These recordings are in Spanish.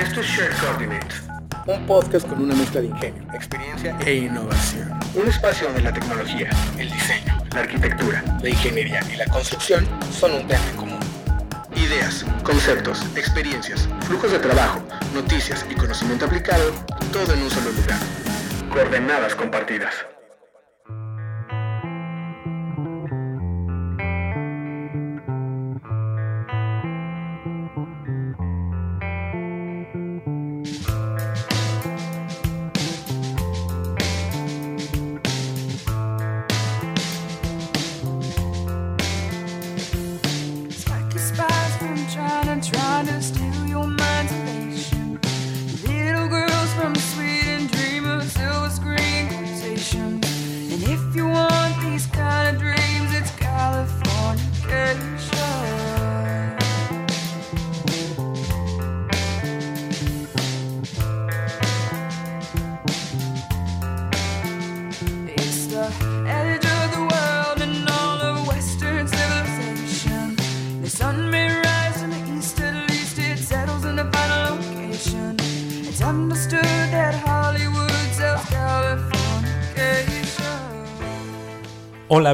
Esto es Shared Coordinates, un podcast con una mezcla de ingenio, experiencia e innovación. un espacio donde la tecnología, el diseño, la arquitectura, La ingeniería y la construcción son un tema en común. ideas, conceptos, experiencias, flujos de trabajo, noticias y conocimiento aplicado, todo en un solo lugar. Coordenadas compartidas.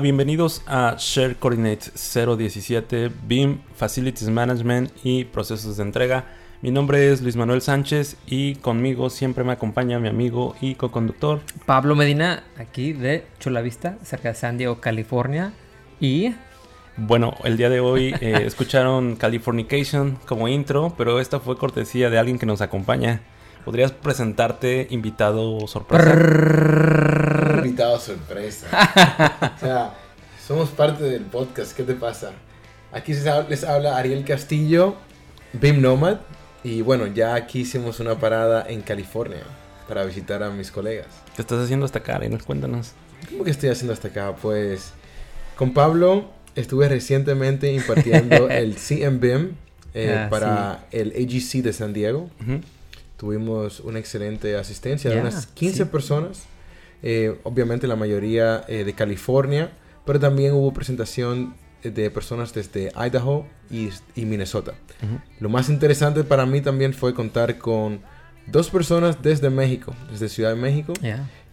Bienvenidos a Share Coordinates 017, BIM, Facilities Management y procesos de entrega. Mi nombre es Luis Manuel Sánchez y conmigo siempre me acompaña mi amigo y co-conductor. Pablo Medina, aquí de Chula Vista, cerca de San Diego, California. Y Bueno, el día de hoy eh, escucharon Californication como intro, pero esta fue cortesía de alguien que nos acompaña. ¿Podrías presentarte, invitado sorpresa? Invitado sorpresa. o sea, somos parte del podcast. ¿Qué te pasa? Aquí les habla Ariel Castillo, BIM Nomad. Y bueno, ya aquí hicimos una parada en California para visitar a mis colegas. ¿Qué estás haciendo hasta acá, Ariel? Cuéntanos. ¿Cómo que estoy haciendo hasta acá? Pues con Pablo estuve recientemente impartiendo el CMBIM eh, Ah, para el AGC de San Diego. Ujú. Tuvimos una excelente asistencia de unas 15 sí. personas. eh, obviamente la mayoría eh, de California, pero también hubo presentación de personas desde Idaho y, y Minnesota. Lo más interesante para mí también fue contar con dos personas desde México, desde Ciudad de México.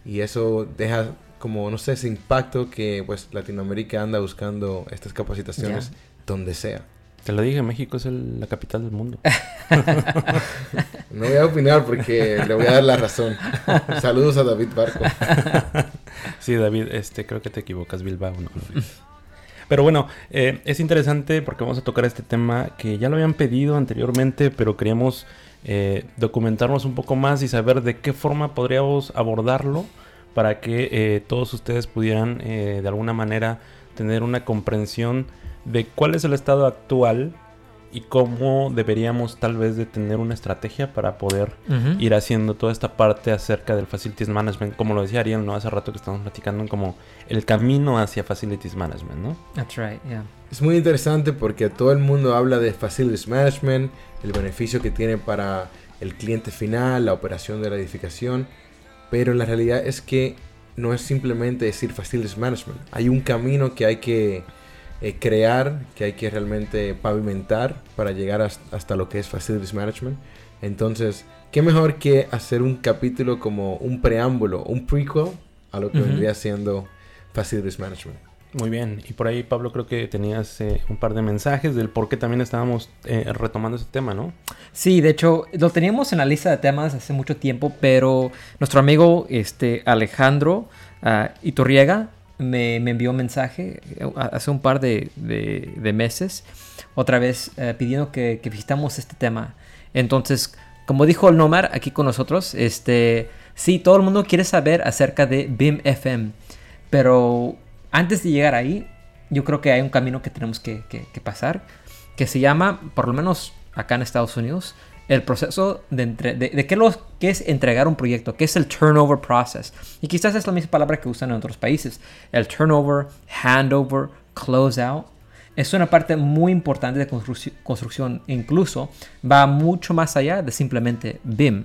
Y eso deja como, no sé, ese impacto que pues Latinoamérica anda buscando estas capacitaciones donde sea. Te lo dije, México es el- la capital del mundo. No voy a opinar porque le voy a dar la razón. Saludos a David Barco. Sí, David, este, creo que te equivocas, Bilbao, no. Pero bueno, eh, es interesante porque vamos a tocar este tema que ya lo habían pedido anteriormente, pero queríamos eh, documentarnos un poco más y saber de qué forma podríamos abordarlo para que eh, todos ustedes pudieran eh, de alguna manera tener una comprensión de cuál es el estado actual y cómo deberíamos tal vez de tener una estrategia para poder ir haciendo toda esta parte acerca del Facilities Management, como lo decía Ariel, ¿no? Hace rato que estamos platicando como el camino hacia Facilities Management, ¿no? That's right, yeah. Es muy interesante porque todo el mundo habla de Facilities Management, el beneficio que tiene para el cliente final, la operación de la edificación, pero la realidad es que no es simplemente decir Facilities Management. Hay un camino que hay que eh, crear, que hay que realmente pavimentar para llegar has- hasta lo que es Facilities Management. Entonces, ¿qué mejor que hacer un capítulo como un preámbulo, un prequel a lo que Ujú. vendría siendo Facilities Management? Muy bien, y por ahí Pablo creo que tenías eh, un par de mensajes del por qué también estábamos eh, retomando ese tema, ¿no? Sí, de hecho, lo teníamos en la lista de temas hace mucho tiempo, pero nuestro amigo este, Alejandro ah, Iturriega me, envió un mensaje eh, hace un par de, meses, otra vez eh, pidiendo que, que visitamos este tema. Entonces, como dijo el Nomar aquí con nosotros, este, sí, todo el mundo quiere saber acerca de BIM FM, pero antes de llegar ahí, yo creo que hay un camino que tenemos que, que- que pasar, que se llama, por lo menos acá en Estados Unidos, el proceso de, entre- de, qué, lo- qué es entregar un proyecto, qué es el turnover process. Y quizás es la misma palabra que usan en otros países. El turnover, handover, closeout. Es una parte muy importante de construc- construcción. Incluso va mucho más allá de simplemente BIM.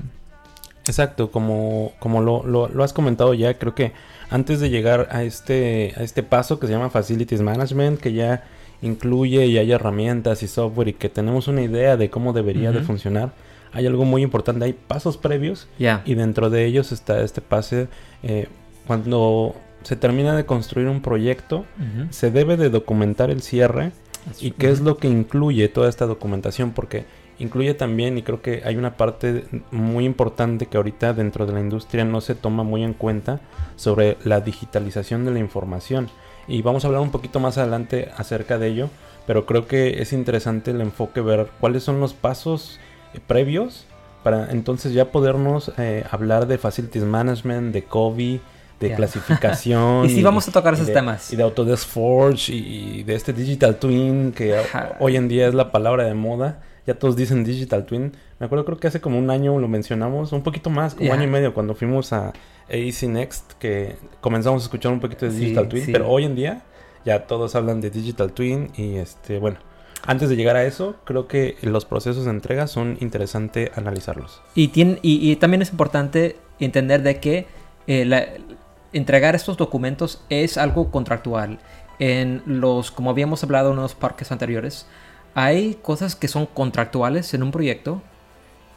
Exacto, como, como lo, lo- lo has comentado ya, creo que antes de llegar a este, a este paso que se llama Facilities Management, que ya incluye y hay herramientas y software y que tenemos una idea de cómo debería de funcionar, hay algo muy importante, hay pasos previos y dentro de ellos está este pase. eh, cuando se termina de construir un proyecto, se debe de documentar el cierre y qué es lo que incluye toda esta documentación, porque incluye también, y creo que hay una parte muy importante que ahorita dentro de la industria no se toma muy en cuenta sobre la digitalización de la información. Y vamos a hablar un poquito más adelante acerca de ello, pero creo que es interesante el enfoque, ver cuáles son los pasos eh, previos para entonces ya podernos eh, hablar de facilities management, de COVID, de clasificación. Y sí vamos a tocar esos de- temas. Y de Autodesk Forge y, y de este Digital Twin que hoy en día es la palabra de moda. Ya todos dicen Digital Twin. Me acuerdo creo que hace como un año lo mencionamos, un poquito más, como año y medio cuando fuimos a AEC Next que comenzamos a escuchar un poquito de Sí, Digital Twin, sí. pero hoy en día ya todos hablan de Digital Twin y este, bueno, antes de llegar a eso, creo que los procesos de entrega son interesante analizarlos. Y, tiene, y, y también es importante entender de que eh, la- entregar estos documentos es algo contractual. En los, como habíamos hablado en los parques anteriores, hay cosas que son contractuales en un proyecto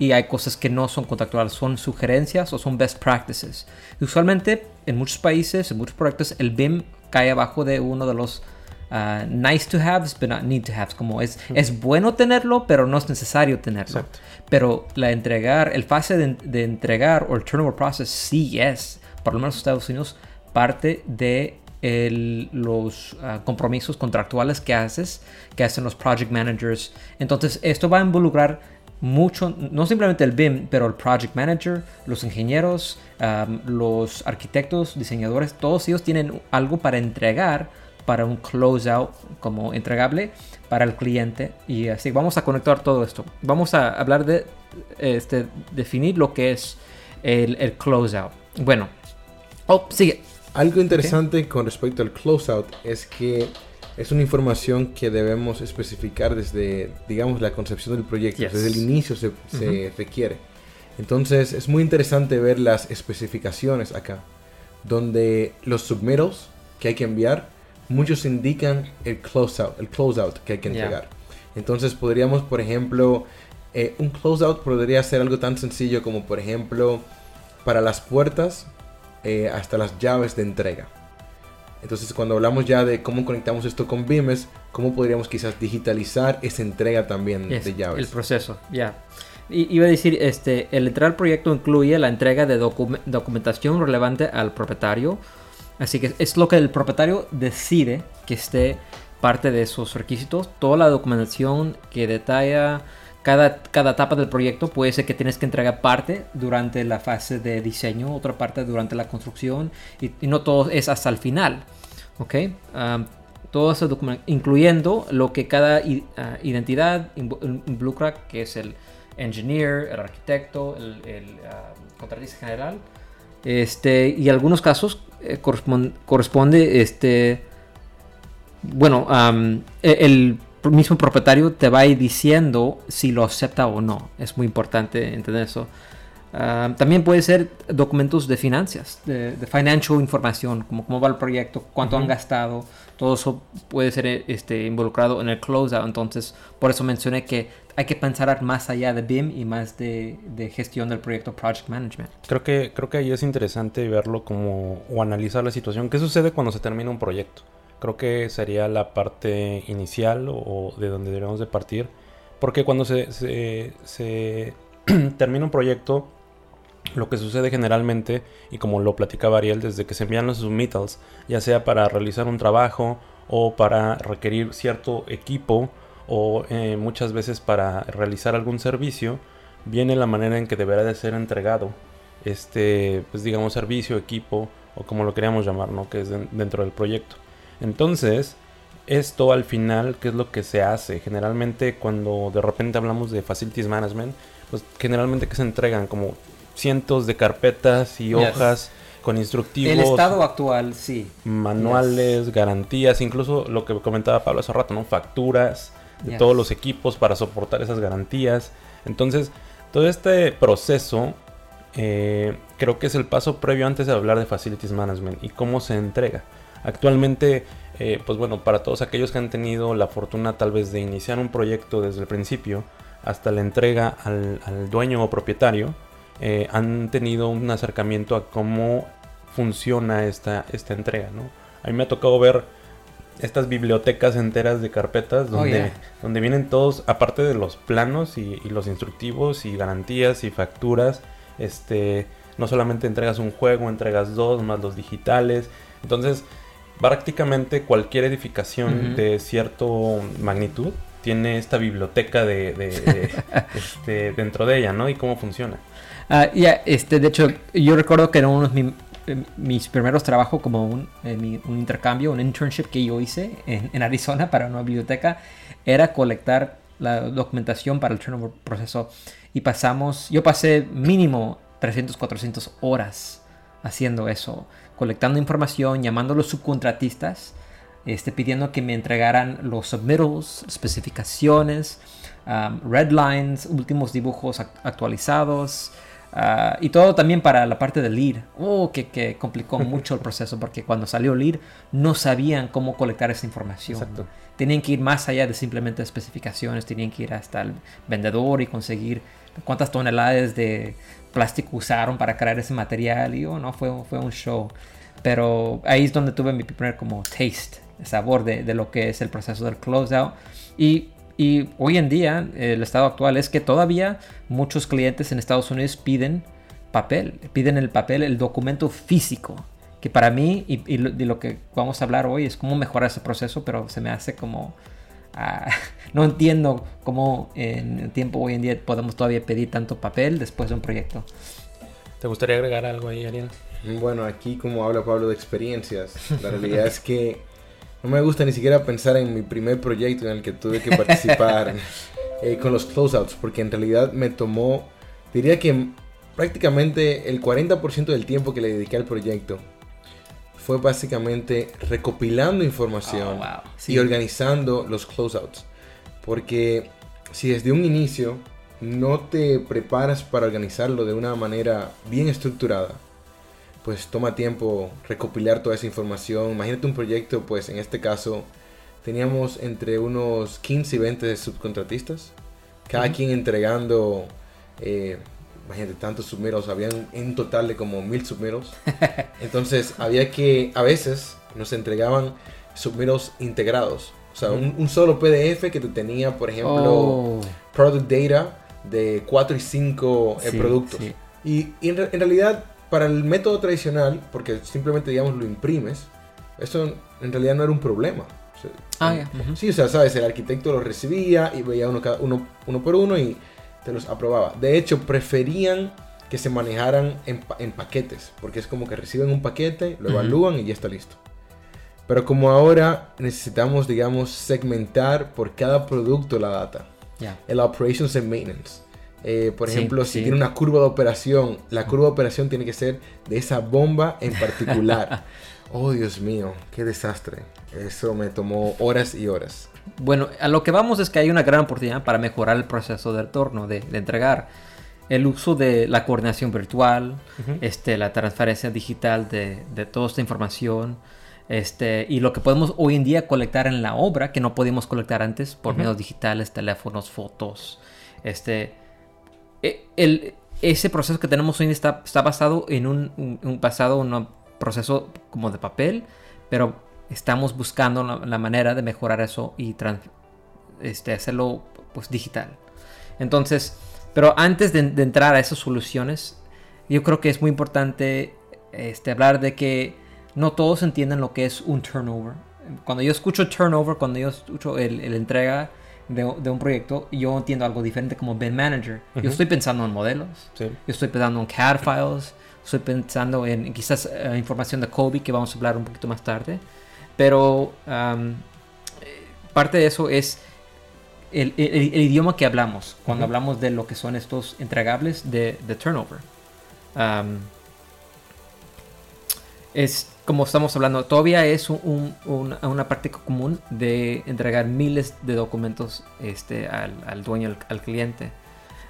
y hay cosas que no son contractuales, son sugerencias o son best practices. Usualmente en muchos países, en muchos proyectos, el BIM cae abajo de uno de los ah, nice to haves, but not need to haves. Como es, es bueno tenerlo, pero no es necesario tenerlo. Exacto. Pero la entregar, el fase de, de entregar o el turnover process sí es, por lo menos en Estados Unidos, parte de el- los ah, compromisos contractuales que haces, que hacen los project managers. Entonces, esto va a involucrar mucho, no simplemente el BIM, pero el project manager, los ingenieros, los arquitectos, diseñadores, todos ellos tienen algo para entregar para un closeout como entregable para el cliente. Y así vamos a conectar todo esto. Vamos a hablar de este definir lo que es el, el closeout bueno oh sigue. Algo interesante con respecto al closeout es que es una información que debemos especificar desde, digamos, la concepción del proyecto. Yes. Desde el inicio se, se requiere. Entonces es muy interesante ver las especificaciones acá, donde los submittals que hay que enviar, muchos indican el closeout, el closeout que hay que entregar. Entonces podríamos, por ejemplo, eh, un closeout podría ser algo tan sencillo como, por ejemplo, para las puertas eh, hasta las llaves de entrega. Entonces, cuando hablamos ya de cómo conectamos esto con BIMES, cómo podríamos quizás digitalizar esa entrega también Es de llaves. el proceso ya. Y- iba a decir este el entrar al proyecto incluye la entrega de docu- documentación relevante al propietario. Así que es lo que el propietario decide que esté parte de esos requisitos. Toda la documentación que detalla cada, cada etapa del proyecto puede ser que tienes que entregar parte durante la fase de diseño, otra parte durante la construcción y, no todo es hasta el final. ¿Ok? Am, todo ese documento, incluyendo lo que cada ah, identidad invo- involucra, que es el engineer, el arquitecto, el, el, ah, contratista general. Este, y algunos casos eh, correspon- corresponde este, bueno, e- el mismo propietario te va a ir diciendo si lo acepta o no. Es muy importante entender eso. Am, también puede ser documentos de finanzas, de, de financial información, como cómo va el proyecto, cuánto han gastado. Todo eso puede ser eh, este, involucrado en el closeout. Entonces, por eso mencioné que hay que pensar más allá de BIM y más de, de gestión del proyecto Project Management. Creo que, creo que ahí es interesante verlo como o analizar la situación. ¿Qué sucede cuando se termina un proyecto? Creo que sería la parte inicial o de donde deberíamos de partir. Porque cuando se, termina un proyecto, lo que sucede generalmente, y como lo platicaba Ariel, desde que se envían los submittals, ya sea para realizar un trabajo o para requerir cierto equipo o eh, muchas veces para realizar algún servicio, viene la manera en que deberá de ser entregado este, pues digamos, servicio, equipo o como lo queríamos llamar, ¿no? Que es den- dentro del proyecto. Entonces, esto al final, ¿qué es lo que se hace? Generalmente cuando de repente hablamos de Facilities Management, pues generalmente que se entregan como cientos de carpetas y Yes. hojas con instructivos, El estado actual, sí. manuales, garantías, incluso lo que comentaba Pablo hace rato, ¿no? Facturas de Yes. todos los equipos para soportar esas garantías. Entonces, todo este proceso eh, creo que es el paso previo antes de hablar de Facilities Management y cómo se entrega. Actualmente eh, pues bueno, para todos aquellos que han tenido la fortuna tal vez de iniciar un proyecto desde el principio hasta la entrega al, al dueño o propietario, eh, han tenido un acercamiento a cómo funciona esta, esta entrega, ¿no? A mí me ha tocado ver estas bibliotecas enteras de carpetas Oh, donde, yeah. donde vienen todos, aparte de los planos y, y los instructivos y garantías y facturas, este, no solamente entregas un juego, entregas dos, más los digitales. Entonces, prácticamente cualquier edificación Ujú. de cierto magnitud tiene esta biblioteca de, de- de- este, dentro de ella, ¿no? Y cómo funciona. Ah, ya, este, de hecho, yo recuerdo que en uno de eh, mis primeros trabajos como un, eh, mi- un intercambio, un internship que yo hice en, en Arizona para una biblioteca, era colectar la documentación para el turnover proceso. Y pasamos, yo pasé mínimo 300, 400 horas haciendo eso, colectando información, llamando a los subcontratistas, este, pidiendo que me entregaran los submittals, especificaciones, um, red lines, últimos dibujos ac- actualizados. ah, y todo también para la parte del lead. Oh, que, que complicó mucho el proceso porque cuando salió lead no sabían cómo colectar esa información. Exacto. Tenían que ir más allá de simplemente especificaciones, tenían que ir hasta el vendedor y conseguir cuántas toneladas de plástico usaron para crear ese material. Y oh, no, fue, fue un show. Pero ahí es donde tuve mi primer como taste, sabor de, de lo que es el proceso del closeout. Y, y hoy en día el estado actual es que todavía muchos clientes en Estados Unidos piden papel, piden el papel, el documento físico. Que para mí, y, y lo, de lo que vamos a hablar hoy, es cómo mejorar ese proceso, pero se me hace como... ah, no entiendo cómo en el tiempo hoy en día podemos todavía pedir tanto papel después de un proyecto. ¿Te gustaría agregar algo ahí, Ariel? Bueno, aquí como habla Pablo de experiencias, la realidad es que no me gusta ni siquiera pensar en mi primer proyecto en el que tuve que participar eh, con los closeouts, porque en realidad me tomó, diría que prácticamente el 40% del tiempo que le dediqué al proyecto fue básicamente recopilando información Oh, wow. Sí. y organizando los closeouts. Porque si desde un inicio no te preparas para organizarlo de una manera bien estructurada, pues toma tiempo recopilar toda esa información. Imagínate un proyecto, pues en este caso teníamos entre unos 15 y 20 subcontratistas, cada quien entregando, eh, imagínate tantos submittals, habían en total de como mil submittals. Entonces había que, a veces nos entregaban submittals integrados. O sea, un, un solo PDF que te tenía, por ejemplo, Oh, product data de 4 y 5 sí, productos. sí. Y, y en, en realidad, para el método tradicional, porque simplemente, digamos, lo imprimes, eso en realidad no era un problema. O sea, Ah, ujú. Sí, o sea, sabes, el arquitecto lo recibía y veía uno, cada, uno, uno por uno y te los aprobaba. De hecho, preferían que se manejaran en, pa- en paquetes, porque es como que reciben un paquete, lo evalúan y ya está listo. Pero como ahora necesitamos, digamos, segmentar por cada producto la data el operations and maintenance. Eh, por Sí, ejemplo, si sí. tiene una curva de operación, la curva de operación tiene que ser de esa bomba en particular. oh, Dios mío, qué desastre. Eso me tomó horas y horas. Bueno, a lo que vamos es que hay una gran oportunidad para mejorar el proceso de retorno, de, de entregar. El uso de la coordinación virtual, este, la transferencia digital de, de toda esta información, este, y lo que podemos hoy en día colectar en la obra, que no podíamos colectar antes por medios digitales, teléfonos, fotos. Este, e- el, ese proceso que tenemos hoy está, está basado en un, un, un pasado, un proceso como de papel, pero estamos buscando la, la manera de mejorar eso y trans- este, hacerlo pues digital. Entonces, pero antes de, de entrar a esas soluciones, yo creo que es muy importante este, hablar de que no todos entienden lo que es un turnover. Cuando yo escucho turnover, cuando yo escucho el, el entrega de, de un proyecto, yo entiendo algo diferente como Ben Manager. Yo estoy pensando en modelos, Sí. yo estoy pensando en CAD files, estoy pensando en quizás eh, información de Kobe que vamos a hablar un poquito más tarde. Pero um, eh, parte de eso es el, el- el idioma que hablamos cuando hablamos de lo que son estos entregables de, de turnover. Um, es como estamos hablando, todavía es un- un- un- una práctica común de entregar miles de documentos este, al, al dueño, al, al cliente.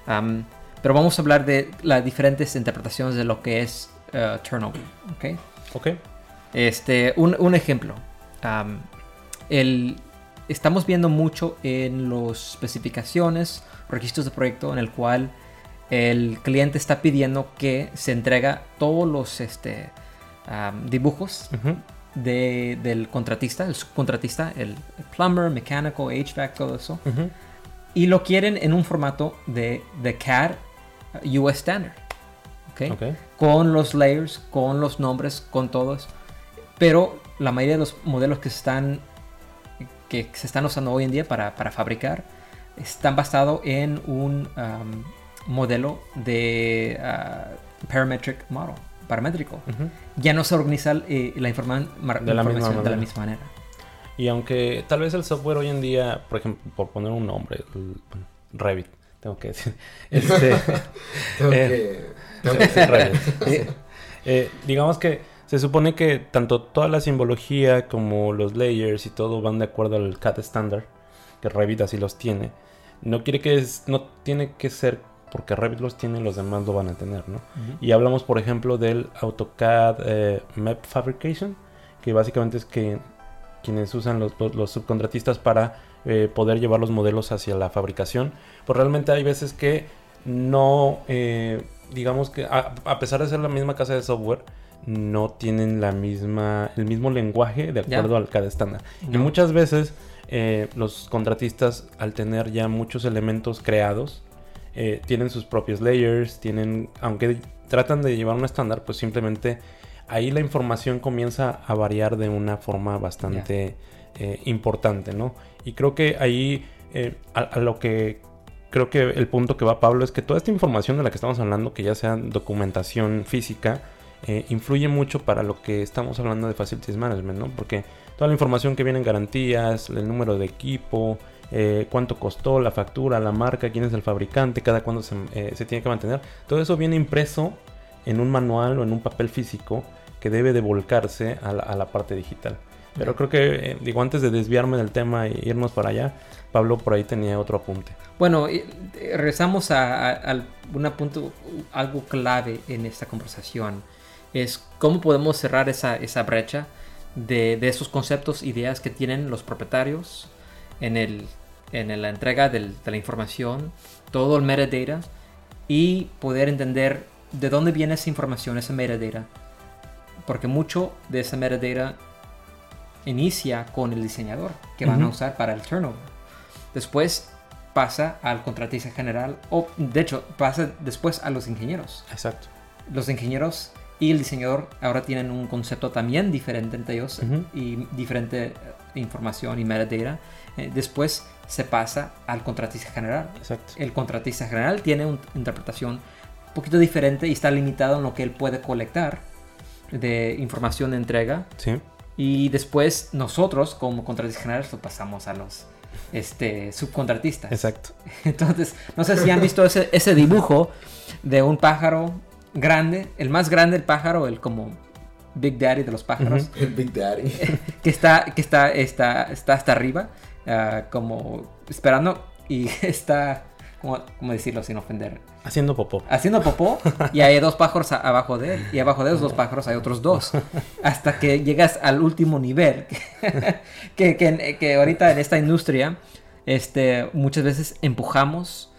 Um, pero vamos a hablar de las diferentes interpretaciones de lo que es uh, turnover. ¿ok? Ok. Este, un, un ejemplo. El, estamos viendo mucho en las especificaciones, registros de proyecto, en el cual el cliente está pidiendo que se entrega todos los este, dibujos de- del contratista, el subcontratista, el plumber, mecánico, HVAC, todo eso. Y lo quieren en un formato de, de CAD US Standard. ¿ok? Ok. Con los layers, con los nombres, con todos. Pero la mayoría de los modelos que se están, que se están usando hoy en día para, para fabricar están basados en un um, modelo de ah, parametric model, paramétrico. Ya no se organiza eh, la informa- mar- De la misma información de la misma manera. Y aunque tal vez el software hoy en día, por ejemplo, por poner un nombre, Revit, tengo que decir. Este, Tengo Eh. que... Tengo que Sí, Revit. Eh, eh, digamos que se supone que tanto toda la simbología como los layers y todo van de acuerdo al CAD estándar, que Revit así los tiene. No quiere que es, no tiene que ser porque Revit los tiene, los demás lo van a tener, ¿no? Y hablamos, por ejemplo, del AutoCAD eh, Map Fabrication, que básicamente es que quienes usan los, los- los subcontratistas para eh, poder llevar los modelos hacia la fabricación. Pues realmente hay veces que no, eh, digamos que a, a pesar de ser la misma casa de software, no tienen la misma, el mismo lenguaje de acuerdo al CAD estándar. Y muchas veces eh, los contratistas, al tener ya muchos elementos creados, eh, tienen sus propios layers, tienen, aunque tratan de llevar un estándar, pues simplemente ahí la información comienza a variar de una forma bastante eh, importante, ¿no? Y creo que ahí eh, a, a lo que creo que el punto que va Pablo es que toda esta información de la que estamos hablando, que ya sea documentación física, eh, influye mucho para lo que estamos hablando de Facilities Management, ¿no? Porque toda la información que viene en garantías, el número de equipo, eh, cuánto costó, la factura, la marca, quién es el fabricante, cada cuándo se, eh, se tiene que mantener, todo eso viene impreso en un manual o en un papel físico que debe de volcarse a la, a la parte digital. Pero creo que, digo, antes de desviarme del tema e irnos para allá, Pablo por ahí tenía otro apunte. Bueno, regresamos a, a- a un punto, algo clave en esta conversación. Es cómo podemos cerrar esa, esa brecha de, de esos conceptos, ideas que tienen los propietarios en, el, en la entrega del- de la información, todo el metadata, y poder entender de dónde viene esa información, esa metadata. Porque mucho de esa metadata inicia con el diseñador que van a usar para el turnover. Después pasa al contratista general o de hecho pasa después a los ingenieros. Exacto. Los ingenieros y el diseñador ahora tienen un concepto también diferente entre ellos Ujú. y diferente eh, información y metadata. Eh, después se pasa al contratista general. Exacto. El contratista general tiene una interpretación un poquito diferente y está limitado en lo que él puede colectar de información de entrega Sí. y después nosotros como contratistas generales lo pasamos a los este, subcontratistas. Exacto. Entonces, no sé si han visto ese, ese dibujo de un pájaro grande, el más grande el pájaro, el como Big Daddy de los pájaros, El Big Daddy. que está, que está, está, está hasta arriba, ah, como esperando y está, como, ¿cómo decirlo sin ofender? Haciendo popó. haciendo popó y hay dos pájaros a- abajo de él y abajo de esos dos pájaros hay otros dos hasta que llegas al último nivel que, que, que ahorita en esta industria este, muchas veces empujamos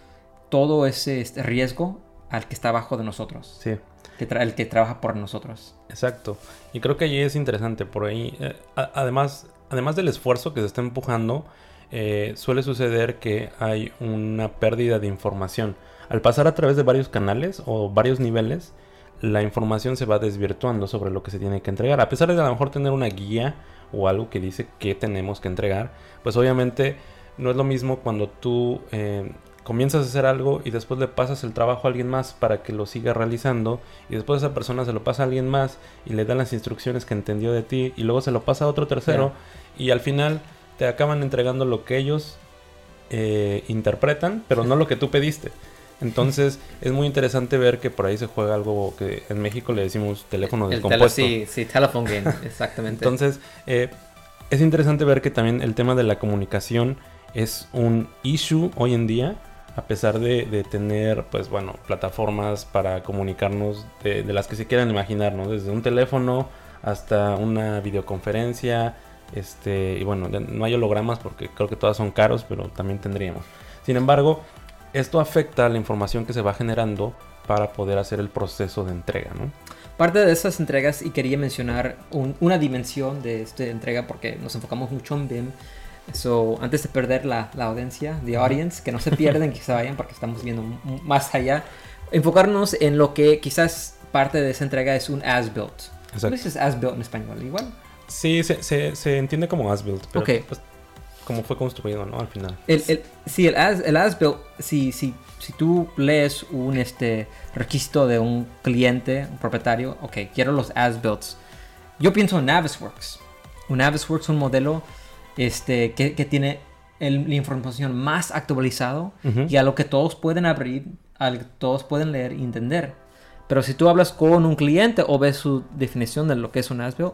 todo ese este, riesgo al que está abajo de nosotros Sí. que el que trabaja por nosotros Exacto. Y creo que allí es interesante por ahí. eh, además, además del esfuerzo que se está empujando, eh, suele suceder que hay una pérdida de información. Al pasar a través de varios canales o varios niveles, la información se va desvirtuando sobre lo que se tiene que entregar. A pesar de a lo mejor tener una guía o algo que dice que tenemos que entregar, pues obviamente no es lo mismo cuando tú eh, comienzas a hacer algo y después le pasas el trabajo a alguien más para que lo siga realizando y después esa persona se lo pasa a alguien más y le da las instrucciones que entendió de ti y luego se lo pasa a otro tercero y al final te acaban entregando lo que ellos eh, interpretan, pero no lo que tú pediste. Entonces es muy interesante ver que por ahí se juega algo que en México le decimos teléfono el descompuesto. sí, sí, telephone game exactamente Entonces, eh, es interesante ver que también el tema de la comunicación es un issue hoy en día, a pesar de, tener, pues bueno, plataformas para comunicarnos de, las que se quieran imaginar, ¿no? Desde un teléfono hasta una videoconferencia, Este, y bueno, no hay hologramas porque creo que todas son caros, pero también tendríamos. Sin embargo, esto afecta la información que se va generando para poder hacer el proceso de entrega, ¿no? Parte de esas entregas, y quería mencionar un- una dimensión de esta entrega porque nos enfocamos mucho en BIM. So, antes de perder la, la audiencia, the audience, que no se pierden, que se vayan porque estamos viendo más allá, enfocarnos en lo que quizás parte de esa entrega es un as-built. ¿Cómo dices as-built en español? Igual. Sí, se, se, se entiende como as-built, pero Ok. pues, como fue construido, ¿no? Al final. El, el, sí, el as, el as built, si, si, si tú lees un este, requisito de un cliente, un propietario, ok, quiero los as builts. Yo pienso en Navisworks. Un Navisworks es un modelo este, que, que tiene el- la información más actualizado Ujú. y a lo que todos pueden abrir, al que todos pueden leer y entender. Pero si tú hablas con un cliente o ves su definición de lo que es un as built,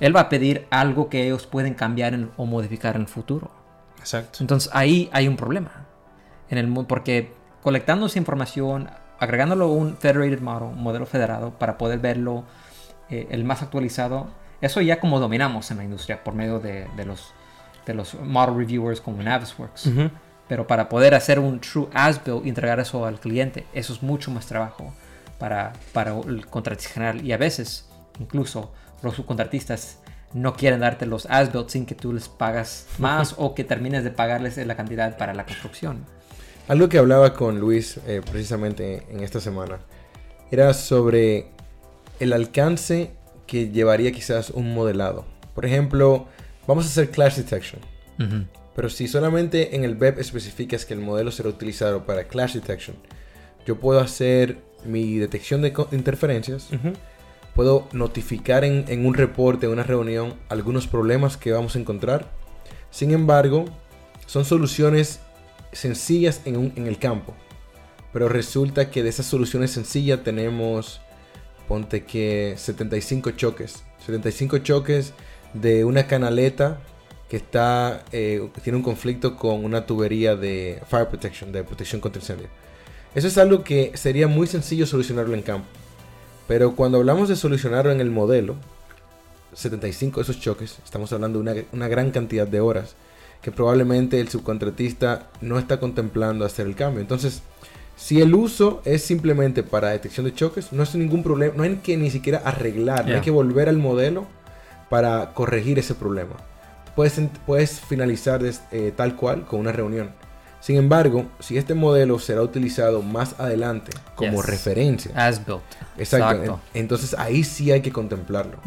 él va a pedir algo que ellos pueden cambiar en- o modificar en el futuro. Exacto. Entonces ahí hay un problema. En el, porque colectando esa información, agregándolo a un federated model, un modelo federado, para poder verlo eh, el más actualizado, eso ya como dominamos en la industria por medio de, de los, de los model reviewers como. Ujú. Pero para poder hacer un true as-built y entregar eso al cliente, eso es mucho más trabajo para, para el contratista general. Y a veces, incluso, los subcontratistas no quieren darte los as-built sin que tú les pagas más o que termines de pagarles la cantidad para la construcción. Algo que hablaba con Luis eh, precisamente en esta semana era sobre el alcance que llevaría quizás un modelado. Por ejemplo, vamos a hacer clash detection. Pero si solamente en el web especificas que el modelo será utilizado para clash detection, yo puedo hacer mi detección de interferencias, puedo notificar en, en un reporte, en una reunión, algunos problemas que vamos a encontrar. Sin embargo, son soluciones sencillas en, un- en el campo. Pero resulta que de esas soluciones sencillas tenemos, ponte que 75 choques. 75 choques de una canaleta que está, eh, tiene un conflicto con una tubería de fire protection, de protección contra incendio. Eso es algo que sería muy sencillo solucionarlo en campo. Pero cuando hablamos de solucionarlo en el modelo, 75 de esos choques, estamos hablando de una, una gran cantidad de horas que probablemente el subcontratista no está contemplando hacer el cambio. Entonces, si el uso es simplemente para detección de choques, no es ningún problema, no hay que ni siquiera arreglar, no hay que volver al modelo para corregir ese problema. Puedes, puedes finalizar des- eh, tal cual con una reunión. Sin embargo, si este modelo será utilizado más adelante como Yes. referencia, As-built. exacto, en- entonces ahí sí hay que contemplarlo.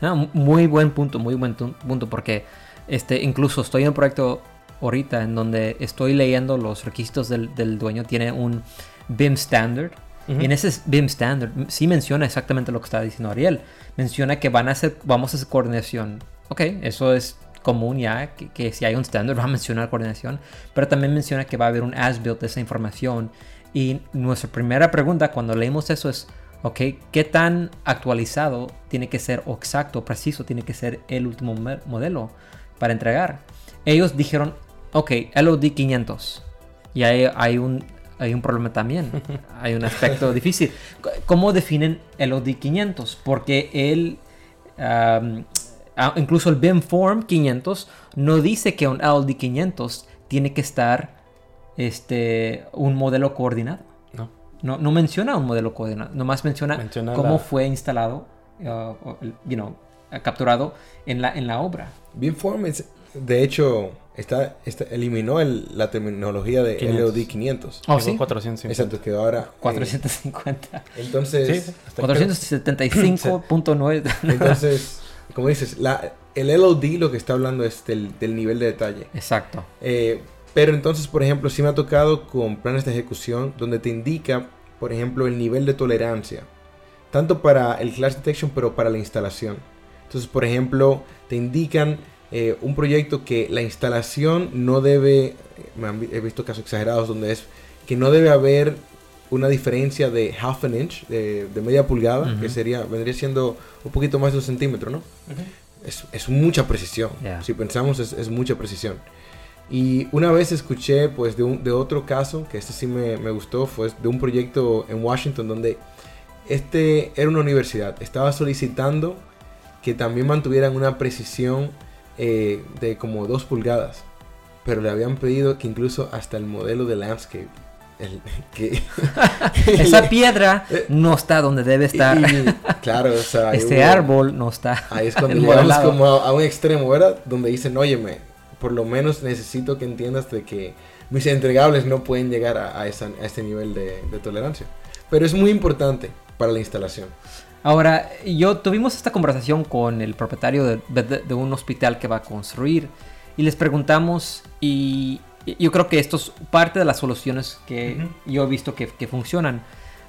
No, muy buen punto, muy buen punto, porque este, incluso estoy en un proyecto ahorita en donde estoy leyendo los requisitos del, del dueño, tiene un BIM standard. Y en ese BIM standard sí menciona exactamente lo que estaba diciendo Ariel. Menciona que van a hacer, vamos a hacer coordinación. Ok, eso es común ya, que, que si hay un standard va a mencionar coordinación, pero también menciona que va a haber un as-built de esa información. Y nuestra primera pregunta cuando leímos eso es, ok, ¿qué tan actualizado tiene que ser o exacto, preciso tiene que ser el último mo- modelo para entregar? Ellos dijeron, ok, LOD 500. Y ahí hay un, hay un problema también. Hay un aspecto difícil. ¿Cómo definen LOD 500? Porque él, am, ah, incluso el BIM Form 500 no dice que un LOD 500 tiene que estar este, un modelo coordinado. No. No, no menciona un modelo coordinado, nomás menciona, Menciona cómo la- fue instalado, uh, you know, capturado en la, en la obra. Beamform es, de hecho, está, está- eliminó el- la terminología de 500. LOD 500. Oh, sí. 450. Exacto, que ahora... eh, 450. entonces, Sí, sí, hasta 475.9. entonces, como dices, la, el LOD lo que está hablando es del, del nivel de detalle. Exacto. Eh, pero entonces, por ejemplo, sí me ha tocado con planes de ejecución donde te indica, por ejemplo, el nivel de tolerancia. Tanto para el clash detection, pero para la instalación. Entonces, por ejemplo, te indican eh, un proyecto que la instalación no debe, me han he visto casos exagerados donde es que no debe haber una diferencia de half an inch, de, de media pulgada, que Ujú. sería, vendría siendo un poquito más de un centímetro, ¿no? es, es mucha precisión. Yeah. Si pensamos, es, es mucha precisión. Y una vez escuché, pues, de, un, de otro caso, que este sí me, me gustó, fue de un proyecto en Washington donde este era una universidad. Estaba solicitando que también mantuvieran una precisión eh, de como 2 pulgadas. Pero le habían pedido que incluso hasta el modelo de landscape. el- que, Esa piedra no está donde debe estar. Y- claro, o sea, Este hubo- árbol no está. Ahí es cuando llegamos como a, a un extremo, ¿verdad? Donde dicen, óyeme, por lo menos necesito que entiendas de que mis entregables no pueden llegar a, a esa- a este nivel de, de tolerancia. Pero es muy importante para la instalación. Ahora, yo tuvimos esta conversación con el propietario de, de- de un hospital que va a construir y les preguntamos y y yo creo que esto es parte de las soluciones que yo he visto que, que funcionan.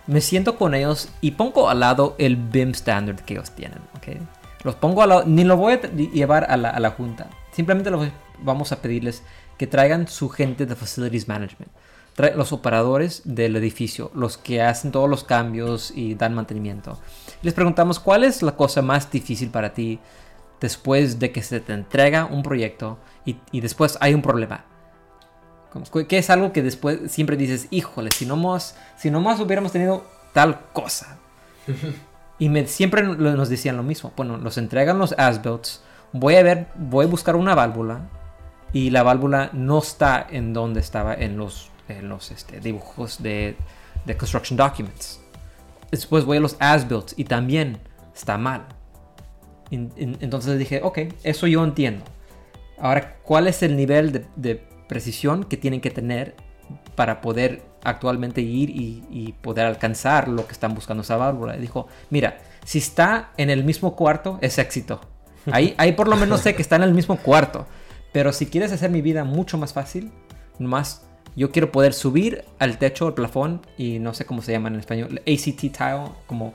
Me siento con ellos y pongo al lado el BIM standard que ellos tienen. ¿ok? Los pongo al lado, ni lo voy a llevar a la, a la junta. Simplemente los vamos a pedirles que traigan su gente de Facilities Management. Tra- los operadores del edificio, los que hacen todos los cambios y dan mantenimiento. Les preguntamos cuál es la cosa más difícil para ti después de que se te entrega un proyecto y, y después hay un problema. Que- ¿Qué es algo que después siempre dices, híjole, si no más, si no más hubiéramos tenido tal cosa? y me, siempre nos decían lo mismo. Bueno, nos entregan los as-builts, voy a ver, voy a buscar una válvula y la válvula no está en donde estaba en los, en los este, dibujos de, de construction documents. Después voy a los as-builts y también está mal. En- en- entonces dije, ok, eso yo entiendo. Ahora, ¿cuál es el nivel de, precisión que tienen que tener para poder actualmente ir y, y poder alcanzar lo que están buscando esa válvula? Y dijo, mira, si está en el mismo cuarto, es éxito. Ahí, ahí por lo menos sé que está en el mismo cuarto. Pero si quieres hacer mi vida mucho más fácil, más yo quiero poder subir al techo, al plafón, y no sé cómo se llama en español, ACT tile, como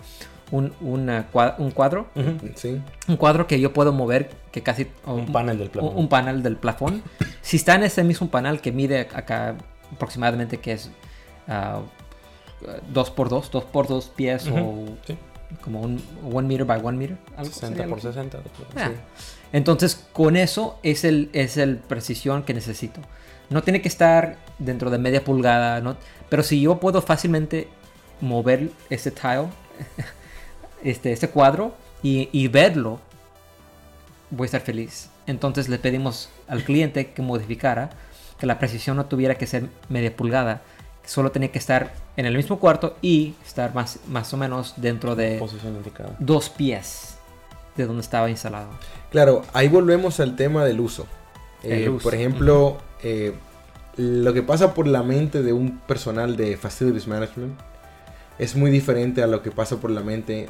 un, una un cuadro ¿Sí? un cuadro que yo puedo mover que casi Un panel del plafón. un, un panel del plafón si está en ese mismo panel que mide acá aproximadamente que es 2 por 2 2 por 2 pies o Sí. como un 1 meter by 1 meter algo 60 sería por lo que- 60. Ah. Entonces, con eso es el, es el precisión que necesito. No tiene que estar dentro de media pulgada, ¿no? pero si yo puedo fácilmente mover ese tile, este, este cuadro, y, y verlo, voy a estar feliz. Entonces le pedimos al cliente que modificara, que la precisión no tuviera que ser media pulgada, solo tenía que estar en el mismo cuarto y estar más, más o menos dentro de Posición indicada. dos pies de donde estaba instalado. Claro, ahí volvemos al tema del uso. Eh, Por ejemplo, eh, lo que pasa por la mente de un personal de Facilities Management es muy diferente a lo que pasa por la mente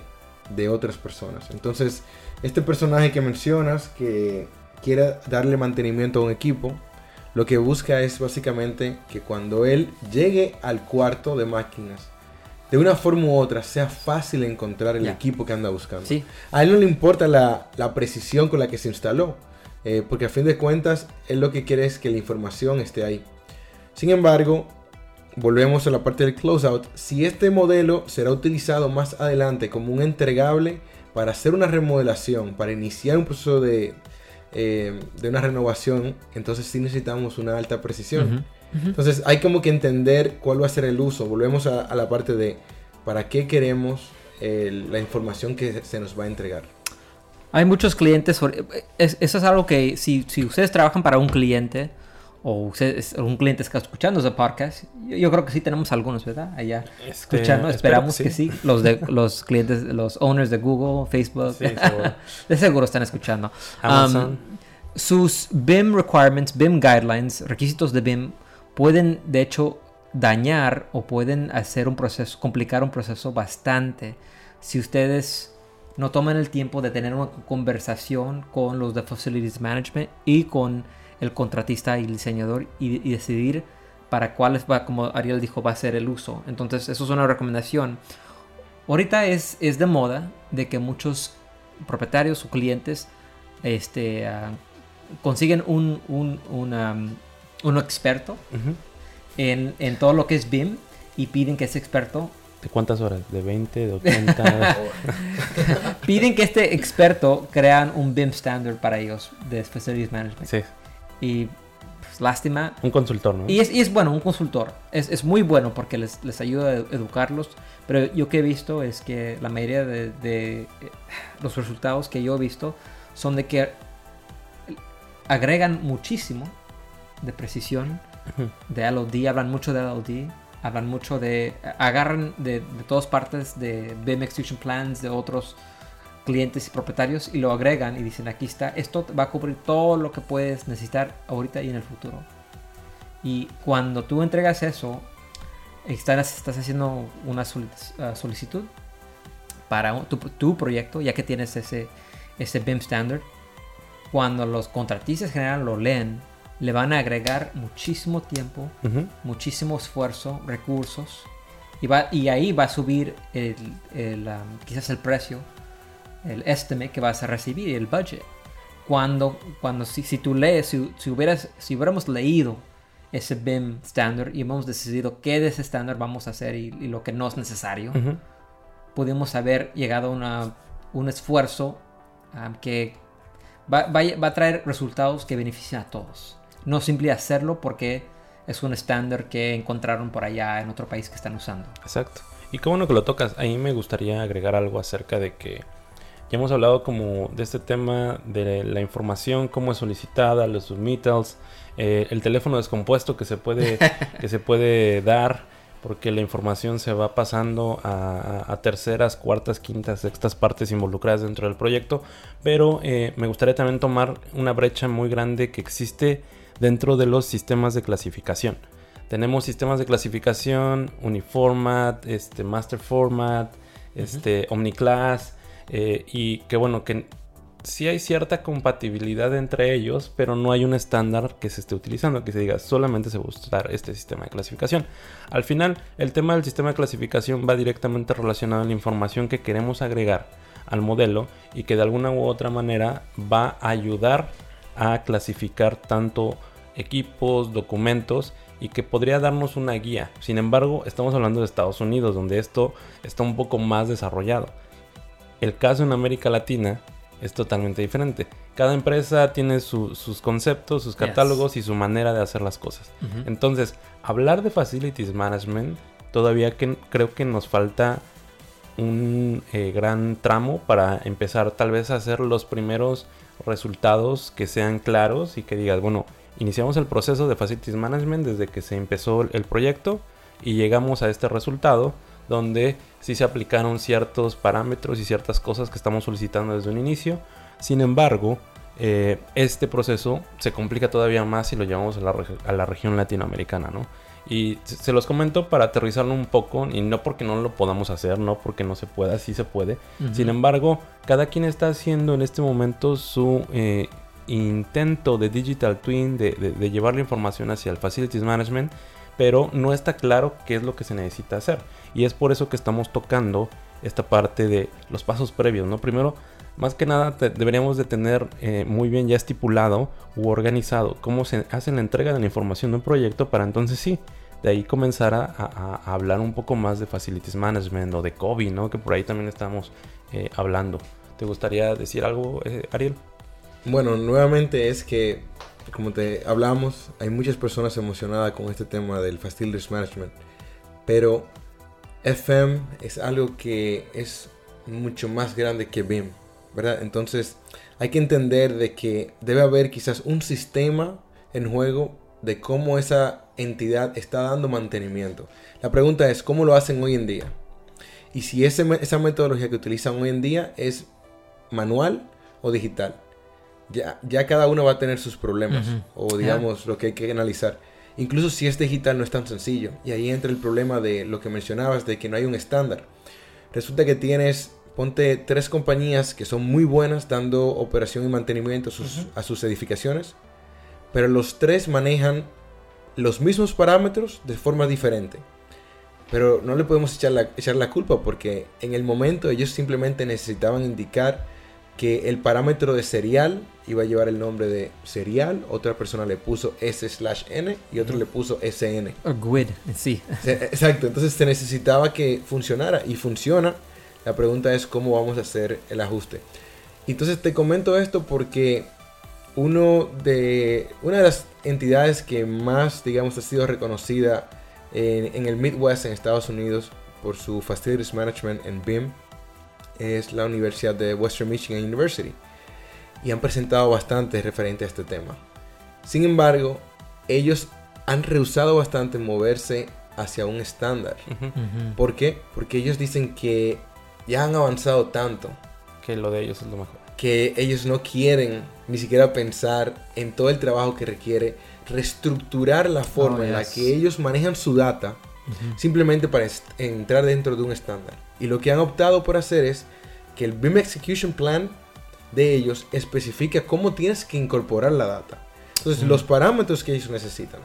de otras personas. Entonces, este personaje que mencionas, que quiera darle mantenimiento a un equipo, lo que busca es básicamente que cuando él llegue al cuarto de máquinas, de una forma u otra sea fácil encontrar el equipo que anda buscando. Sí, A él no le importa la, la precisión con la que se instaló, eh, porque a fin de cuentas él lo que quiere es que la información esté ahí. Sin embargo, volvemos a la parte del closeout. Si este modelo será utilizado más adelante como un entregable para hacer una remodelación, para iniciar un proceso de, eh, de una renovación, entonces sí necesitamos una alta precisión. Entonces hay como que entender cuál va a ser el uso. Volvemos a, a la parte de para qué queremos el- la información que se nos va a entregar. Hay muchos clientes, es- eso es algo que si, si ustedes trabajan para un cliente o ustedes, un cliente está escuchando ese podcast, yo, yo creo que sí tenemos algunos, ¿verdad? Allá Este, escuchando, esperamos que que sí. sí. Los, de, los clientes, los owners de Google, Facebook, Sí, seguro. de seguro están escuchando. Amazon. Um, sus BIM requirements, BIM guidelines, requisitos de BIM, pueden de hecho dañar o pueden hacer un proceso, complicar un proceso bastante si ustedes no toman el tiempo de tener una conversación con los de Facilities Management y con el contratista y el diseñador y, y decidir para cuál va, como Ariel dijo, va a ser el uso. Entonces, eso es una recomendación. Ahorita es, es de moda de que muchos propietarios o clientes este, ah, consiguen un, un, una, um, un experto Ujú. en, en todo lo que es BIM y piden que ese experto ¿De cuántas horas? ¿De 20? ¿De 80? piden que este experto crean un BIM standard para ellos de Facilities Management. sí. Y pues, lástima. Un consultor, ¿no? Y es, y es bueno, un consultor. Es, es muy bueno porque les, les ayuda a educarlos. Pero yo que he visto es que la mayoría de, de, eh, los resultados que yo he visto son de que agregan muchísimo de precisión de LOD, hablan mucho de LOD, hablan mucho de, agarran de, de todas partes de BIM Execution Plans, de otros clientes y propietarios y lo agregan y dicen aquí está, esto va a cubrir todo lo que puedes necesitar ahorita y en el futuro. Y cuando tú entregas eso, estás, estás haciendo una uh, solicitud para tu, tu proyecto, ya que tienes ese, ese BIM standard. Cuando los contratistas general lo leen, le van a agregar muchísimo tiempo, Ujú. muchísimo esfuerzo, recursos. Y, va, y ahí va a subir el, el, um, quizás el precio, el estimate que vas a recibir, el budget. Cuando, cuando si, si tú lees, si, si, hubieras, si hubiéramos leído ese BIM standard y hemos decidido qué de ese estándar vamos a hacer y, y lo que no es necesario, Ujú. pudimos haber llegado a una- un esfuerzo um, que va, va va a traer resultados que benefician a todos. No simple hacerlo porque es un estándar que encontraron por allá en otro país que están usando. Exacto. Y qué bueno que lo tocas. Ahí me gustaría agregar algo acerca de que ya hemos hablado como de este tema de la información, cómo es solicitada, los submittals, eh, el teléfono descompuesto que se puede, que se puede dar porque la información se va pasando a terceras, cuartas, quintas, sextas partes involucradas dentro del proyecto. Pero eh, me gustaría también tomar una brecha muy grande que existe dentro de los sistemas de clasificación. Tenemos sistemas de clasificación, Uniformat, este, Master Format, este, Omniclass, eh, y que bueno, que sí hay cierta compatibilidad entre ellos, pero no hay un estándar que se esté utilizando, que se diga solamente se va a usar este sistema de clasificación. Al final, el tema del sistema de clasificación va directamente relacionado a la información que queremos agregar al modelo y que de alguna u otra manera va a ayudar a clasificar tanto equipos, documentos y que podría darnos una guía. Sin embargo, estamos hablando de Estados Unidos, donde esto está un poco más desarrollado. El caso en América Latina es totalmente diferente. Cada empresa tiene su- sus conceptos, sus catálogos y su manera de hacer las cosas. Entonces, hablar de Facilities Management, todavía que creo que nos falta un eh, gran tramo para empezar tal vez a hacer los primeros resultados que sean claros y que digas, bueno, iniciamos el proceso de Facilities Management desde que se empezó el proyecto y llegamos a este resultado donde sí se aplicaron ciertos parámetros y ciertas cosas que estamos solicitando desde un inicio. Sin embargo, eh, este proceso se complica todavía más si lo llevamos a la, reg- a la región latinoamericana, ¿no? Y se se los comento para aterrizarlo un poco, y no porque no lo podamos hacer, no porque no se pueda, sí se puede. Sin embargo, cada quien está haciendo en este momento su eh, intento de digital twin, de, llevar la información hacia el facilities management, pero no está claro qué es lo que se necesita hacer. Y es por eso que estamos tocando esta parte de los pasos previos, ¿no? Primero, más que nada, te- deberíamos de tener eh, muy bien ya estipulado u organizado cómo se hace la entrega de la información de un proyecto para entonces sí, de ahí comenzar a hablar un poco más de facilities management o de COVID, ¿no? Que por ahí también estamos eh, hablando. ¿Te gustaría decir algo, eh, Ariel? Bueno, nuevamente es que, como te hablamos, hay muchas personas emocionadas con este tema del Facilities Management. Pero FM es algo que es mucho más grande que BIM, ¿verdad? Entonces hay que entender de que debe haber quizás un sistema en juego de cómo esa entidad está dando mantenimiento. La pregunta es, ¿cómo lo hacen hoy en día? Y si ese esa metodología que utilizan hoy en día es manual o digital. Ya, ya cada uno va a tener sus problemas o digamos lo que hay que analizar. Incluso si es digital no es tan sencillo. Y ahí entra el problema de lo que mencionabas, de que no hay un estándar. Resulta que tienes, ponte tres compañías que son muy buenas dando operación y mantenimiento a sus, a sus edificaciones, pero los tres manejan los mismos parámetros de forma diferente. Pero no le podemos echar la, echar la culpa porque en el momento ellos simplemente necesitaban indicar que el parámetro de serial iba a llevar el nombre de serial, otra persona le puso S slash N y otro le puso SN. O GUID sí. Exacto, entonces se necesitaba que funcionara y funciona. La pregunta es cómo vamos a hacer el ajuste. Entonces te comento esto porque uno de, una de las entidades que más, digamos, ha sido reconocida en, en el Midwest en Estados Unidos por su Facilities Management en BIM es la Universidad de Western Michigan University. y han presentado bastante referente a este tema. Sin embargo, ellos han rehusado bastante moverse hacia un estándar. ¿Por qué? Porque ellos dicen que ya han avanzado tanto Que lo de ellos es lo mejor. que ellos no quieren ni siquiera pensar en todo el trabajo que requiere reestructurar la forma Oh, en la que ellos manejan su data simplemente para entrar dentro de un estándar. Y lo que han optado por hacer es que el BIM Execution Plan de ellos especifica cómo tienes que incorporar la data. Entonces, los parámetros que ellos necesitan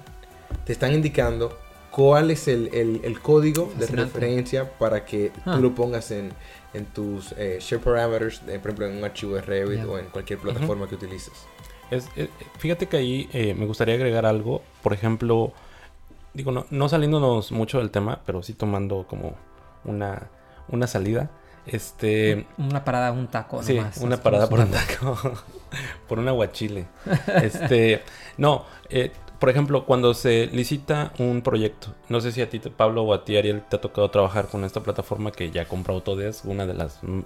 te están indicando cuál es el, el- el código de referencia para que Ah. tú lo pongas en, en tus eh, share parameters, eh, por ejemplo, en un archivo de Revit o en cualquier plataforma que utilices. Es, es- fíjate que ahí eh, me gustaría agregar algo. Por ejemplo, digo, no, no saliéndonos mucho del tema, pero sí tomando como una, una salida. Este. Una parada, un taco. Sí, nomás. una parada por un taco. por un aguachile. Este. No, eh, por ejemplo, cuando se licita un proyecto, no sé si a ti, te- Pablo, o a ti, Ariel, te ha tocado trabajar con esta plataforma que ya compró Autodesk, una de las mm,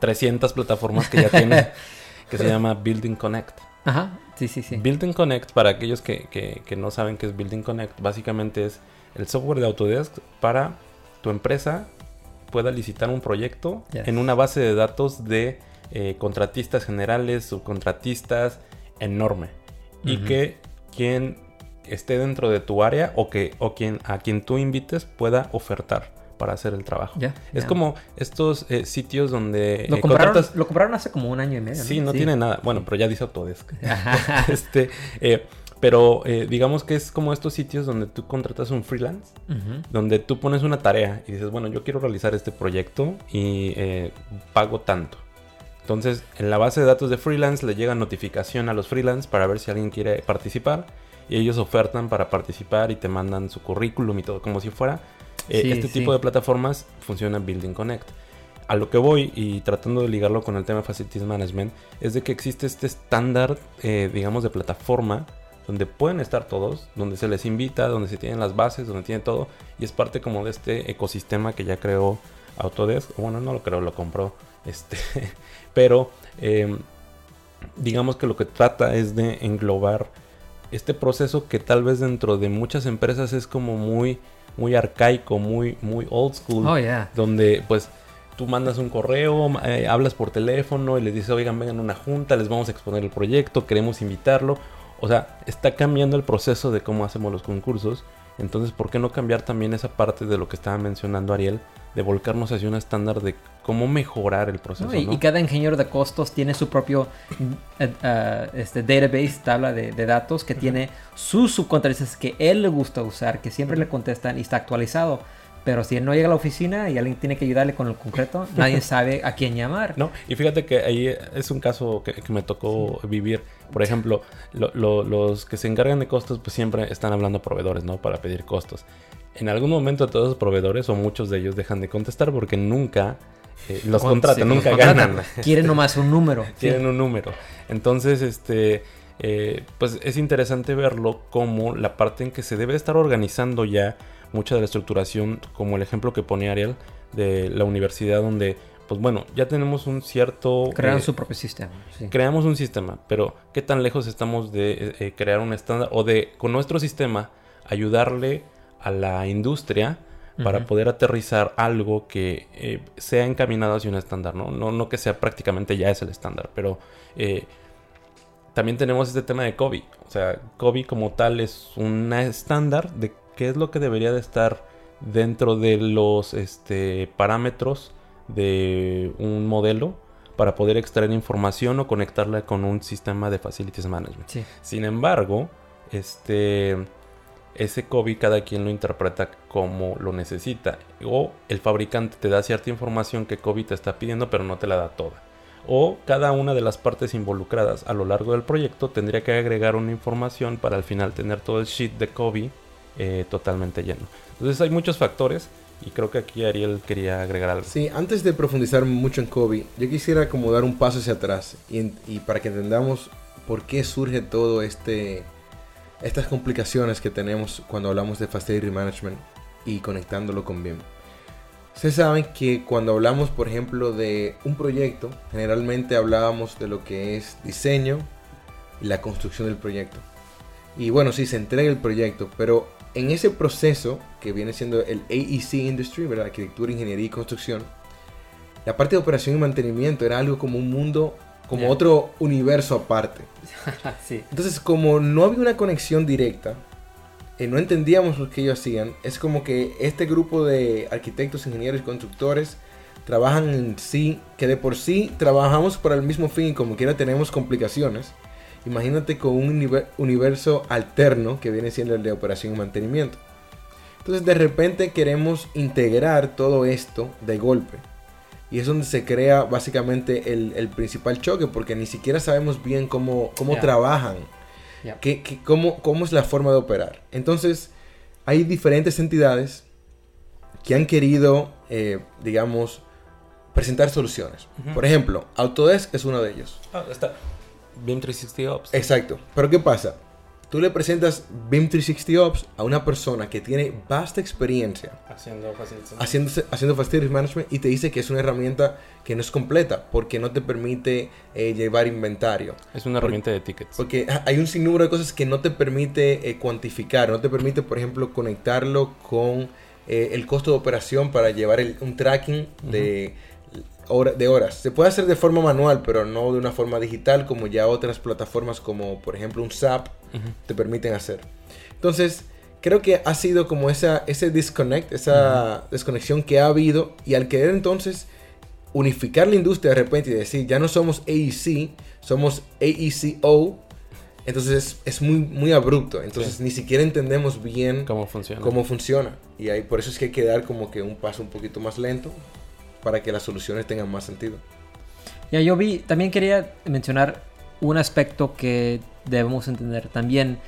300 plataformas que ya tiene, que se llama Building Connect. Ajá, sí, sí, sí. Building Connect, para aquellos que, que- que no saben qué es Building Connect, básicamente es el software de Autodesk para tu empresa pueda licitar un proyecto en una base de datos de eh, contratistas generales, subcontratistas, enorme. Y que quien esté dentro de tu área o que o quien a quien tú invites pueda ofertar para hacer el trabajo. Es como estos eh, sitios donde Lo eh, compraron, contratas- lo compraron hace como un año y medio. Sí, no tiene nada. Bueno, pero ya dice Autodesk. este, eh, pero eh, digamos que es como estos sitios donde tú contratas un freelance, donde tú pones una tarea y dices, bueno, yo quiero realizar este proyecto y eh, pago tanto. Entonces, en la base de datos de freelance le llega notificación a los freelance para ver si alguien quiere participar y ellos ofertan para participar y te mandan su currículum y todo como si fuera. Eh, Sí, este sí. tipo de plataformas funciona Building Connect. A lo que voy y tratando de ligarlo con el tema de Facilities Management es de que existe este estándar, eh, digamos, de plataforma donde pueden estar todos, donde se les invita, donde se tienen las bases, donde tiene todo y es parte como de este ecosistema que ya creó Autodesk. Bueno, no lo creo, lo compró. Este, pero eh, digamos que lo que trata es de englobar este proceso que tal vez dentro de muchas empresas es como muy, muy arcaico, muy, muy old school Oh, yeah. donde pues tú mandas un correo, eh, hablas por teléfono y les dices, oigan, vengan a una junta, les vamos a exponer el proyecto, queremos invitarlo. O sea, está cambiando el proceso de cómo hacemos los concursos. Entonces, ¿por qué no cambiar también esa parte de lo que estaba mencionando Ariel, de volcarnos hacia un estándar de cómo mejorar el proceso? No, y, ¿no? y cada ingeniero de costos tiene su propio eh, este database, tabla de, de datos, que tiene sus subcontratistas que él le gusta usar, que siempre le contestan y está actualizado. Pero si él no llega a la oficina y alguien tiene que ayudarle con el concreto, nadie sabe a quién llamar. No, y fíjate que ahí es un caso que, que me tocó vivir. Por ejemplo, lo- lo- los que se encargan de costos, pues siempre están hablando a proveedores, ¿no? Para pedir costos. En algún momento todos los proveedores, o muchos de ellos, dejan de contestar porque nunca eh, los Con- contratan, sí, nunca los contratan. ganan. Quieren nomás un número. sí. Tienen un número. Entonces, este, eh, pues es interesante verlo como la parte en que se debe estar organizando ya mucha de la estructuración, como el ejemplo que pone Ariel de la universidad, donde, pues bueno, ya tenemos un cierto... Crearon eh, su propio sistema. sí. creamos un sistema, pero ¿qué tan lejos estamos de eh, eh, crear un estándar o de con nuestro sistema ayudarle a la industria para poder aterrizar algo que eh, sea encaminado hacia un estándar, ¿no? ¿no? No que sea prácticamente ya es el estándar, pero también tenemos este tema de COVID. O sea, COVID como tal es un estándar de qué es lo que debería de estar dentro de los este, parámetros de un modelo para poder extraer información o conectarla con un sistema de facilities management. Sí. Sin embargo, este ese COVID cada quien lo interpreta como lo necesita. O el fabricante te da cierta información que COVID te está pidiendo, pero no te la da toda. O cada una de las partes involucradas a lo largo del proyecto tendría que agregar una información para al final tener todo el sheet de COVID eh, totalmente lleno. Entonces hay muchos factores y creo que aquí Ariel quería agregar algo. Sí, antes de profundizar mucho en Kobe, yo quisiera como dar un paso hacia atrás y para que entendamos por qué surge todo este estas complicaciones que tenemos cuando hablamos de Facility Management y conectándolo con BIM. Ustedes saben que cuando hablamos, por ejemplo, de un proyecto, generalmente hablábamos de lo que es diseño y la construcción del proyecto. Y bueno, sí, se entrega el proyecto, pero en ese proceso que viene siendo el AEC Industry, ¿verdad? Arquitectura, Ingeniería y Construcción, la parte de operación y mantenimiento era algo como un mundo, como Ya. otro universo aparte. sí. Entonces, como no había una conexión directa, eh, no entendíamos lo que ellos hacían, es como que este grupo de arquitectos, ingenieros y constructores trabajan en sí, que de por sí trabajamos para el mismo fin y como quiera tenemos complicaciones. Imagínate con un univer- universo alterno que viene siendo el de operación y mantenimiento. Entonces de repente queremos integrar todo esto de golpe. Y es donde se crea básicamente el, el principal choque, porque ni siquiera sabemos bien cómo, cómo trabajan, qué- qué- cómo, cómo es la forma de operar. Entonces hay diferentes entidades que han querido, eh, digamos, presentar soluciones. Por ejemplo, Autodesk es uno de ellos. Ah, está. BIM 360 Ops. Exacto. Pero ¿qué pasa? Tú le presentas BIM 360 Ops a una persona que tiene vasta experiencia Haciendo facilitación. haciendo, haciendo Facilities Management y te dice que es una herramienta que no es completa porque no te permite eh, llevar inventario. Es una herramienta de tickets. Porque hay un sinnúmero de cosas que no te permite eh, cuantificar, no te permite, por ejemplo, conectarlo con eh, el costo de operación para llevar el- un tracking de, de horas. Se puede hacer de forma manual, pero no de una forma digital como ya otras plataformas como, por ejemplo, un SAP Ujú. te permiten hacer. Entonces, creo que ha sido como esa, ese disconnect, esa desconexión que ha habido y al querer entonces unificar la industria de repente y decir, ya no somos AEC, somos AECO, entonces es, muy, muy abrupto, entonces Sí. ni siquiera entendemos bien cómo, ¿Cómo funciona? funciona y ahí, por eso es que hay que dar como que un paso un poquito más lento para que las soluciones tengan más sentido. Ya yo vi, también quería mencionar un aspecto que debemos entender también.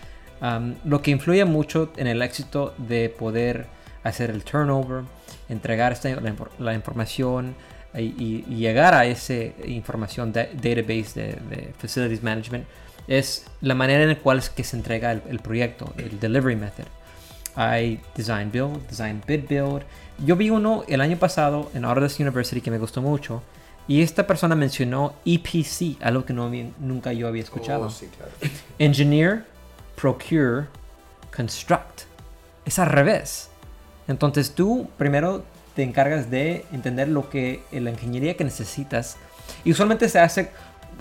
am, lo que influye mucho en el éxito de poder hacer el turnover, entregar esta, la, infor- la información y, y- llegar a esa información da- database de, de Facilities Management es la manera en la cual es que se entrega el, el proyecto, el delivery method. Hay Design Build, Design Bid Build. Yo vi uno el año pasado en Autodesk University que me gustó mucho. Y esta persona mencionó EPC, algo que no nunca yo había escuchado. Oh, sí, claro. Engineer, Procure, Construct. Es al revés. Entonces tú primero te encargas de entender lo que la ingeniería que necesitas. Y usualmente se hace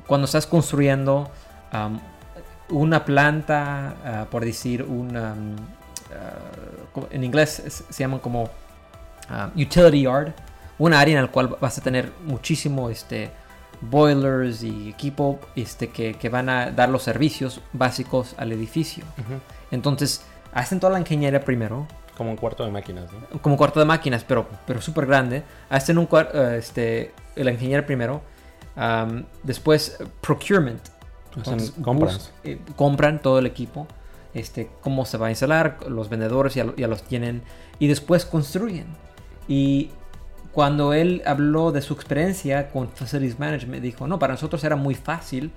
cuando estás construyendo una planta, ah, por decir, una... am, ah, en inglés se llaman como ah, utility yard, un área en la cual vas a tener muchísimo este, boilers y equipo este, que, que van a dar los servicios básicos al edificio. Ujú. Entonces, hacen toda la ingeniería primero, Como un cuarto de máquinas, ¿no? como cuarto de máquinas, pero, pero súper grande. Hacen un cuar- eh, este, la ingeniería primero. am, después, procurement. Entonces, compras. eh, compran todo el equipo. Este, cómo se va a instalar, los vendedores ya, ya los tienen. Y después construyen. Y cuando él habló de su experiencia con Facilities Management, dijo, no, para nosotros era muy fácil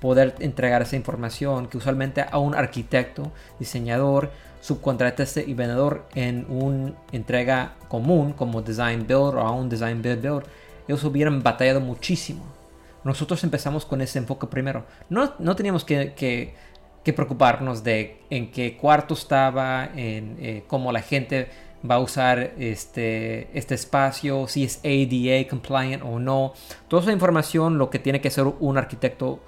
poder entregar esa información que usualmente a un arquitecto, diseñador, subcontratista y vendedor en una entrega común como Design Build o a un Design Build Build, ellos hubieran batallado muchísimo. Nosotros empezamos con ese enfoque primero. No, no teníamos que, que- que preocuparnos de en qué cuarto estaba, en eh, cómo la gente va a usar este, este espacio, si es ADA compliant o no. Toda esa información, lo que tiene que hacer un arquitecto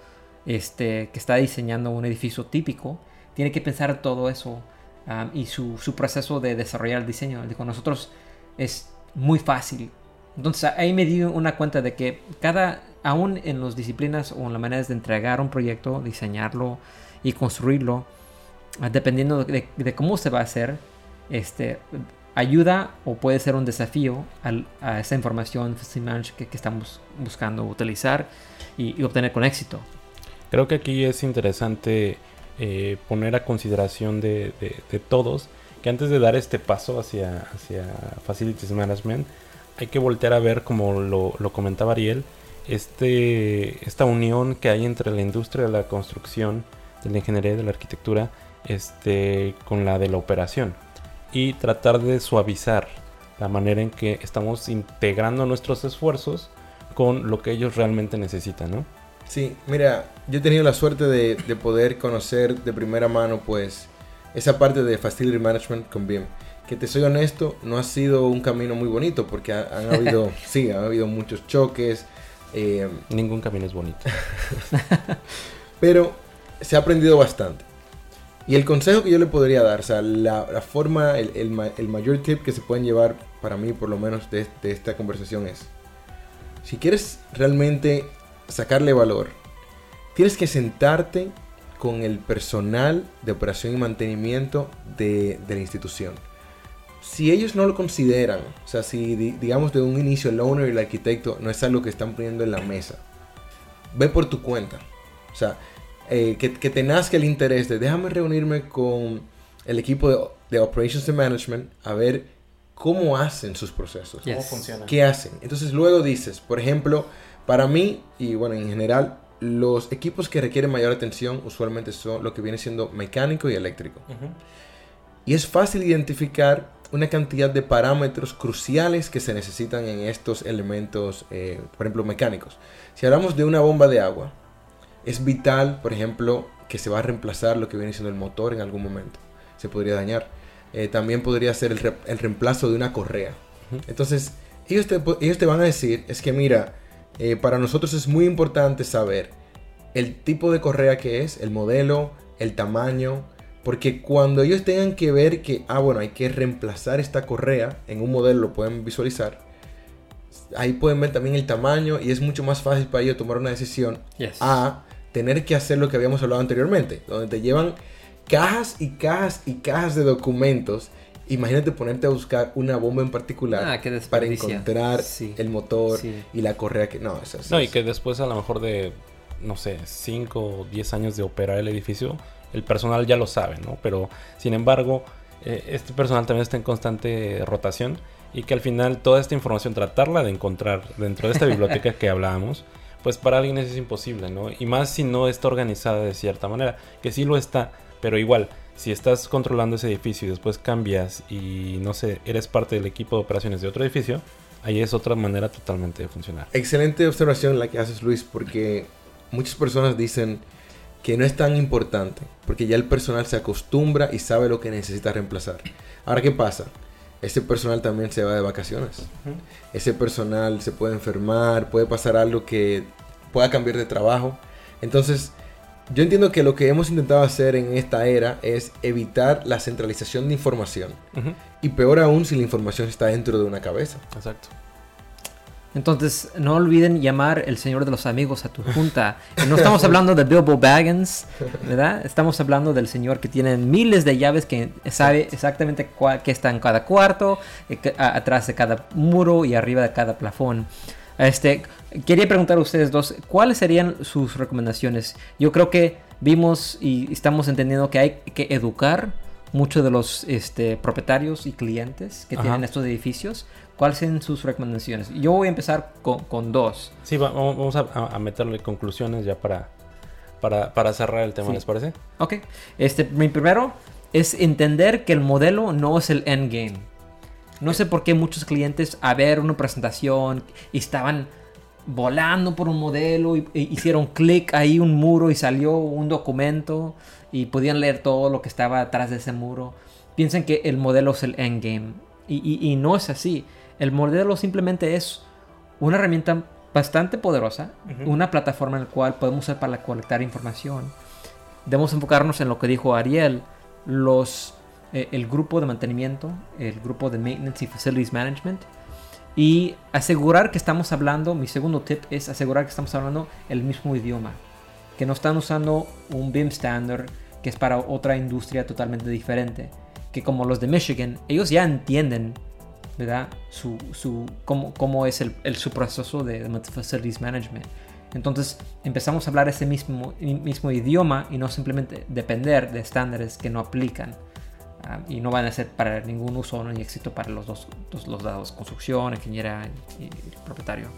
este, que está diseñando un edificio típico, tiene que pensar todo eso um, y su, su proceso de desarrollar el diseño. Digo, nosotros es muy fácil. Entonces ahí me di una cuenta de que cada, aún en las disciplinas o en las maneras de entregar un proyecto, diseñarlo y construirlo, dependiendo de, de cómo se va a hacer, este, ayuda o puede ser un desafío al- a esa información que, que estamos buscando utilizar y, obtener con éxito. Creo que aquí es interesante eh, poner a consideración de, todos que antes de dar este paso hacia, hacia Facilities Management, hay que voltear a ver, como lo, lo comentaba Ariel, este, esta unión que hay entre la industria de la construcción, de la ingeniería de la arquitectura, este, con la de la operación. Y tratar de suavizar la manera en que estamos integrando nuestros esfuerzos con lo que ellos realmente necesitan, ¿no? Sí, mira, yo he tenido la suerte de, de poder conocer de primera mano, pues, esa parte de Facility Management con BIM. Que te soy honesto, no ha sido un camino muy bonito porque ha- han habido, sí, han habido muchos choques, eh, Ningún camino es bonito. pero se ha aprendido bastante. Y el consejo que yo le podría dar, o sea, la, forma, el, el ma- el mayor tip que se pueden llevar para mí, por lo menos, de, esta conversación es, si quieres realmente sacarle valor, tienes que sentarte con el personal de operación y mantenimiento de, la institución. Si ellos no lo consideran, o sea, si di- digamos de un inicio el owner y el arquitecto no es algo que están poniendo en la mesa, ve por tu cuenta. O sea, eh, que, que te nazca el interés de déjame reunirme con el equipo de, de Operations and Management a ver cómo hacen sus procesos. Yes. ¿Cómo funciona? ¿Qué hacen? Entonces luego dices, por ejemplo, para mí y bueno, en general, los equipos que requieren mayor atención usualmente son lo que viene siendo mecánico y eléctrico. Y es fácil identificar una cantidad de parámetros cruciales que se necesitan en estos elementos, eh, por ejemplo, mecánicos. Si hablamos de una bomba de agua, es vital, por ejemplo, que se va a reemplazar lo que viene siendo el motor en algún momento. Se podría dañar. Eh, también podría ser el, re- el reemplazo de una correa. Entonces, ellos te, ellos te van a decir, es que mira, eh, para nosotros es muy importante saber el tipo de correa que es, el modelo, el tamaño, porque cuando ellos tengan que ver que, ah, bueno, hay que reemplazar esta correa, en un modelo lo pueden visualizar, ahí pueden ver también el tamaño y es mucho más fácil para ellos tomar una decisión Yes. a tener que hacer lo que habíamos hablado anteriormente, donde te llevan cajas y cajas y cajas de documentos. Imagínate ponerte a buscar una bomba en particular Ah, qué para encontrar Sí. el motor Sí. y la correa que... No, eso es... No, y que después a lo mejor de, no sé, 5 o 10 años de operar el edificio, el personal ya lo sabe, ¿no? Pero, sin embargo, eh, este personal también está en constante rotación y que al final toda esta información, tratarla de encontrar dentro de esta biblioteca que hablábamos, pues para alguien eso es imposible, ¿no? Y más si no está organizada de cierta manera, que sí lo está, pero igual, si estás controlando ese edificio y después cambias y, no sé, eres parte del equipo de operaciones de otro edificio, ahí es otra manera totalmente de funcionar. Excelente observación la que haces, Luis, porque muchas personas dicen que no es tan importante, porque ya el personal se acostumbra y sabe lo que necesita reemplazar. Ahora, ¿qué pasa? Ese personal también se va de vacaciones. Ese personal se puede enfermar, puede pasar algo que pueda cambiar de trabajo. Entonces, yo entiendo que lo que hemos intentado hacer en esta era es evitar la centralización de información. Y peor aún si la información está dentro de una cabeza. Exacto. Entonces, no olviden llamar el señor de los amigos a tu junta. No estamos hablando de Bilbo Baggins, ¿verdad? Estamos hablando del señor que tiene miles de llaves que sabe exactamente qué está en cada cuarto, eh, atrás de cada muro y arriba de cada plafón. Este, quería preguntar a ustedes dos, ¿cuáles serían sus recomendaciones? Yo creo que vimos y estamos entendiendo que hay que educar muchos de los este, propietarios y clientes que Ajá. tienen estos edificios. ¿Cuáles son sus recomendaciones? Yo voy a empezar con, con dos. Sí, va- vamos a, meterle conclusiones ya para, para, para cerrar el tema, Sí. ¿les parece? Ok. Este, mi primero es entender que el modelo no es el endgame. No sé por qué muchos clientes a ver una presentación y estaban volando por un modelo y, e hicieron clic ahí un muro y salió un documento y podían leer todo lo que estaba atrás de ese muro. Piensan que el modelo es el endgame y, y- y no es así. El modelo simplemente es una herramienta bastante poderosa, una plataforma en la cual podemos usar para colectar información. Debemos enfocarnos en lo que dijo Ariel, los, eh, el grupo de mantenimiento, el grupo de Maintenance y Facilities Management, y asegurar que estamos hablando, mi segundo tip es asegurar que estamos hablando el mismo idioma, que no están usando un BIM standard que es para otra industria totalmente diferente, que como los de Michigan, ellos ya entienden, ¿verdad? Su, su, cómo, cómo es el, el- su proceso de, de Facilities Management. Entonces empezamos a hablar ese mismo, mismo idioma y no simplemente depender de estándares que no aplican ah, y no van a ser para ningún uso ni éxito para los dos, dos- los lados, construcción, ingeniera y, y propietario.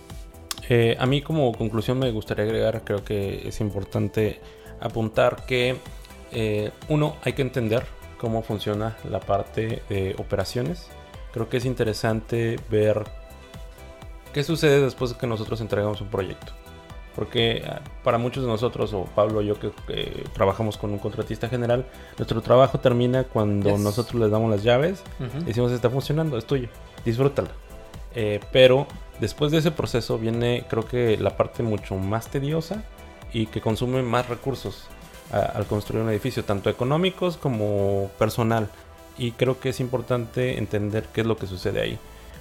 Eh, a mí como conclusión me gustaría agregar, creo que es importante apuntar que eh, uno, hay que entender cómo funciona la parte de operaciones creo que es interesante ver qué sucede después de que nosotros entregamos un proyecto. Porque ah, para muchos de nosotros, o Pablo y yo que trabajamos con un contratista general, nuestro trabajo termina cuando Yes. nosotros les damos las llaves Ujú. y decimos está funcionando, es tuyo, disfrútala. Eh, pero después de ese proceso viene creo que la parte mucho más tediosa y que consume más recursos a- al construir un edificio, tanto económicos como personal. Y creo que es importante entender qué es lo que sucede ahí.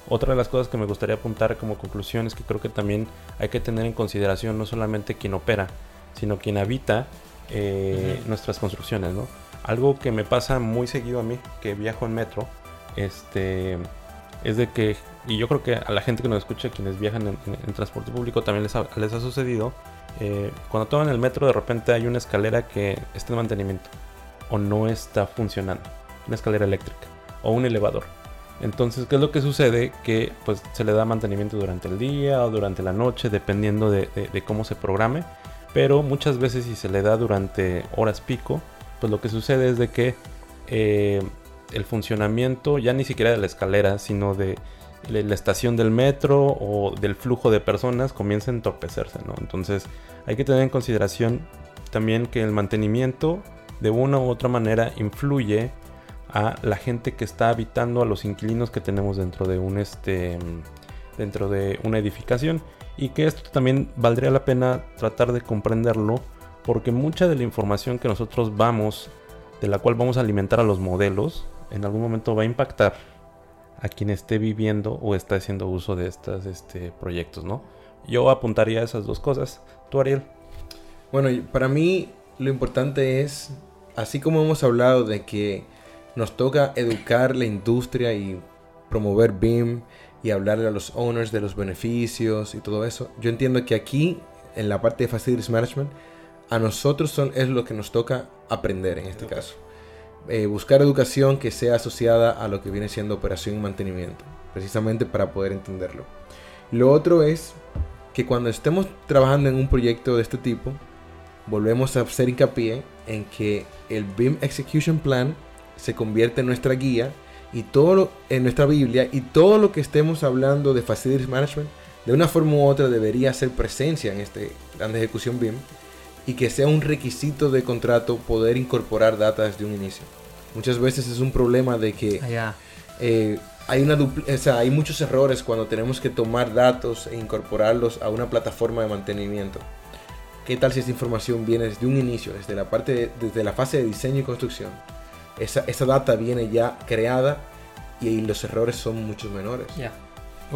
Otra de las cosas que me gustaría apuntar como conclusión es que creo que también hay que tener en consideración no solamente quien opera, sino quien habita eh, nuestras construcciones, ¿no? Algo que me pasa muy seguido a mí, que viajo en metro, este, es de que, y yo creo que a la gente que nos escucha, quienes viajan en, transporte público, también les ha, les ha sucedido, eh, cuando toman el metro de repente hay una escalera que está en mantenimiento o no está funcionando, una escalera eléctrica o un elevador. Entonces, ¿qué es lo que sucede? Que pues se le da mantenimiento durante el día o durante la noche, dependiendo de, de- de cómo se programe. Pero muchas veces si se le da durante horas pico, pues lo que sucede es de que eh, el funcionamiento ya ni siquiera de la escalera, sino de la estación del metro o del flujo de personas comienza a entorpecerse, ¿no? Entonces hay que tener en consideración también que el mantenimiento de una u otra manera influye a la gente que está habitando, a los inquilinos que tenemos dentro de un este dentro de una edificación y que esto también valdría la pena tratar de comprenderlo porque mucha de la información que nosotros vamos de la cual vamos a alimentar a los modelos en algún momento va a impactar a quien esté viviendo o está haciendo uso de estos este, proyectos, ¿no? Yo apuntaría esas dos cosas. Tú, Ariel. Bueno, para mí lo importante es, así como hemos hablado de que nos toca educar la industria y promover BIM y hablarle a los owners de los beneficios y todo eso, yo entiendo que aquí, en la parte de Facilities Management, a nosotros son, es lo que nos toca aprender en este caso. Eh, buscar educación que sea asociada a lo que viene siendo operación y mantenimiento, precisamente para poder entenderlo. Lo otro es que cuando estemos trabajando en un proyecto de este tipo, volvemos a hacer hincapié en que el BIM Execution Plan se convierte en nuestra guía y todo lo- en nuestra Biblia y todo lo que estemos hablando de Facilities Management de una forma u otra debería hacer presencia en este plan de ejecución BIM y que sea un requisito de contrato poder incorporar data desde un inicio. Muchas veces es un problema de que Allá. eh, hay, una dupli- o sea, hay muchos errores cuando tenemos que tomar datos e incorporarlos a una plataforma de mantenimiento. ¿Qué tal si esa información viene desde un inicio, desde la parte de- desde la fase de diseño y construcción? Esa, esa data viene ya creada y, los errores son mucho menores. Ya.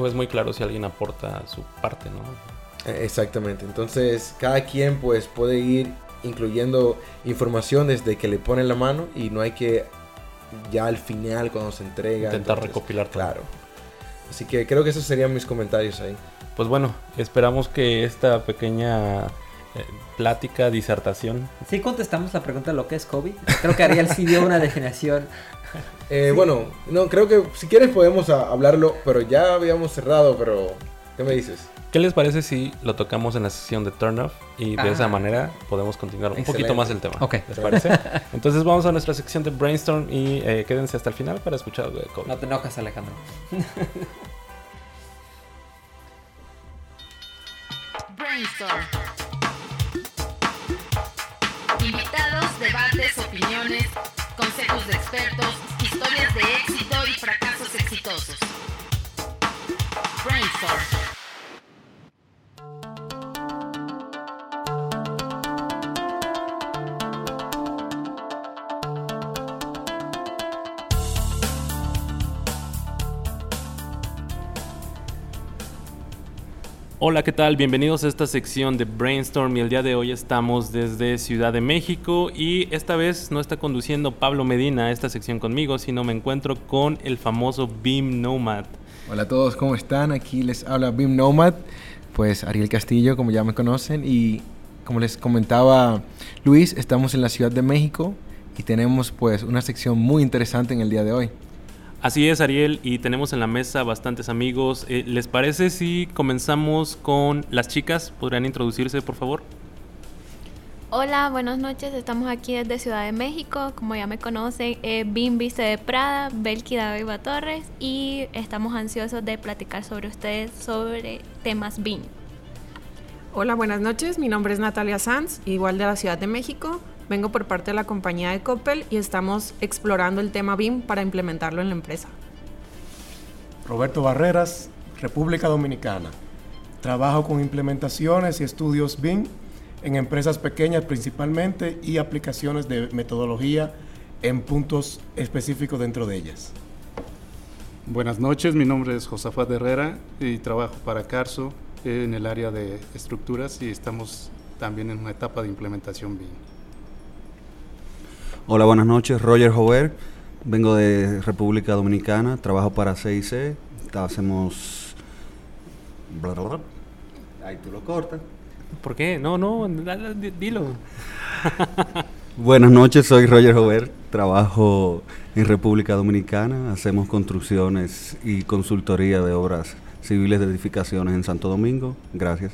Es muy claro si alguien aporta su parte, ¿no? Eh, Exactamente. Entonces, cada quien pues puede ir incluyendo información desde que le ponen la mano y no hay que ya al final cuando se entrega Intentar entonces, recopilar todo. Claro. Así que creo que esos serían mis comentarios ahí. Pues bueno, esperamos que esta pequeña eh, plática, disertación, Sí contestamos la pregunta de lo que es COVID. Creo que Ariel sí dio una definición. Eh, Bueno, no, creo que si quieres podemos a- hablarlo, pero ya habíamos cerrado, pero ¿qué me dices? ¿qué les parece si lo tocamos en la sesión de Turn Off? Y de Ah. esa manera podemos continuar un Excelente. poquito más el tema. Ok. ¿Les parece? Entonces vamos a nuestra sección de Brainstorm y eh, quédense hasta el final para escuchar algo de COVID. No te enojas, Alejandro. Brainstorm. Invitados, debates, opiniones, consejos de expertos, historias de éxito y fracasos exitosos. Hola, ¿qué tal? Bienvenidos a esta sección de Brainstorm y el día de hoy estamos desde Ciudad de México y esta vez no está conduciendo Pablo Medina esta sección conmigo, sino me encuentro con el famoso Beam Nomad. Hola a todos, ¿cómo están? Aquí les habla BIM Nomad, pues Ariel Castillo, como ya me conocen, y como les comentaba Luis, estamos en la Ciudad de México y tenemos pues una sección muy interesante en el día de hoy. Así es, Ariel, y tenemos en la mesa bastantes amigos. Eh, ¿Les parece si comenzamos con las chicas? ¿Podrían introducirse, por favor? Hola, buenas noches. Estamos aquí desde Ciudad de México. Como ya me conocen, eh, BIM Vice de Prada, Belki Daviva Torres y estamos ansiosos de platicar sobre ustedes sobre temas BIM. Hola, buenas noches. Mi nombre es Natalia Sanz, igual de la Ciudad de México. Vengo por parte de la compañía de Coppel y estamos explorando el tema BIM para implementarlo en la empresa. Roberto Barreras, República Dominicana. Trabajo con implementaciones y estudios BIM en empresas pequeñas principalmente y aplicaciones de metodología en puntos específicos dentro de ellas. Buenas noches, mi nombre es Josafat Herrera y trabajo para Carso en el área de estructuras y estamos también en una etapa de implementación BIM. Hola, buenas noches, Roger Jover, vengo de República Dominicana, trabajo para CIC, hacemos... bla, bla, bla. Ahí tú lo cortas. ¿Por qué? No, no, dilo. Buenas noches, soy Roger Jover, trabajo en República Dominicana, hacemos construcciones y consultoría de obras civiles de edificaciones en Santo Domingo. Gracias.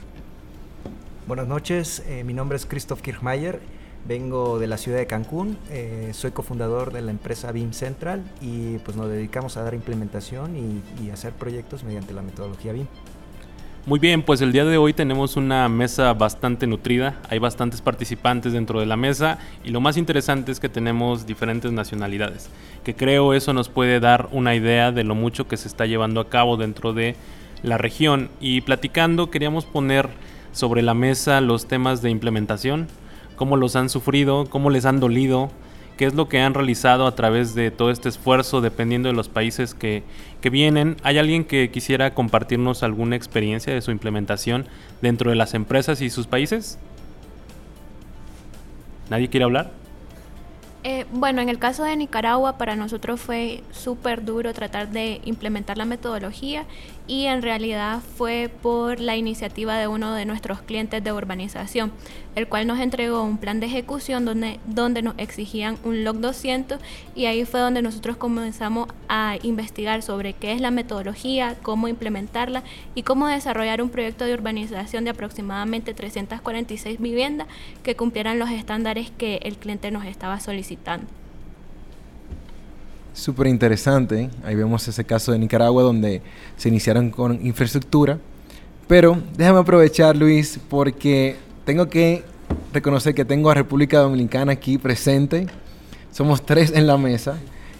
Buenas noches, eh, mi nombre es Christoph Kirchmeier, vengo de la ciudad de Cancún, eh, soy cofundador de la empresa BIM Central y pues nos dedicamos a dar implementación y, y hacer proyectos mediante la metodología BIM. Muy bien, pues el día de hoy tenemos una mesa bastante nutrida, hay bastantes participantes dentro de la mesa y lo más interesante es que tenemos diferentes nacionalidades, que creo eso nos puede dar una idea de lo mucho que se está llevando a cabo dentro de la región. Y platicando queríamos poner sobre la mesa los temas de implementación, cómo los han sufrido, cómo les han dolido, qué es lo que han realizado a través de todo este esfuerzo dependiendo de los países que, que vienen. ¿Hay alguien que quisiera compartirnos alguna experiencia de su implementación dentro de las empresas y sus países? ¿Nadie quiere hablar? Eh, bueno, en el caso de Nicaragua, para nosotros fue súper duro tratar de implementar la metodología y en realidad fue por la iniciativa de uno de nuestros clientes de urbanización, el cual nos entregó un plan de ejecución donde, donde nos exigían un log 200 y ahí fue donde nosotros comenzamos a investigar sobre qué es la metodología, cómo implementarla y cómo desarrollar un proyecto de urbanización de aproximadamente 346 viviendas que cumplieran los estándares que el cliente nos estaba solicitando. Súper interesante. Ahí vemos ese caso de Nicaragua donde se iniciaron con infraestructura. Pero déjame aprovechar, Luis, porque tengo que reconocer que tengo a República Dominicana aquí presente. Somos tres en la mesa.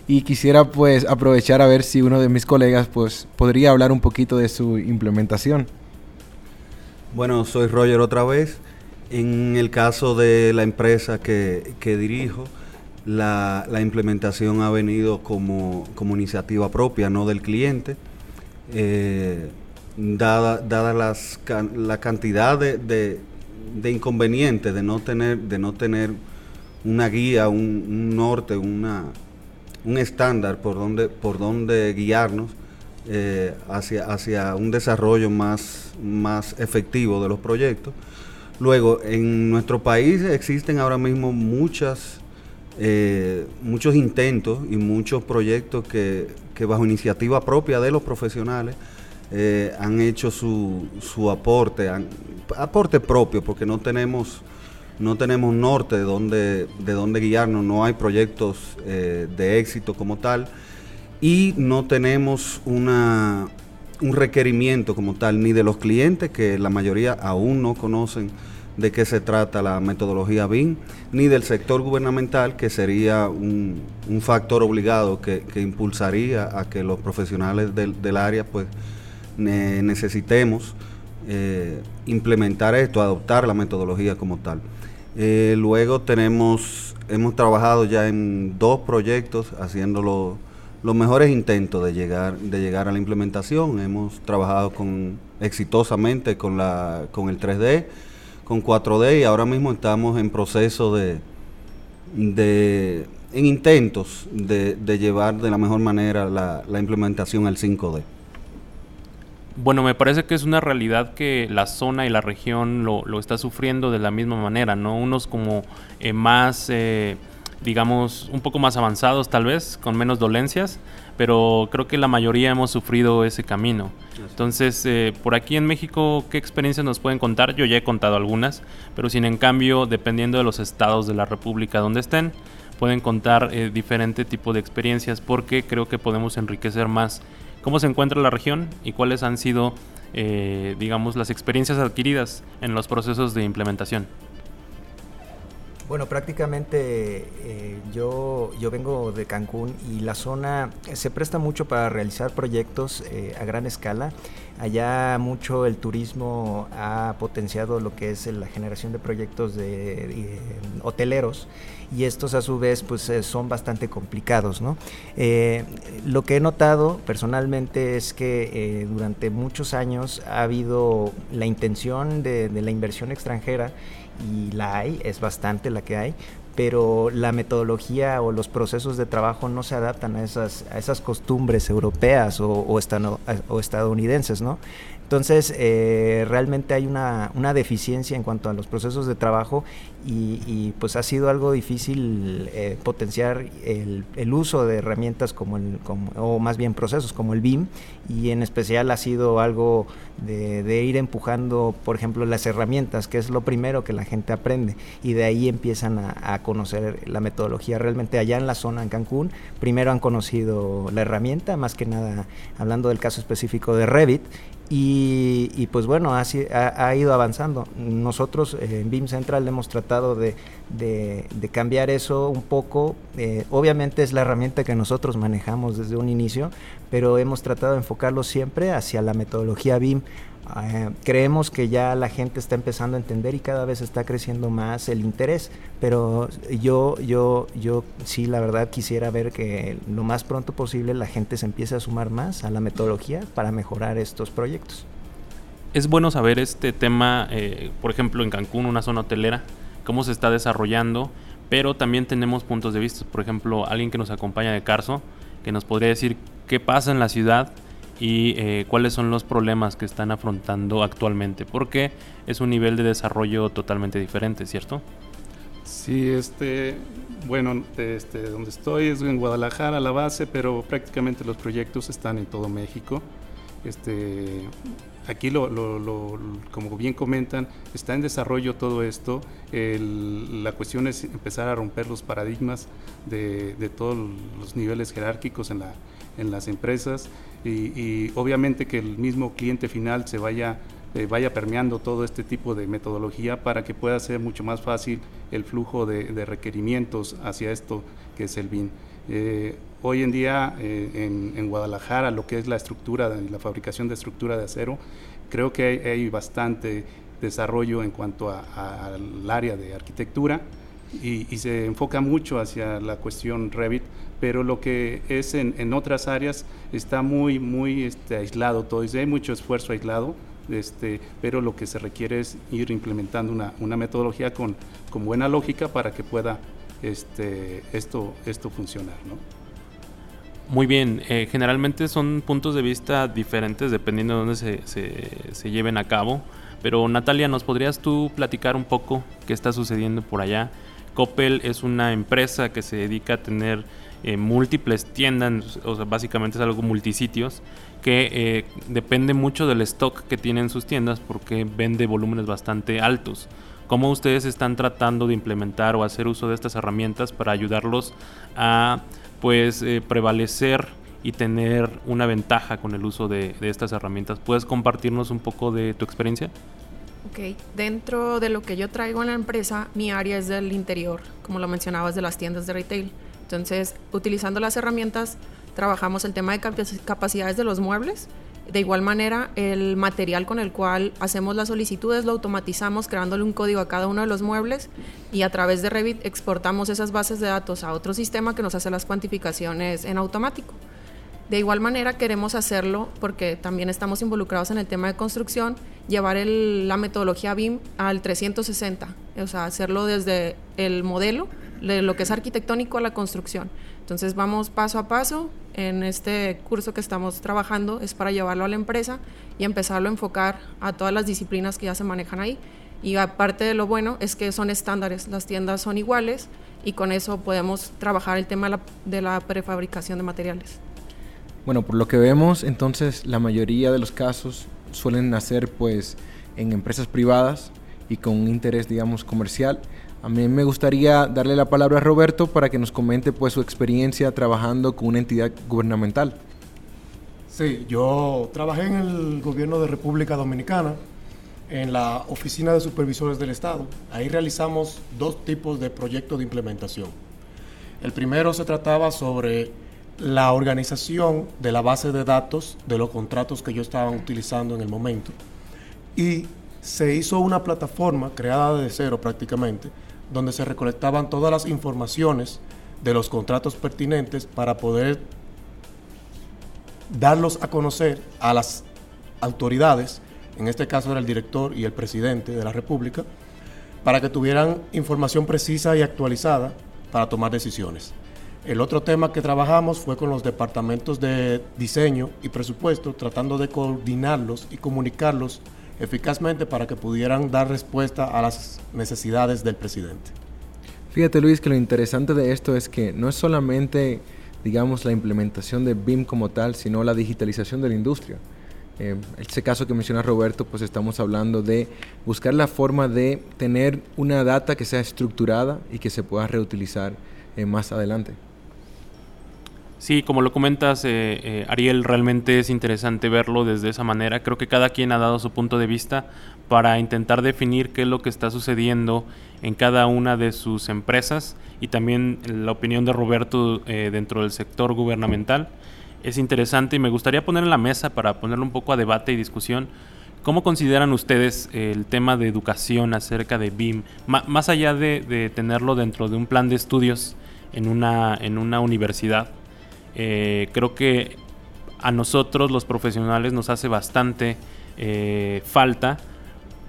Y quisiera pues aprovechar a ver si uno de mis colegas pues podría hablar un poquito de su implementación. Bueno, soy Roger otra vez. En el caso de la empresa que, que dirijo, la, la implementación ha venido como, como iniciativa propia, no del cliente. Eh, dada dada la cantidad de, de- inconvenientes de no tener, de no tener una guía, un, un norte, una, un estándar por donde, por donde guiarnos eh, hacia, hacia un desarrollo más, más efectivo de los proyectos. Luego, en nuestro país existen ahora mismo muchas, eh, muchos intentos y muchos proyectos que, que bajo iniciativa propia de los profesionales eh, han hecho su, su aporte, aporte propio, porque no tenemos, no tenemos norte de donde, de donde guiarnos, no hay proyectos eh, de éxito como tal y no tenemos una, un requerimiento como tal ni de los clientes, que la mayoría aún no conocen de qué se trata la metodología BIM, ni del sector gubernamental, que sería un, un factor obligado que, que impulsaría a que los profesionales del, del área pues ne- necesitemos eh, implementar esto, adoptar la metodología como tal. Eh, luego tenemos, hemos trabajado ya en dos proyectos haciendo lo- los mejores intentos de llegar, de llegar a la implementación. Hemos trabajado con, exitosamente con, la, con el 3D, con 4D y ahora mismo estamos en proceso de, de en intentos de, de llevar de la mejor manera la, la implementación al 5D. Bueno, me parece que es una realidad que la zona y la región lo, lo está sufriendo de la misma manera, ¿no? Unos como eh, más eh, digamos, un poco más avanzados tal vez, con menos dolencias, pero creo que la mayoría hemos sufrido ese camino. Entonces, eh, por aquí en México, ¿qué experiencias nos pueden contar? Yo ya he contado algunas, pero sin en cambio, dependiendo de los estados de la República donde estén, pueden contar eh, diferente tipo de experiencias porque creo que podemos enriquecer más cómo se encuentra la región y cuáles han sido, eh, digamos, las experiencias adquiridas en los procesos de implementación. Bueno, prácticamente eh, yo, yo vengo de Cancún y la zona se presta mucho para realizar proyectos eh, a gran escala. Allá mucho el turismo ha potenciado lo que es la generación de proyectos de, hoteleros y estos a su vez pues eh, son bastante complicados. ¿no? Eh, lo que he notado personalmente es que eh, durante muchos años ha habido la intención de la inversión extranjera y la hay, es bastante la que hay, pero la metodología o los procesos de trabajo no se adaptan a esas, a esas costumbres europeas o, o, o estadounidenses, ¿no? Entonces, eh, realmente hay una, una, deficiencia en cuanto a los procesos de trabajo y, y pues ha sido algo difícil eh, potenciar el, el, uso de herramientas como el, como, o más bien procesos como el BIM y en especial ha sido algo de, ir empujando, por ejemplo, las herramientas, que es lo primero que la gente aprende y de ahí empiezan a, a conocer la metodología. Realmente allá en la zona, en Cancún, primero han conocido la herramienta, más que nada hablando del caso específico de Revit, y, pues bueno, ha, ha, ido avanzando. Nosotros eh, en BIM Central hemos tratado de cambiar eso un poco. Eh, obviamente es la herramienta que nosotros manejamos desde un inicio, pero hemos tratado de enfocarlo siempre hacia la metodología BIM. Uh, creemos que ya la gente está empezando a entender y cada vez está creciendo más el interés, pero yo, yo, yo sí, la verdad quisiera ver que lo más pronto posible la gente se empiece a sumar más a la metodología para mejorar estos proyectos. Es bueno saber este tema, eh, por ejemplo, en Cancún, una zona hotelera, cómo se está desarrollando, pero también tenemos puntos de vista. Por ejemplo, alguien que nos acompaña de Carso, que nos podría decir qué pasa en la ciudad y eh, cuáles son los problemas que están afrontando actualmente, porque es un nivel de desarrollo totalmente diferente, ¿cierto? Sí, este, bueno, este, donde estoy es en Guadalajara, la base, pero prácticamente los proyectos están en todo México. Este, aquí, lo, lo, lo, como bien comentan, está en desarrollo todo esto. El, la cuestión es empezar a romper los paradigmas de, de todos los niveles jerárquicos en, la, en las empresas y, obviamente que el mismo cliente final se vaya, eh, vaya permeando todo este tipo de metodología para que pueda ser mucho más fácil el flujo de, requerimientos hacia esto que es el BIN. Eh, hoy en día eh, en, Guadalajara lo que es la estructura, la fabricación de estructura de acero, creo que hay, bastante desarrollo en cuanto al área de arquitectura y, se enfoca mucho hacia la cuestión Revit, pero lo que es en, en otras áreas está muy, muy este, aislado todo, hay mucho esfuerzo aislado, este, pero lo que se requiere es ir implementando una, una metodología con, con, buena lógica para que pueda este, esto, esto funcionar. ¿no? Muy bien, eh, generalmente son puntos de vista diferentes dependiendo de dónde se, se, se, lleven a cabo, pero Natalia, ¿nos podrías tú platicar un poco qué está sucediendo por allá? Coppel es una empresa que se dedica a tener eh, múltiples tiendas, o sea, básicamente es algo multisitios, que eh, depende mucho del stock que tienen sus tiendas porque vende volúmenes bastante altos. ¿Cómo ustedes están tratando de implementar o hacer uso de estas herramientas para ayudarlos a pues eh, prevalecer y tener una ventaja con el uso de, de, estas herramientas? ¿Puedes compartirnos un poco de tu experiencia? Ok, dentro de lo que yo traigo en la empresa, mi área es del interior, como lo mencionabas, de las tiendas de retail. Entonces, utilizando las herramientas, trabajamos el tema de capacidades de los muebles. De igual manera, el material con el cual hacemos las solicitudes lo automatizamos creándole un código a cada uno de los muebles y a través de Revit exportamos esas bases de datos a otro sistema que nos hace las cuantificaciones en automático. De igual manera queremos hacerlo porque también estamos involucrados en el tema de construcción, llevar la metodología BIM al 360, o sea, hacerlo desde el modelo, de lo que es arquitectónico a la construcción. Entonces vamos paso a paso, en este curso que estamos trabajando es para llevarlo a la empresa y empezarlo a enfocar a todas las disciplinas que ya se manejan ahí. Y aparte de lo bueno es que son estándares, las tiendas son iguales y con eso podemos trabajar el tema de la prefabricación de materiales. Bueno, por lo que vemos, entonces la mayoría de los casos suelen nacer pues en empresas privadas y con un interés, digamos, comercial. A mí me gustaría darle la palabra a Roberto para que nos comente pues su experiencia trabajando con una entidad gubernamental. Sí, yo trabajé en el gobierno de República Dominicana, en la Oficina de Supervisores del Estado. Ahí realizamos dos tipos de proyectos de implementación. El primero se trataba sobre la organización de la base de datos de los contratos que yo estaba utilizando en el momento. Y se hizo una plataforma creada de cero prácticamente, donde se recolectaban todas las informaciones de los contratos pertinentes para poder darlos a conocer a las autoridades, en este caso era el director y el presidente de la República, para que tuvieran información precisa y actualizada para tomar decisiones. El otro tema que trabajamos fue con los departamentos de diseño y presupuesto, tratando de coordinarlos y comunicarlos eficazmente para que pudieran dar respuesta a las necesidades del presidente. Fíjate Luis que lo interesante de esto es que no es solamente, digamos, la implementación de BIM como tal, sino la digitalización de la industria. Eh, ese caso que menciona Roberto, pues estamos hablando de buscar la forma de tener una data que sea estructurada y que se pueda reutilizar eh, más adelante. Sí, como lo comentas, eh, eh, Ariel, realmente es interesante verlo desde esa manera. Creo que cada quien ha dado su punto de vista para intentar definir qué es lo que está sucediendo en cada una de sus empresas y también la opinión de Roberto eh, dentro del sector gubernamental. Es interesante y me gustaría poner en la mesa para ponerlo un poco a debate y discusión. ¿Cómo consideran ustedes el tema de educación acerca de BIM? Más allá de, de tenerlo dentro de un plan de estudios en una, en una universidad, eh, creo que a nosotros los profesionales nos hace bastante eh, falta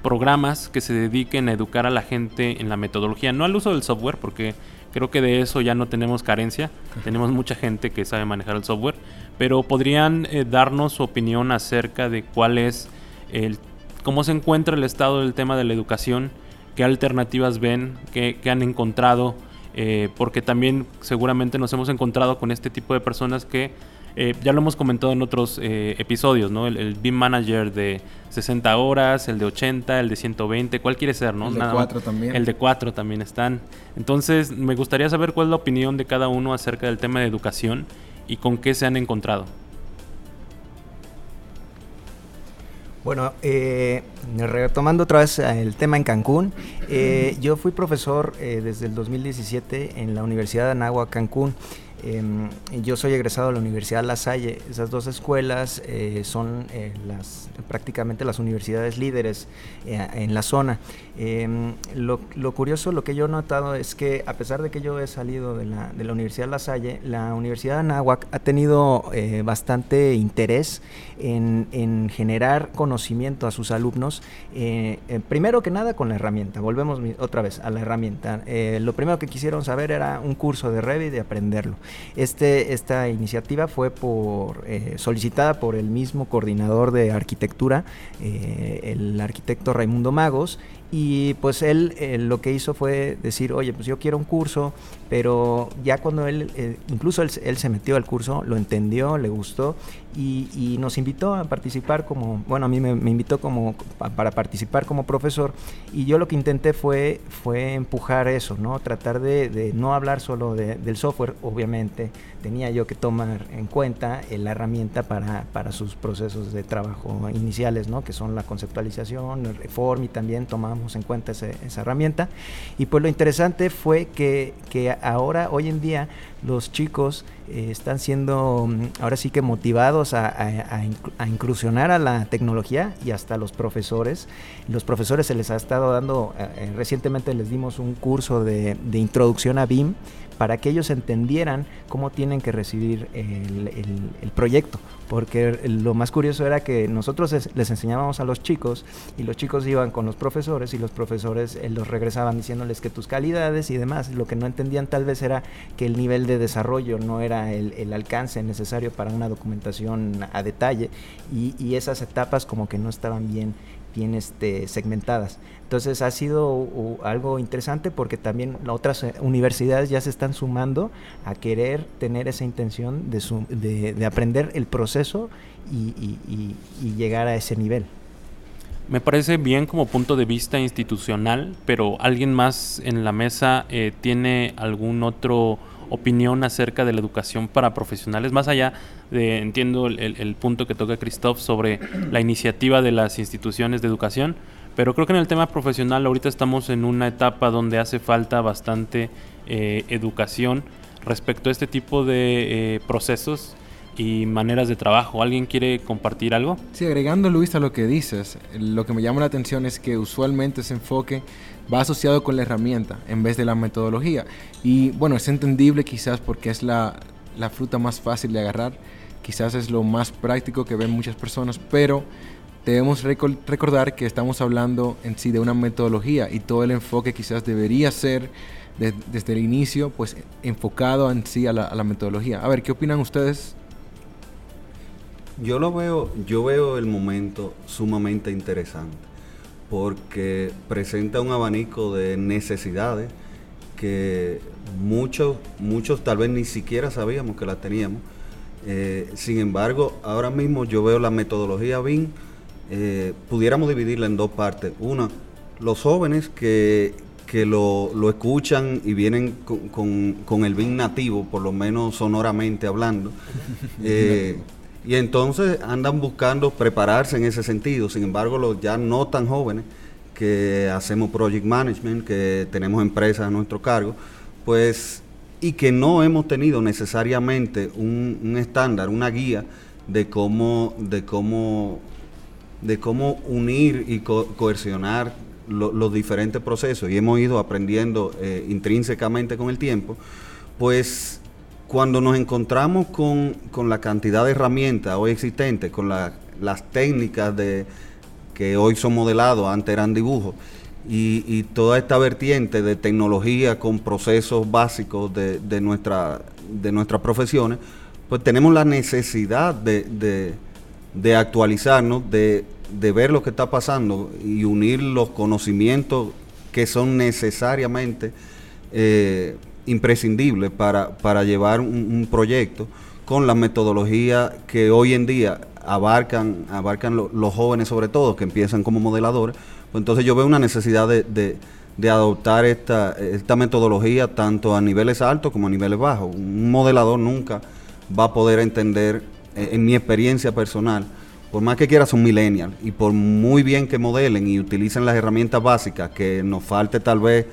programas que se dediquen a educar a la gente en la metodología, no al uso del software, porque creo que de eso ya no tenemos carencia, tenemos mucha gente que sabe manejar el software, pero podrían eh, darnos su opinión acerca de cuál es el, cómo se encuentra el estado del tema de la educación, qué alternativas ven, qué, qué han encontrado, eh, porque también seguramente nos hemos encontrado con este tipo de personas que eh, ya lo hemos comentado en otros eh, episodios, ¿no? El, el BIM Manager de 60 horas, el de 80, el de 120, ¿cuál quiere ser, no? El de Nada- cuatro también. El de 4 también están. Entonces, me gustaría saber cuál es la opinión de cada uno acerca del tema de educación y con qué se han encontrado. Bueno, eh, retomando otra vez el tema en Cancún, eh, yo fui profesor eh, desde el 2017 en la Universidad de Anáhuac, Cancún. Em, yo soy egresado de la Universidad La Salle. Esas dos escuelas eh, son eh, las, prácticamente las universidades líderes eh, en la zona. Em, lo, curioso, lo que yo he notado es que a pesar de que yo he salido de la, de la Universidad La Salle, la Universidad de Anáhuac ha tenido bastante interés en, en generar conocimiento a sus alumnos. primero que nada con la herramienta. Volvemos otra vez a la herramienta. Lo primero que quisieron saber era un curso de Revit de aprenderlo. Este, esta iniciativa fue por, eh, solicitada por el mismo coordinador de arquitectura, eh, el arquitecto Raimundo Magos, y pues él eh, lo que hizo fue decir, oye, pues yo quiero un curso, pero ya cuando él, eh, incluso él, se metió al curso, lo entendió, le gustó y, nos invitó a participar como, bueno, a mí me, invitó como pa- para participar como profesor y yo lo que intenté fue, fue empujar eso, ¿no? Tratar de, no hablar solo de- del software, obviamente tenía yo que tomar en cuenta la herramienta para, para sus procesos de trabajo iniciales, ¿no? Que son la conceptualización, el reform y también tomamos en cuenta esa herramienta. Y pues lo interesante fue que, que ahora, hoy en día, los chicos eh, están siendo mm, ahora sí que motivados a, a- a incursionar a la tecnología y hasta los profesores. Los profesores se les ha estado dando, eh, eh, recientemente les dimos un curso de, de introducción a BIM para que ellos entendieran cómo tienen que recibir el, proyecto. Porque lo más curioso era que nosotros es- les enseñábamos a los chicos y los chicos iban con los profesores y los profesores eh, los regresaban diciéndoles que tus calidades y demás. Lo que no entendían tal vez era que el nivel de desarrollo no era el, el alcance necesario para una documentación a detalle y, y esas etapas como que no estaban bien bien este, segmentadas. Entonces ha sido algo interesante porque también otras eh, universidades ya se están sumando a querer tener esa intención de, su- de- de aprender el proceso y, llegar a ese nivel. Me parece bien como punto de vista institucional, pero ¿alguien más en la mesa eh, tiene algún otro opinión acerca de la educación para profesionales? Más allá de, entiendo el punto que toca Christoph sobre la iniciativa de las instituciones de educación, pero creo que en el tema profesional ahorita estamos en una etapa donde hace falta bastante eh, educación respecto a este tipo de eh, procesos y maneras de trabajo. ¿Alguien quiere compartir algo? Sí, agregando Luis a lo que dices, lo que me llama la atención es que usualmente ese enfoque va asociado con la herramienta en vez de la metodología. Y bueno, es entendible quizás porque es la, la fruta más fácil de agarrar, quizás es lo más práctico que ven muchas personas, pero debemos recordar que estamos hablando en sí de una metodología y todo el enfoque quizás debería ser de- desde el inicio pues enfocado en sí a la, a la metodología. A ver, ¿qué opinan ustedes? Yo lo veo, yo veo el momento sumamente interesante porque presenta un abanico de necesidades que muchos, muchos tal vez ni siquiera sabíamos que las teníamos. Eh, sin embargo, ahora mismo yo veo la metodología BIM, eh, pudiéramos dividirla en dos partes. Una, los jóvenes que, que lo, lo escuchan y vienen con, con- con el BIM nativo, por lo menos sonoramente hablando. Eh, y entonces andan buscando prepararse en ese sentido. Sin embargo, los ya no tan jóvenes que hacemos project management, que tenemos empresas a nuestro cargo, pues, y que no hemos tenido necesariamente un, un estándar, una guía de cómo, de cómo, de cómo unir y co- coercionar lo- los diferentes procesos y hemos ido aprendiendo eh, intrínsecamente con el tiempo, pues cuando nos encontramos con, con la cantidad de herramientas hoy existentes, con la- las técnicas de, que hoy son modelados, antes eran dibujos, y, toda esta vertiente de tecnología con procesos básicos de, de nuestra, de nuestras profesiones, pues tenemos la necesidad de- de actualizarnos, de, de ver lo que está pasando y unir los conocimientos que son necesariamente eh, imprescindibles para, para llevar un, proyecto con la metodología que hoy en día abarcan, abarcan lo- los jóvenes sobre todo, que empiezan como modeladores. Pues entonces yo veo una necesidad de, de- de adoptar esta, esta metodología tanto a niveles altos como a niveles bajos. Un modelador nunca va a poder entender, en mi experiencia personal, por más que quiera son millennials. Y por muy bien que modelen y utilicen las herramientas básicas, que nos falte tal vez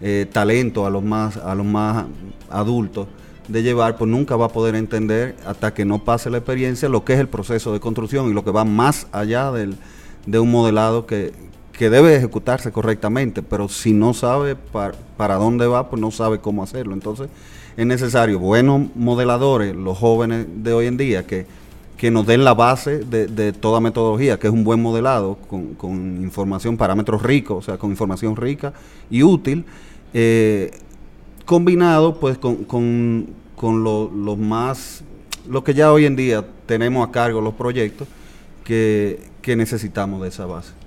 eh, talento a los más a los más adultos de llevar, pues nunca va a poder entender hasta que no pase la experiencia lo que es el proceso de construcción y lo que va más allá del, de un modelado que, que debe ejecutarse correctamente, pero si no sabe par- para dónde va, pues no sabe cómo hacerlo. Entonces es necesario buenos modeladores, los jóvenes de hoy en día, que, que nos den la base de, de toda metodología, que es un buen modelado con, con información, parámetros ricos, o sea, con información rica y útil, eh, combinado pues con, con, con lo, lo más, lo que ya hoy en día tenemos a cargo los proyectos que, que necesitamos de esa base.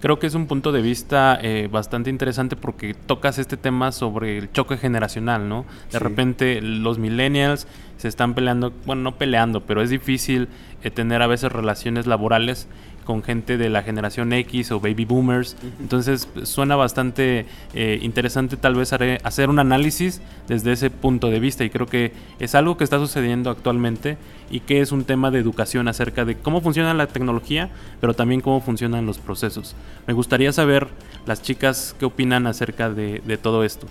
Creo que es un punto de vista eh, bastante interesante porque tocas este tema sobre el choque generacional, ¿no? De Sí. repente los millennials se están peleando, bueno, no peleando, pero es difícil eh, tener a veces relaciones laborales con gente de la generación X o baby boomers. Entonces suena bastante eh, interesante tal vez hacer un análisis desde ese punto de vista y creo que es algo que está sucediendo actualmente y que es un tema de educación acerca de cómo funciona la tecnología, pero también cómo funcionan los procesos. Me gustaría saber las chicas qué opinan acerca de, de todo esto.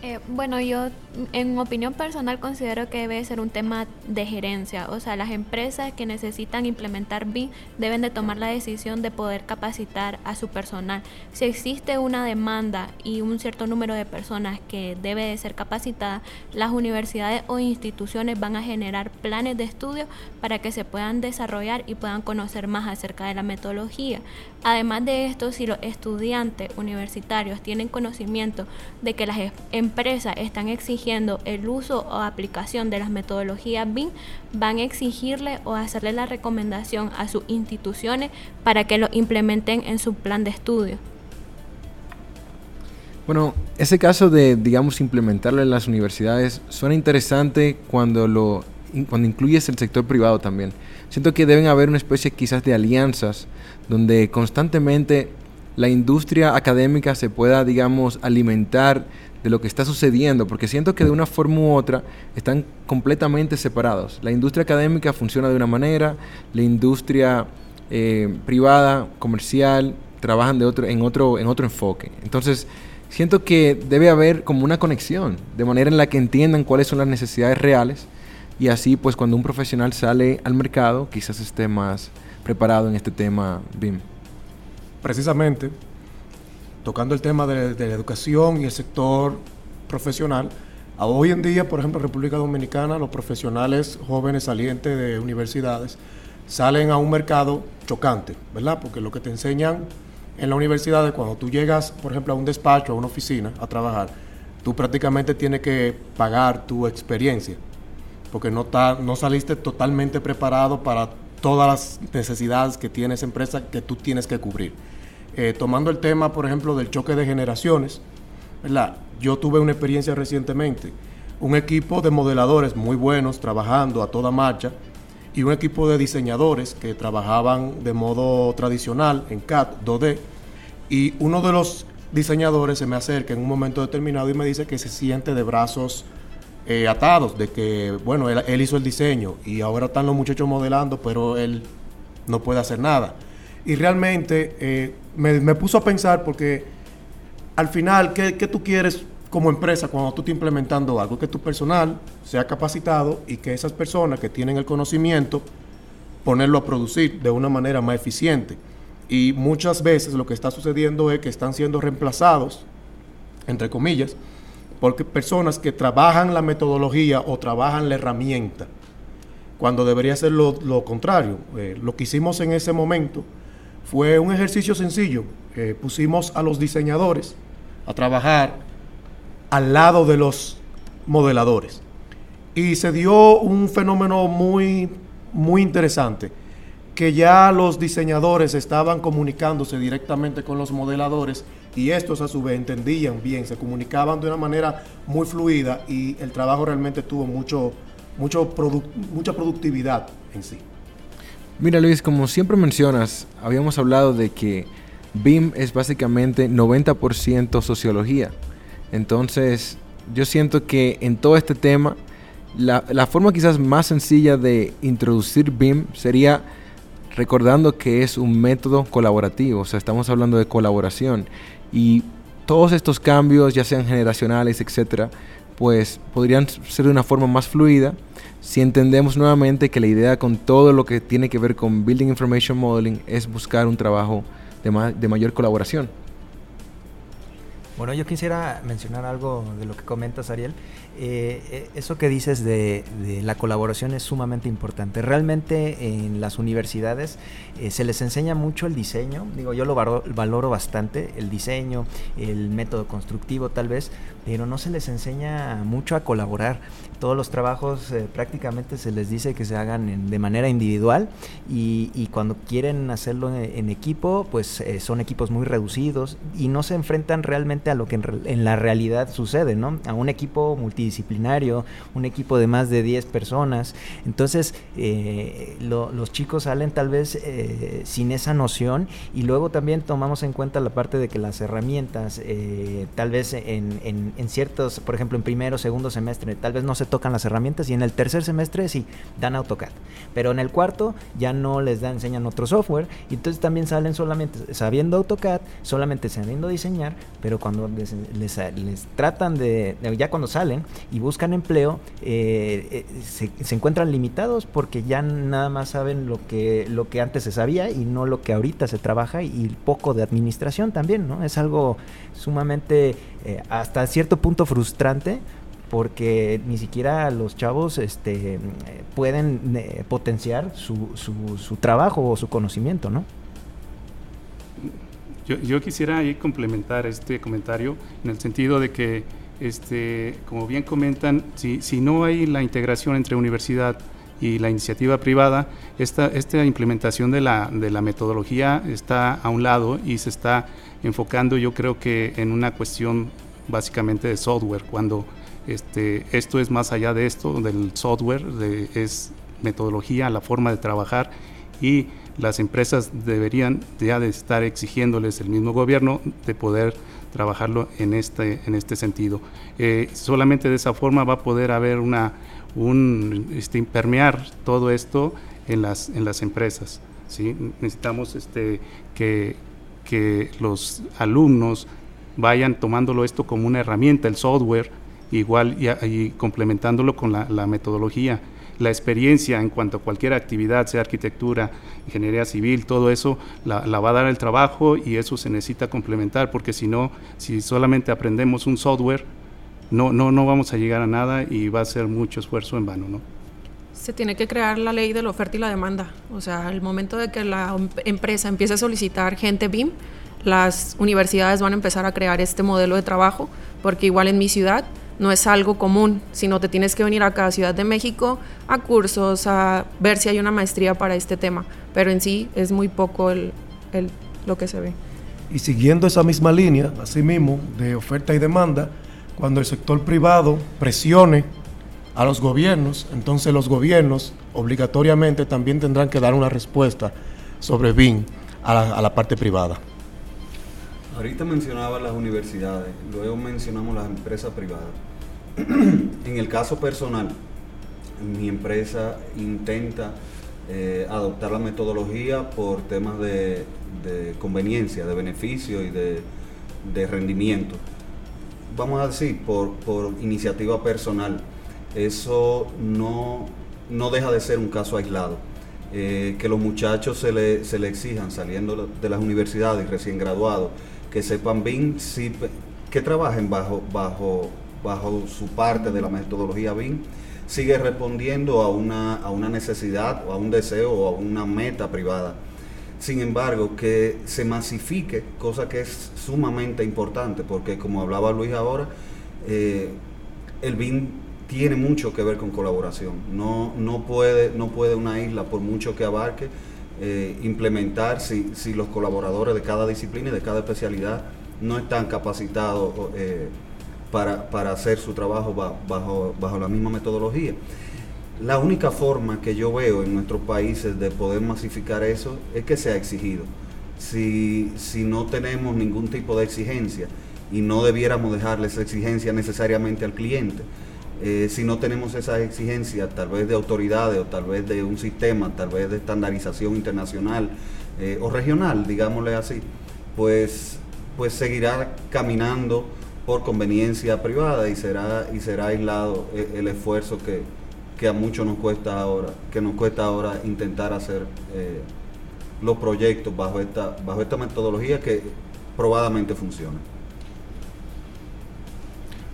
Eh, bueno, yo en opinión personal considero que debe ser un tema de gerencia. O sea, las empresas que necesitan implementar BIM deben de tomar la decisión de poder capacitar a su personal. Si existe una demanda y un cierto número de personas que debe de ser capacitada, las universidades o instituciones van a generar planes de estudio para que se puedan desarrollar y puedan conocer más acerca de la metodología. Además de esto, si los estudiantes universitarios tienen conocimiento de que las em- empresas están exigiendo el uso o aplicación de las metodologías BIM, van a exigirle o hacerle la recomendación a sus instituciones para que lo implementen en su plan de estudio. Bueno, ese caso de, digamos, implementarlo en las universidades suena interesante cuando lo cuando incluyes el sector privado también. Siento que deben haber una especie quizás de alianzas donde constantemente la industria académica se pueda, digamos, alimentar de lo que está sucediendo, porque siento que de una forma u otra están completamente separados. La industria académica funciona de una manera, la industria eh, privada, comercial, trabajan de otro, en, otro, en otro enfoque. Entonces, siento que debe haber como una conexión, de manera en la que entiendan cuáles son las necesidades reales y así pues cuando un profesional sale al mercado quizás esté más preparado en este tema BIM. precisamente tocando el tema de, la educación y el sector profesional, hoy en día, por ejemplo, en República Dominicana, los profesionales jóvenes salientes de universidades salen a un mercado chocante, ¿verdad? Porque lo que te enseñan en la universidad es cuando tú llegas, por ejemplo, a un despacho, a una oficina, a trabajar, tú prácticamente tienes que pagar tu experiencia, porque no, ta- no saliste totalmente preparado para todas las necesidades que tiene esa empresa que tú tienes que cubrir. Eh, tomando el tema, por ejemplo, del choque de generaciones, ¿verdad? Yo tuve una experiencia recientemente, un equipo de modeladores muy buenos trabajando a toda marcha y un equipo de diseñadores que trabajaban de modo tradicional en CAD 2D y uno de los diseñadores se me acerca en un momento determinado y me dice que se siente de brazos eh, atados, de que, bueno, él, hizo el diseño y ahora están los muchachos modelando, pero él no puede hacer nada. Y realmente eh, me, me puso a pensar porque al final, ¿qué, qué tú quieres como empresa cuando tú estás implementando algo? Que tu personal sea capacitado y que esas personas que tienen el conocimiento, ponerlo a producir de una manera más eficiente. Y muchas veces lo que está sucediendo es que están siendo reemplazados, entre comillas, porque personas que trabajan la metodología o trabajan la herramienta, cuando debería ser lo, contrario. Eh, lo que hicimos en ese momento fue un ejercicio sencillo. Eh, pusimos a los diseñadores a trabajar al lado de los modeladores. Y se dio un fenómeno muy, muy interesante, que ya los diseñadores estaban comunicándose directamente con los modeladores y estos a su vez entendían bien, se comunicaban de una manera muy fluida y el trabajo realmente tuvo mucho, mucho produ- mucha productividad en sí. Mira Luis, como siempre mencionas, habíamos hablado de que BIM es básicamente 90% sociología. Entonces, yo siento que en todo este tema, la, la forma quizás más sencilla de introducir BIM sería recordando que es un método colaborativo, o sea, estamos hablando de colaboración y todos estos cambios, ya sean generacionales, etcétera, pues podrían ser de una forma más fluida si entendemos nuevamente que la idea con todo lo que tiene que ver con Building Information Modeling es buscar un trabajo de, ma- de mayor colaboración. Bueno, yo quisiera mencionar algo de lo que comentas, Ariel. Eh, eh, eso que dices de, la colaboración es sumamente importante. Realmente en las universidades eh, se les enseña mucho el diseño. Digo, yo lo valoro bastante, el diseño, el método constructivo tal vez, pero no se les enseña mucho a colaborar. Todos los trabajos eh, prácticamente se les dice que se hagan de manera individual y, cuando quieren hacerlo en, equipo, pues eh, son equipos muy reducidos y no se enfrentan realmente a lo que en, en la realidad sucede, ¿no? A un equipo multidisciplinario, un equipo de más de 10 personas. Entonces, eh, lo- los chicos salen tal vez eh, sin esa noción y luego también tomamos en cuenta la parte de que las herramientas, tal vez en, en- en ciertos, por ejemplo, en primero, segundo semestre, tal vez no se tocan las herramientas y en el tercer semestre sí, dan AutoCAD. Pero en el cuarto ya no les dan, enseñan otro software y entonces también salen solamente sabiendo AutoCAD, solamente sabiendo diseñar, pero cuando les, les- tratan de, ya cuando salen y buscan empleo, eh, eh, se, se encuentran limitados porque ya nada más saben lo que, lo que antes se sabía y no lo que ahorita se trabaja y poco de administración también, ¿no? Es algo sumamente, eh, hasta cierto punto frustrante porque ni siquiera los chavos este, pueden eh, potenciar su, su, su trabajo o su conocimiento, ¿no? Yo, yo quisiera ahí complementar este comentario en el sentido de que, este, como bien comentan, si, si no hay la integración entre universidad y la iniciativa privada, esta, esta implementación de la, de la metodología está a un lado y se está enfocando yo creo que en una cuestión básicamente de software, cuando este, esto es más allá de esto, del software, de, es metodología, la forma de trabajar y las empresas deberían ya de estar exigiéndoles el mismo gobierno de poder trabajarlo en este, en este sentido. Eh, solamente de esa forma va a poder haber una, un, este, impermear todo esto en las, en las empresas. ¿sí? Necesitamos este, que, que los alumnos vayan tomándolo esto como una herramienta, el software, igual y, y complementándolo con la, la metodología la experiencia en cuanto a cualquier actividad, sea arquitectura, ingeniería civil, todo eso la, la, va a dar el trabajo y eso se necesita complementar porque si no, si solamente aprendemos un software, no, no, no vamos a llegar a nada y va a ser mucho esfuerzo en vano, ¿no? Se tiene que crear la ley de la oferta y la demanda. O sea, el momento de que la empresa empiece a solicitar gente BIM, las universidades van a empezar a crear este modelo de trabajo, porque igual en mi ciudad no es algo común, sino te tienes que venir acá a Ciudad de México a cursos, a ver si hay una maestría para este tema, pero en sí es muy poco el, el, lo que se ve. Y siguiendo esa misma línea, así mismo, de oferta y demanda, cuando el sector privado presione a los gobiernos, entonces los gobiernos obligatoriamente también tendrán que dar una respuesta sobre BIM a la, a la parte privada. Ahorita mencionaba las universidades, luego mencionamos las empresas privadas. en el caso personal, mi empresa intenta eh, adoptar la metodología por temas de, conveniencia, de beneficio y de, rendimiento. Vamos a decir, por, iniciativa personal. Eso no, no, deja de ser un caso aislado. Eh, que los muchachos se le, se le exijan saliendo de las universidades recién graduados que sepan BIM, sí, que trabajen bajo, bajo, bajo su parte de la metodología BIM, sigue respondiendo a una, a una necesidad o a un deseo o a una meta privada. Sin embargo, que se masifique, cosa que es sumamente importante, porque como hablaba Luis ahora, eh, el BIM tiene mucho que ver con colaboración. No, no, puede, no puede una isla, por mucho que abarque, eh, implementar si, si, los colaboradores de cada disciplina y de cada especialidad no están capacitados eh, para, para, hacer su trabajo bajo, bajo la misma metodología. La única forma que yo veo en nuestros países de poder masificar eso es que sea exigido. Si, si no tenemos ningún tipo de exigencia y no debiéramos dejarle esa exigencia necesariamente al cliente, eh, si no tenemos esas exigencias, tal vez de autoridades o tal vez de un sistema, tal vez de estandarización internacional eh, o regional, digámosle así, pues, pues seguirá caminando por conveniencia privada y será, y será aislado el, el esfuerzo que, que, a muchos nos cuesta ahora, que nos cuesta ahora intentar hacer eh, los proyectos bajo esta, bajo esta metodología que probadamente funciona.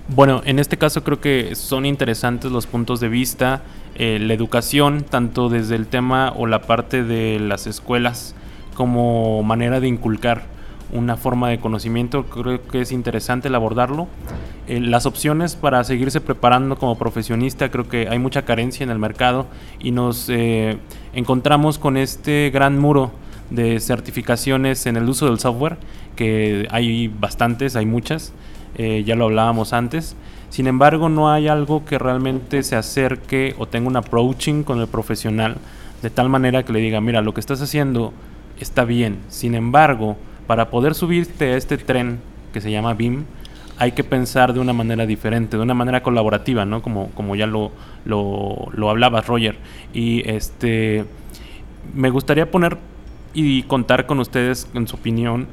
Bueno, en este caso creo que son interesantes los puntos de vista, eh, la educación, tanto desde el tema o la parte de las escuelas como manera de inculcar una forma de conocimiento, creo que es interesante el abordarlo. Eh, las opciones para seguirse preparando como profesionista, creo que hay mucha carencia en el mercado y nos eh, encontramos con este gran muro de certificaciones en el uso del software, que hay bastantes, hay muchas eh, ya lo hablábamos antes. Sin embargo, no hay algo que realmente se acerque o tenga un approaching con el profesional de tal manera que le diga, mira, lo que estás haciendo está bien. Sin embargo, para poder subirte a este tren que se llama BIM, hay que pensar de una manera diferente, de una manera colaborativa, ¿no? Como, como ya lo, lo, lo hablabas, Roger. Y este me gustaría poner y contar con ustedes en su opinión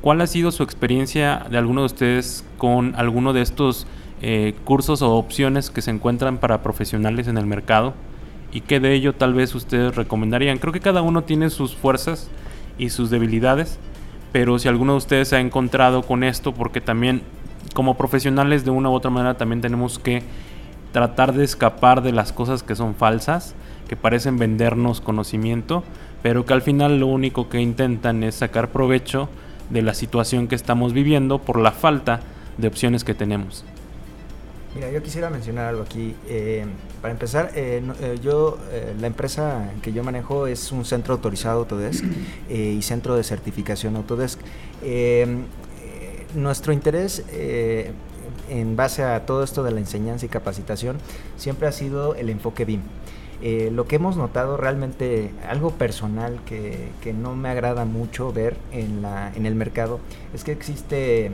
¿Cuál ha sido su experiencia de alguno de ustedes con alguno de estos eh, cursos o opciones que se encuentran para profesionales en el mercado? ¿Y qué de ello tal vez ustedes recomendarían? Creo que cada uno tiene sus fuerzas y sus debilidades, pero si alguno de ustedes se ha encontrado con esto, porque también como profesionales de una u otra manera también tenemos que tratar de escapar de las cosas que son falsas, que parecen vendernos conocimiento, pero que al final lo único que intentan es sacar provecho de la situación que estamos viviendo por la falta de opciones que tenemos. Mira, yo quisiera mencionar algo aquí. Eh, para empezar, eh, eh, yo, la empresa que yo manejo es un centro autorizado Autodesk y centro de certificación Autodesk. Nuestro interés en base a todo esto de la enseñanza y capacitación siempre ha sido el enfoque BIM. Eh, lo que hemos notado realmente, algo personal que, que no me agrada mucho ver en, la, en el mercado, es que existe,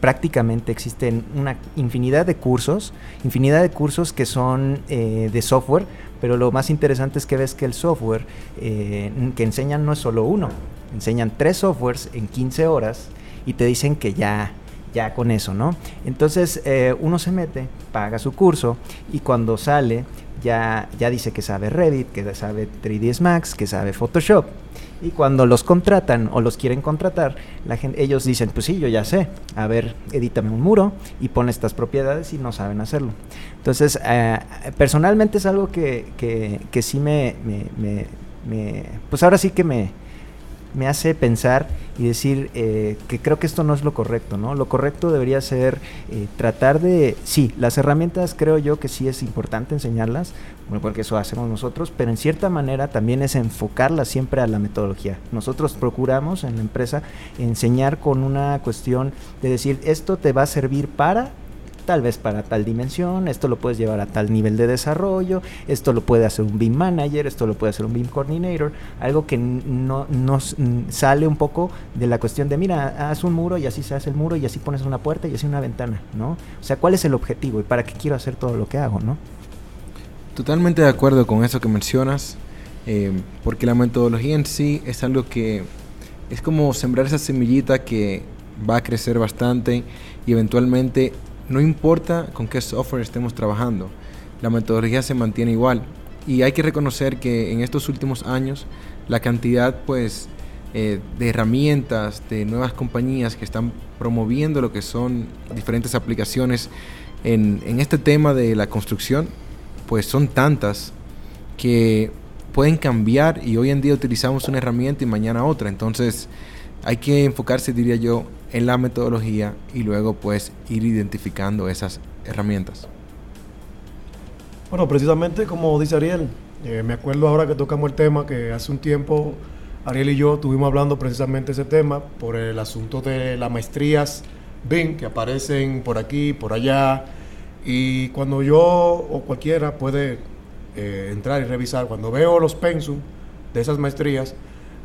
prácticamente existen una infinidad de cursos, infinidad de cursos que son eh, de software, pero lo más interesante es que ves que el software eh, que enseñan no es solo uno, enseñan tres softwares en 15 horas y te dicen que ya ya con eso, ¿no? Entonces uno se mete, paga su curso y cuando sale ya, ya dice que sabe Revit, que sabe 3ds Max, que sabe Photoshop. Y cuando los contratan o los quieren contratar, ellos dicen, pues sí, yo ya sé, a ver, edítame un muro y pon estas propiedades y no saben hacerlo. Entonces, eh, personalmente es algo que, que, que sí me, me- me- pues ahora sí que me, me hace pensar y decir eh, que creo que esto no es lo correcto, ¿no? Lo correcto debería ser eh, tratar de, sí, las herramientas creo yo que sí es importante enseñarlas, porque eso hacemos nosotros, pero en cierta manera también es enfocarlas siempre a la metodología. Nosotros procuramos en la empresa enseñar con una cuestión de decir, esto te va a servir para tal vez para tal dimensión, esto lo puedes llevar a tal nivel de desarrollo, esto lo puede hacer un BIM manager, esto lo puede hacer un BIM coordinator, algo que no nos sale un poco de la cuestión de mira, haz un muro y así se hace el muro y así pones una puerta y así una ventana, ¿no? O sea, ¿cuál es el objetivo y para qué quiero hacer todo lo que hago, ¿no? Totalmente de acuerdo con eso que mencionas, eh, porque la metodología en sí es algo que es como sembrar esa semillita que va a crecer bastante y eventualmente no importa con qué software estemos trabajando, la metodología se mantiene igual. Y hay que reconocer que en estos últimos años la cantidad pues eh, de herramientas, de nuevas compañías que están promoviendo lo que son diferentes aplicaciones en, en este tema de la construcción, pues son tantas que pueden cambiar y hoy en día utilizamos una herramienta y mañana otra. Entonces hay que enfocarse, diría yo, en la metodología y luego pues ir identificando esas herramientas. Bueno, precisamente como dice Ariel, eh, me acuerdo ahora que tocamos el tema que hace un tiempo Ariel y yo estuvimos hablando precisamente ese tema por el asunto de las maestrías BIM que aparecen por aquí, por allá. Y cuando yo o cualquiera puede eh, entrar y revisar, cuando veo los pensum de esas maestrías,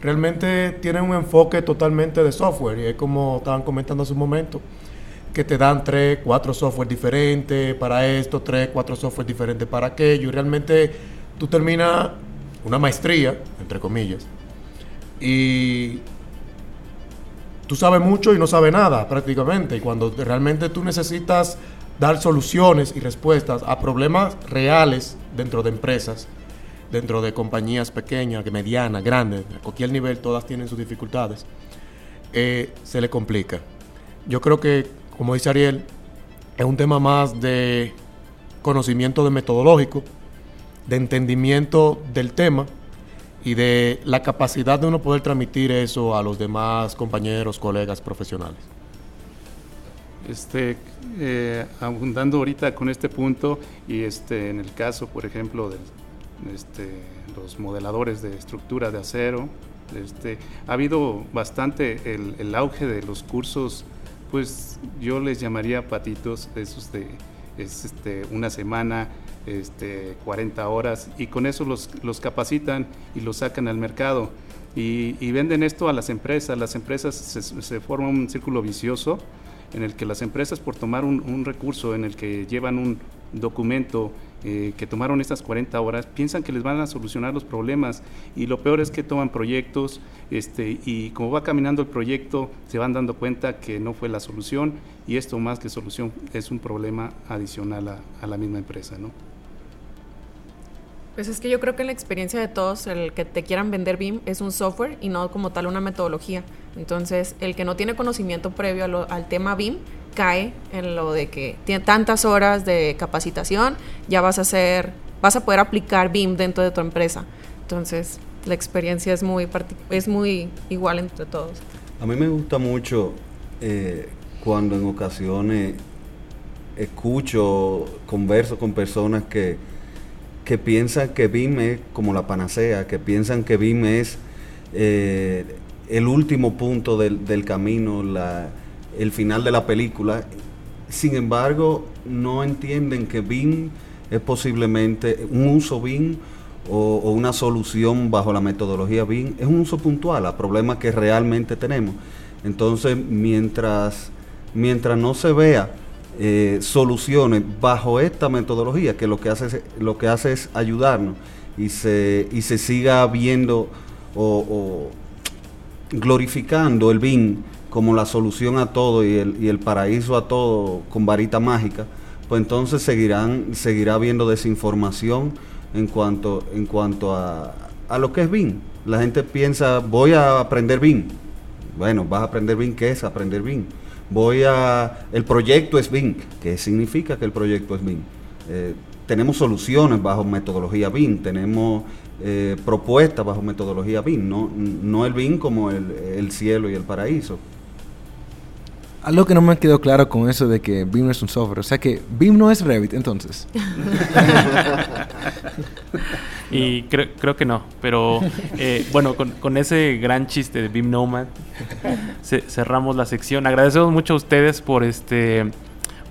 realmente tienen un enfoque totalmente de software. Y es como estaban comentando hace un momento, que te dan tres, cuatro software diferentes para esto, tres, cuatro software diferentes para aquello. Y realmente tú terminas una maestría, entre comillas, y tú sabes mucho y no sabes nada prácticamente. Y cuando realmente tú necesitas dar soluciones y respuestas a problemas reales dentro de empresas, dentro de compañías pequeñas, medianas, grandes, a cualquier nivel, todas tienen sus dificultades, eh, se le complica. Yo creo que, como dice Ariel, es un tema más de conocimiento de metodológico, de entendimiento del tema y de la capacidad de uno poder transmitir eso a los demás compañeros, colegas profesionales. Este, eh, abundando ahorita con este punto y este, en el caso, por ejemplo, de este, los modeladores de estructura de acero, este, ha habido bastante el, auge de los cursos, pues yo les llamaría patitos, esos de es este, una semana, este, 40 horas, y con eso los, capacitan y los sacan al mercado. Y, venden esto a las empresas. Las empresas se, se forma un círculo vicioso en el que las empresas por tomar un recurso en el que llevan un documento eh, que tomaron estas 40 horas, piensan que les van a solucionar los problemas y lo peor es que toman proyectos este, y como va caminando el proyecto se van dando cuenta que no fue la solución y esto más que solución es un problema adicional a, a la misma empresa. ¿no? Pues es que yo creo que la experiencia de todos, el que te quieran vender BIM es un software y no como tal una metodología. Entonces, el que no tiene conocimiento previo al tema BIM cae en lo de que tiene tantas horas de capacitación, ya vas a hacer, vas a poder aplicar BIM dentro de tu empresa. Entonces, la experiencia es muy, es muy igual entre todos. A mí me gusta mucho eh, cuando en ocasiones escucho, converso con personas que, que piensan que BIM es como la panacea, que piensan que BIM es eh, el último punto del, del camino, la, el final de la película. Sin embargo, no entienden que BIM es posiblemente un uso BIM o, una solución bajo la metodología BIM, es un uso puntual a problemas que realmente tenemos. Entonces, mientras, mientras no se vea eh, soluciones bajo esta metodología, que lo que hace es, lo que hace es ayudarnos y se, y se siga viendo o, glorificando el BIM como la solución a todo y el, y el paraíso a todo con varita mágica, pues entonces seguirán, seguirá habiendo desinformación en cuanto, en cuanto a, a lo que es BIM. La gente piensa, voy a aprender BIM. Bueno, vas a aprender BIM, ¿qué es aprender BIM? Voy a, el proyecto es BIM. ¿Qué significa que el proyecto es BIM? Eh, tenemos soluciones bajo metodología BIM, tenemos eh, propuestas bajo metodología BIM, no, no el BIM como el, el cielo y el paraíso. Algo que no me quedó claro con eso de que BIM no es un software. O sea que BIM no es Revit, entonces. Y creo, creo que no, pero eh, bueno, con, con ese gran chiste de Beam Nomad ce- cerramos la sección. Agradecemos mucho a ustedes por este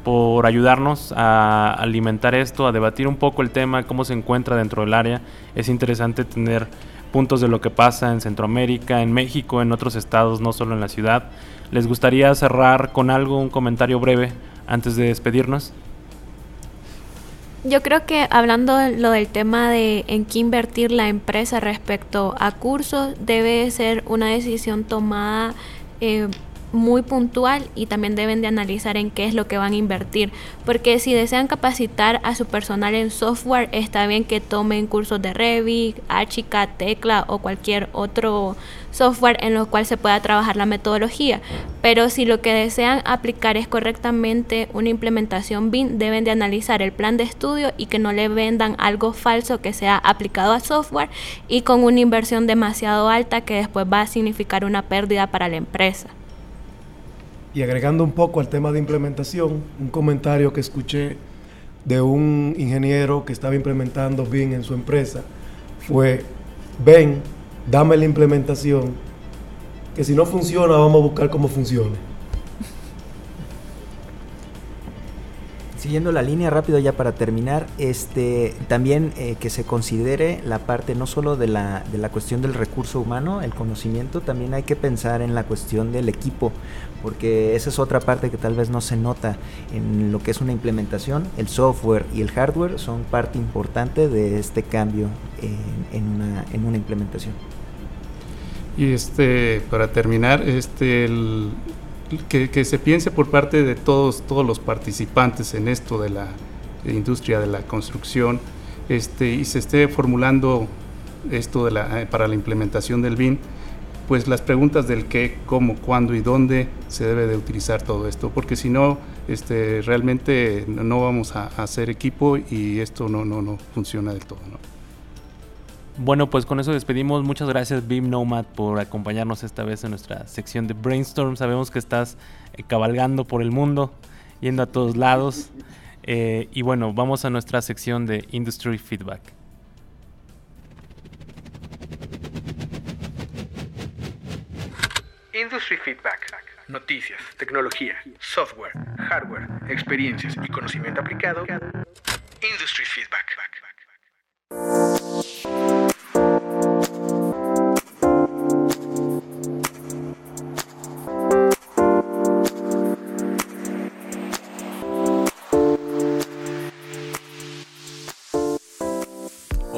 por ayudarnos a alimentar esto, a debatir un poco el tema, cómo se encuentra dentro del área. Es interesante tener puntos de lo que pasa en Centroamérica, en México, en otros estados, no solo en la ciudad. ¿Les gustaría cerrar con algo, un comentario breve antes de despedirnos? Yo creo que hablando lo del tema de en qué invertir la empresa respecto a cursos, debe ser una decisión tomada eh, muy puntual y también deben de analizar en qué es lo que van a invertir. Porque si desean capacitar a su personal en software, está bien que tomen cursos de Revit, Archicad, Tecla o cualquier otro software en lo cual se pueda trabajar la metodología. Pero si lo que desean aplicar es correctamente una implementación BIM, deben de analizar el plan de estudio y que no le vendan algo falso que sea aplicado a software y con una inversión demasiado alta que después va a significar una pérdida para la empresa. Y agregando un poco al tema de implementación, un comentario que escuché de un ingeniero que estaba implementando BIM en su empresa fue, ven, dame la implementación, que si no funciona vamos a buscar cómo funcione. Siguiendo la línea rápido ya para terminar, este también eh, que se considere la parte no solo de la, de la cuestión del recurso humano, el conocimiento, también hay que pensar en la cuestión del equipo, porque esa es otra parte que tal vez no se nota en lo que es una implementación. El software y el hardware son parte importante de este cambio en, en una, en una implementación. Y este, para terminar, este, el- que, se piense por parte de todos, todos los participantes en esto de la industria de la construcción, este, y se esté formulando esto de la, eh, para la implementación del BIM, pues las preguntas del qué, cómo, cuándo y dónde se debe de utilizar todo esto, porque si no, este, realmente no- vamos a, hacer equipo y esto no, no, no funciona del todo. Bueno, pues con eso despedimos. Muchas gracias, Beam Nomad, por acompañarnos esta vez en nuestra sección de Brainstorm. Sabemos que estás eh, cabalgando por el mundo, yendo a todos lados. Eh, y bueno, vamos a nuestra sección de Industry Feedback. Industry Feedback. Noticias, tecnología, software, hardware, experiencias y conocimiento aplicado. Industry Feedback.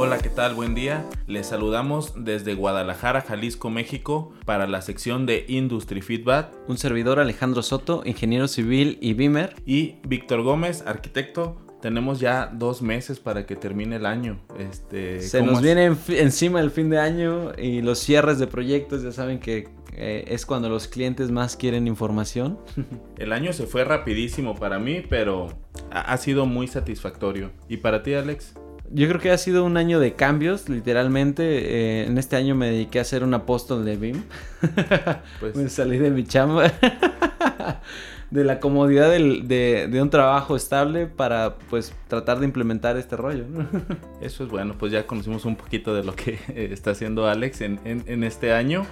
Hola, ¿qué tal? Buen día. Les saludamos desde Guadalajara, Jalisco, México, para la sección de Industry Feedback. Un servidor Alejandro Soto, ingeniero civil y BIMer. Y Víctor Gómez, arquitecto. Tenemos ya dos meses para que termine el año. Este, Se ¿cómo nos viene en encima el fin de año y los cierres de proyectos, ya saben que eh, es cuando los clientes más quieren información. El año se fue rapidísimo para mí, pero ha sido muy satisfactorio. ¿Y para ti, Alex? Yo creo que ha sido un año de cambios, literalmente. Eh, en este año me dediqué a ser un apóstol de BIM. Pues- me salí de mi chamba. de la comodidad del- de, de un trabajo estable para pues tratar de implementar este rollo. ¿no? Eso es bueno, pues ya conocimos un poquito de lo que eh, está haciendo Alex en, en- en este año.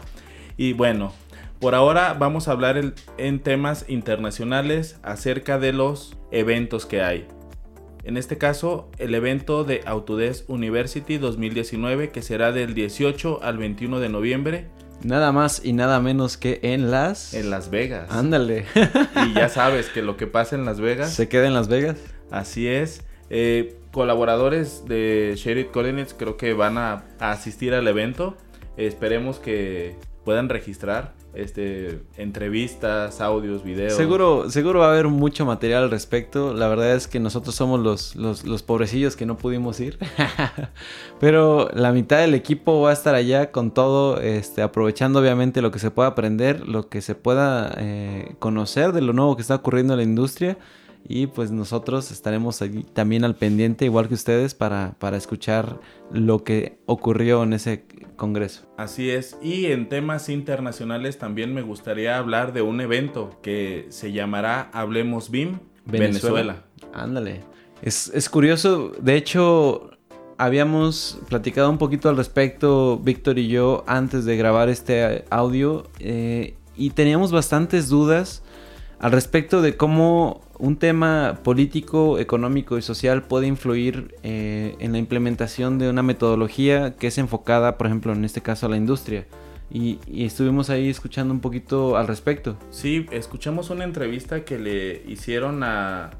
Y bueno, por ahora vamos a hablar el- en temas internacionales acerca de los eventos que hay. En este caso, el evento de Autodesk University 2019 que será del 18 al 21 de noviembre Nada más y nada menos que en las... en Las Vegas. Ándale. Y ya sabes que lo que pasa en Las Vegas Se queda en Las Vegas. Así es. Eh, colaboradores de Sheriff Collins creo que van a, a asistir al evento. Esperemos que puedan registrar este, entrevistas, audios, videos. Seguro, seguro va a haber mucho material al respecto. La verdad es que nosotros somos los, los, los pobrecillos que no pudimos ir. Pero la mitad del equipo va a estar allá con todo, este, aprovechando obviamente lo que se pueda aprender, lo que se pueda eh, conocer de lo nuevo que está ocurriendo en la industria. Y pues nosotros estaremos allí también al pendiente, igual que ustedes, para, para escuchar lo que ocurrió en ese congreso. Así es. Y en temas internacionales también me gustaría hablar de un evento que se llamará Hablemos BIM Venezuela. Ándale. Es, es curioso, de hecho, habíamos platicado un poquito al respecto, Víctor y yo, antes de grabar este audio, eh, y teníamos bastantes dudas al respecto de cómo un tema político, económico y social puede influir eh, en la implementación de una metodología que es enfocada, por ejemplo, en este caso a la industria. Y, estuvimos ahí escuchando un poquito al respecto. Sí, escuchamos una entrevista que le hicieron a,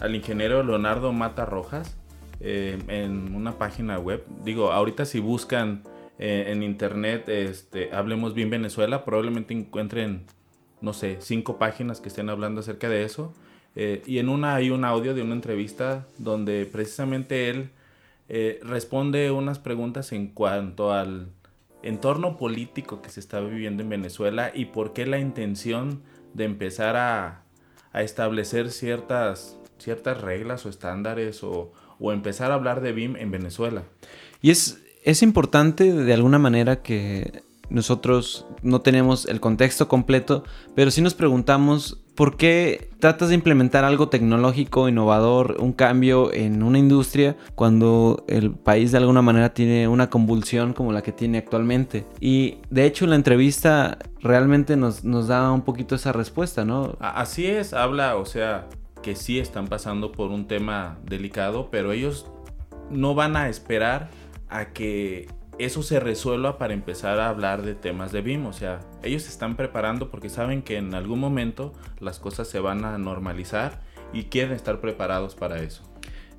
al ingeniero Leonardo Mata Rojas eh, en una página web. Digo, ahorita si buscan eh, en internet, este, Hablemos Bien Venezuela, probablemente encuentren, no sé, cinco páginas que estén hablando acerca de eso. Eh, y en una hay un audio de una entrevista donde precisamente él eh, responde unas preguntas en cuanto al entorno político que se está viviendo en Venezuela y por qué la intención de empezar a, a establecer ciertas, ciertas reglas o estándares o, o empezar a hablar de BIM en Venezuela. Y es, es importante de alguna manera que nosotros no tenemos el contexto completo, pero sí nos preguntamos por qué tratas de implementar algo tecnológico, innovador, un cambio en una industria cuando el país de alguna manera tiene una convulsión como la que tiene actualmente. Y de hecho la entrevista realmente nos, nos da un poquito esa respuesta, ¿no? Así es, habla, o sea, que sí están pasando por un tema delicado, pero ellos no van a esperar a que eso se resuelva para empezar a hablar de temas de BIM. O sea, ellos se están preparando porque saben que en algún momento las cosas se van a normalizar y quieren estar preparados para eso.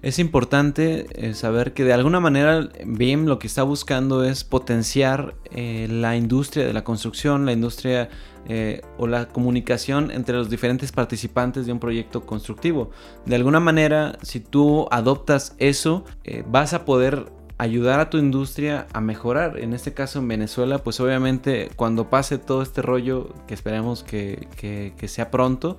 Es importante eh, saber que de alguna manera BIM lo que está buscando es potenciar eh, la industria de la construcción, la industria eh, o la comunicación entre los diferentes participantes de un proyecto constructivo. De alguna manera, si tú adoptas eso, vas a poder ayudar a tu industria a mejorar. En este caso en Venezuela, pues obviamente cuando pase todo este rollo, que esperemos que, que- que sea pronto,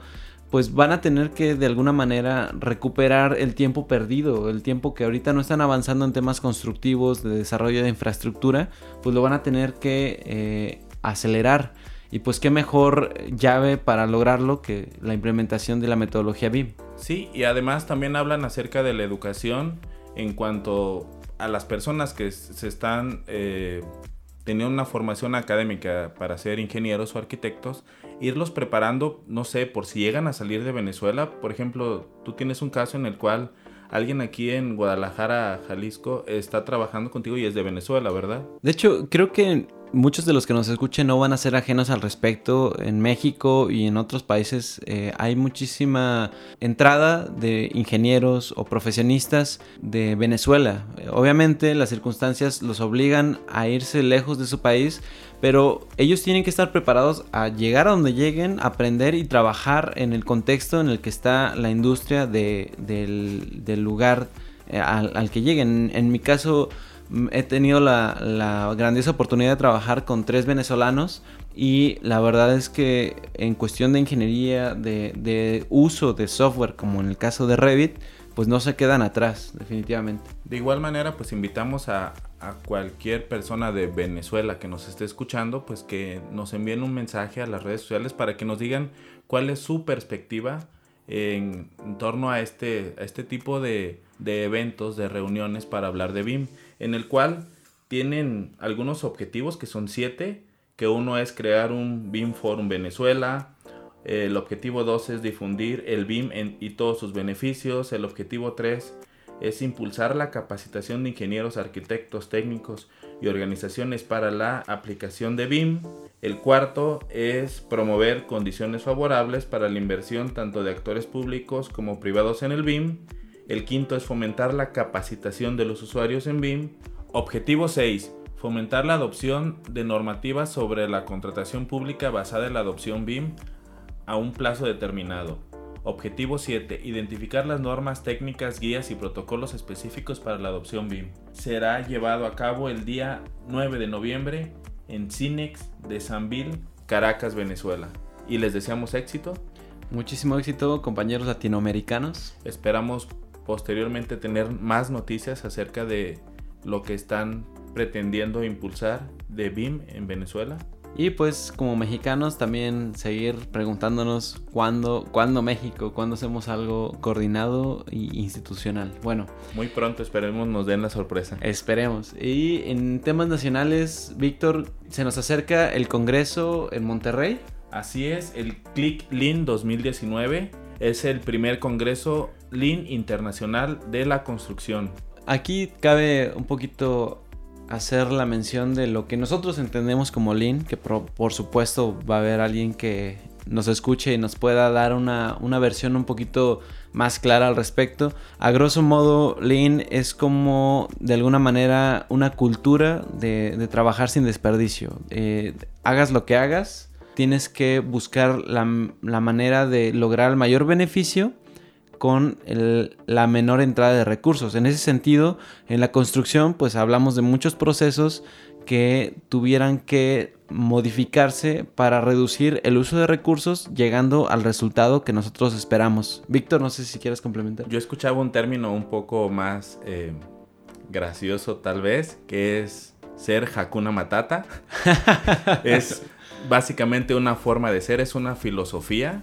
pues van a tener que de alguna manera recuperar el tiempo perdido, el tiempo que ahorita no están avanzando en temas constructivos, de desarrollo de infraestructura, pues lo van a tener que eh, acelerar. Y pues qué mejor llave para lograrlo que la implementación de la metodología BIM. Sí, y además también hablan acerca de la educación en cuanto a las personas que se están eh, teniendo una formación académica para ser ingenieros o arquitectos, irlos preparando, no sé, por si llegan a salir de Venezuela. Por ejemplo, tú tienes un caso en el cual alguien aquí en Guadalajara, Jalisco, está trabajando contigo y es de Venezuela, ¿verdad? De hecho, creo que muchos de los que nos escuchen no van a ser ajenos al respecto. En México y en otros países eh, hay muchísima entrada de ingenieros o profesionistas de Venezuela. Obviamente las circunstancias los obligan a irse lejos de su país, pero ellos tienen que estar preparados a llegar a donde lleguen, aprender y trabajar en el contexto en el que está la industria de- del, lugar eh, al, que lleguen. En mi caso, mm, he tenido la, la grandiosa oportunidad de trabajar con tres venezolanos y la verdad es que en cuestión de ingeniería, de uso de software, como en el caso de Revit, pues no se quedan atrás, definitivamente. De igual manera, pues invitamos a, cualquier persona de Venezuela que nos esté escuchando, pues que nos envíen un mensaje a las redes sociales para que nos digan cuál es su perspectiva en, en torno a este, a este tipo de, de eventos, de reuniones para hablar de BIM, en el cual tienen algunos objetivos que son siete, que uno es crear un BIM Forum Venezuela, el objetivo 2 es difundir el BIM y todos sus beneficios, el objetivo 3 es impulsar la capacitación de ingenieros, arquitectos, técnicos y organizaciones para la aplicación de BIM. El cuarto es promover condiciones favorables para la inversión tanto de actores públicos como privados en el BIM. El quinto es fomentar la capacitación de los usuarios en BIM. Objetivo 6. Fomentar la adopción de normativas sobre la contratación pública basada en la adopción BIM a un plazo determinado. Objetivo 7. Identificar las normas técnicas, guías y protocolos específicos para la adopción BIM. Será llevado a cabo el día 9 de noviembre en Cinex de Sanville, Caracas, Venezuela. Y les deseamos éxito. Muchísimo éxito, compañeros latinoamericanos. Esperamos posteriormente tener más noticias acerca de lo que están pretendiendo impulsar de BIM en Venezuela. Y pues como mexicanos también seguir preguntándonos cuándo, cuándo México, cuándo hacemos algo coordinado y institucional. Bueno, Muy pronto esperemos nos den la sorpresa. esperemos. Y en temas nacionales, Víctor, se nos acerca el Congreso en Monterrey. Así es, el Click Lean 2019 es el primer congreso Lean internacional de la construcción. Aquí cabe un poquito hacer la mención de lo que nosotros entendemos como Lean, que por, supuesto va a haber alguien que nos escuche y nos pueda dar una, una versión un poquito más clara al respecto. A grosso modo, Lean es como de alguna manera una cultura de, de trabajar sin desperdicio. Eh, hagas lo que hagas, tienes que buscar la, la manera de lograr el mayor beneficio con el- la menor entrada de recursos. En ese sentido, en la construcción, pues hablamos de muchos procesos que tuvieran que modificarse para reducir el uso de recursos, llegando al resultado que nosotros esperamos. Víctor, no sé si quieres complementar. Yo escuchaba un término un poco más eh, gracioso tal vez, que es ser Hakuna Matata. es básicamente una forma de ser, es una filosofía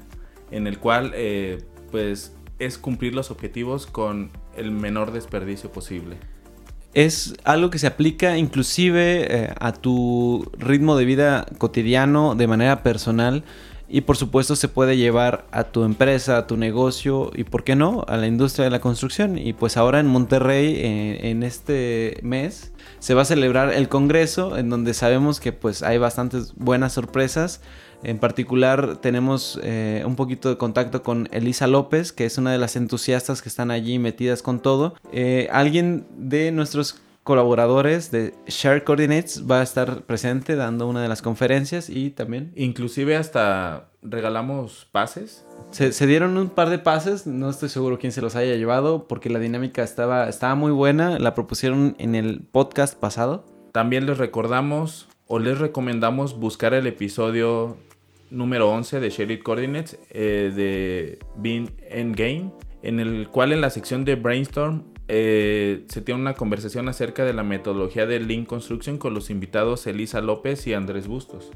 en el cual eh, pues es cumplir los objetivos con el menor desperdicio posible. es algo que se aplica inclusive eh, a tu ritmo de vida cotidiano de manera personal y por supuesto se puede llevar a tu empresa, a tu negocio y por qué no a la industria de la construcción. Y pues ahora en Monterrey eh, en este mes se va a celebrar el congreso en donde sabemos que pues hay bastantes buenas sorpresas. En particular tenemos eh, un poquito de contacto con Elisa López, que es una de las entusiastas que están allí metidas con todo. Eh, alguien de nuestros colaboradores de Share Coordinates va a estar presente dando una de las conferencias y también... Inclusive hasta regalamos pases. Se, se dieron un par de pases, no estoy seguro quién se los haya llevado porque la dinámica estaba, estaba muy buena, la propusieron en el podcast pasado. También les recordamos o les recomendamos buscar el episodio número 11 de Shared Coordinates eh, de Bean Endgame, en el cual en la sección de Brainstorm eh, se tiene una conversación acerca de la metodología de Lean Construction con los invitados Elisa López y Andrés Bustos.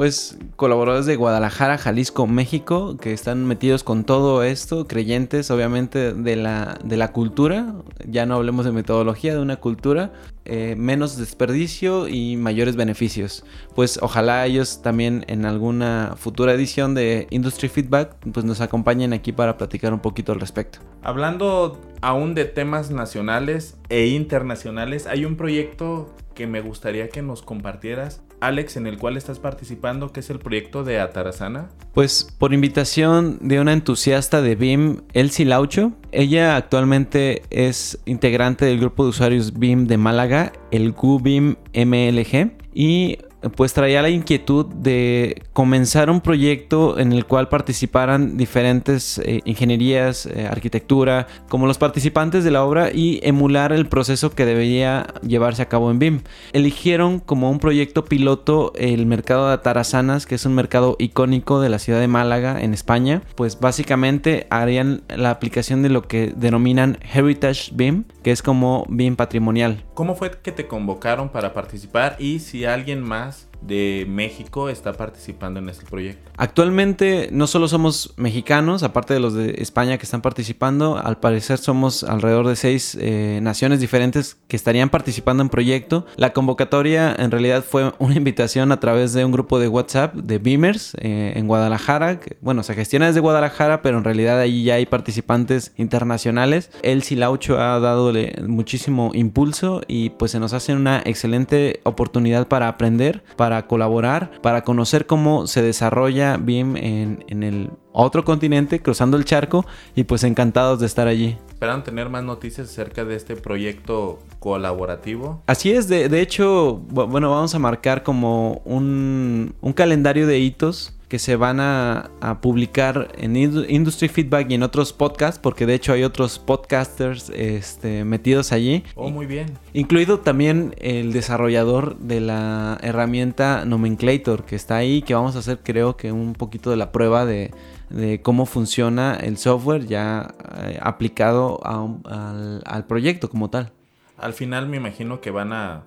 Pues colaboradores de Guadalajara, Jalisco, México, que están metidos con todo esto, creyentes obviamente de la, de la cultura, ya no hablemos de metodología, de una cultura, eh, menos desperdicio y mayores beneficios. Pues ojalá ellos también en alguna futura edición de Industry Feedback pues nos acompañen aquí para platicar un poquito al respecto. Hablando aún de temas nacionales e internacionales, hay un proyecto que me gustaría que nos compartieras, Alex, en el cual estás participando, que es el proyecto de Atarazana. Pues por invitación de una entusiasta de BIM, Elsie Laucho. Ella actualmente es integrante del grupo de usuarios BIM de Málaga, el GUBIM MLG. Y pues traía la inquietud de comenzar un proyecto en el cual participaran diferentes eh, ingenierías, eh, arquitectura, como los participantes de la obra y emular el proceso que debería llevarse a cabo en BIM. Eligieron como un proyecto piloto el mercado de Atarazanas, que es un mercado icónico de la ciudad de Málaga, en España. Pues básicamente harían la aplicación de lo que denominan Heritage BIM, que es como BIM patrimonial. ¿Cómo fue que te convocaron para participar y si alguien más de México está participando en este proyecto? Actualmente no solo somos mexicanos, aparte de los de España que están participando, al parecer somos alrededor de seis eh, naciones diferentes que estarían participando en proyecto. La convocatoria en realidad fue una invitación a través de un grupo de WhatsApp de Beamers eh, en Guadalajara. que, bueno, se gestiona desde Guadalajara, pero en realidad ahí ya hay participantes internacionales. El Silaucho ha dado muchísimo impulso y pues se nos hace una excelente oportunidad para aprender, para colaborar, para conocer cómo se desarrolla BIM en, en el otro continente, cruzando el charco y pues encantados de estar allí. ¿Esperan tener más noticias acerca de este proyecto colaborativo? Así es, de, de hecho, bu- bueno, vamos a marcar como un, un calendario de hitos que se van a, a publicar en Indu- Industry Feedback y en otros podcasts, porque de hecho hay otros podcasters este, metidos allí. Oh, muy bien. Incluido también el desarrollador de la herramienta Nomenclator que está ahí, que vamos a hacer creo que un poquito de la prueba de, de cómo funciona el software ya eh, aplicado a un- al, al proyecto como tal. Al final me imagino que van a,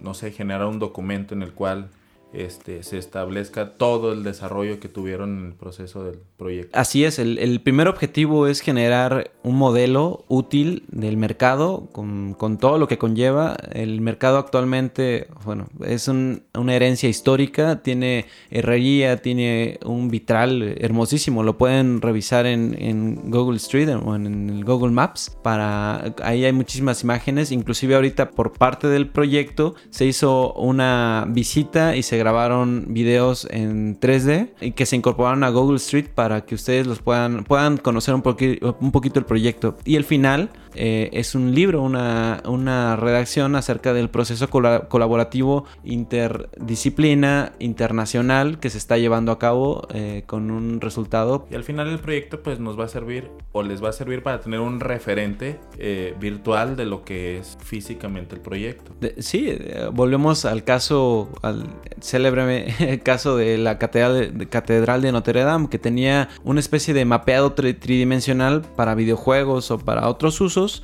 no sé, generar un documento en el cual este, se establezca todo el desarrollo que tuvieron en el proceso del proyecto. Así es, el, primer objetivo es generar un modelo útil del mercado con, con todo lo que conlleva. El mercado actualmente, bueno, es un- una herencia histórica, tiene herrería, tiene un vitral hermosísimo, lo pueden revisar en, Google Street o en, Google Maps. Para, ahí hay muchísimas imágenes, inclusive ahorita por parte del proyecto se hizo una visita y se grabaron videos en 3D y que se incorporaron a Google Street para que ustedes los puedan, puedan conocer un, poqui- un poquito el proyecto. Y el final eh, es un libro, una, una redacción acerca del proceso cola- colaborativo interdisciplina internacional que se está llevando a cabo eh, con un resultado. Y al final el proyecto pues nos va a servir o les va a servir para tener un referente eh, virtual de lo que es físicamente el proyecto. De- sí, volvemos al caso, al célebre caso de la catedral de, catedral de Notre Dame, que tenía una especie de mapeado tri- tridimensional para videojuegos o para otros usos,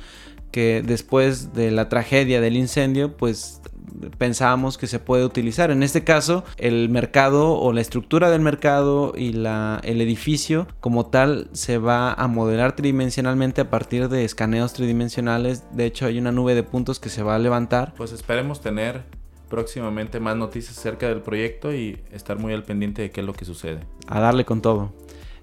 que después de la tragedia del incendio, pues pensábamos que se puede utilizar. En este caso, el mercado o la estructura del mercado y la, el edificio como tal se va a modelar tridimensionalmente a partir de escaneos tridimensionales. De hecho, hay una nube de puntos que se va a levantar. Pues esperemos tener próximamente más noticias acerca del proyecto y estar muy al pendiente de qué es lo que sucede. A darle con todo.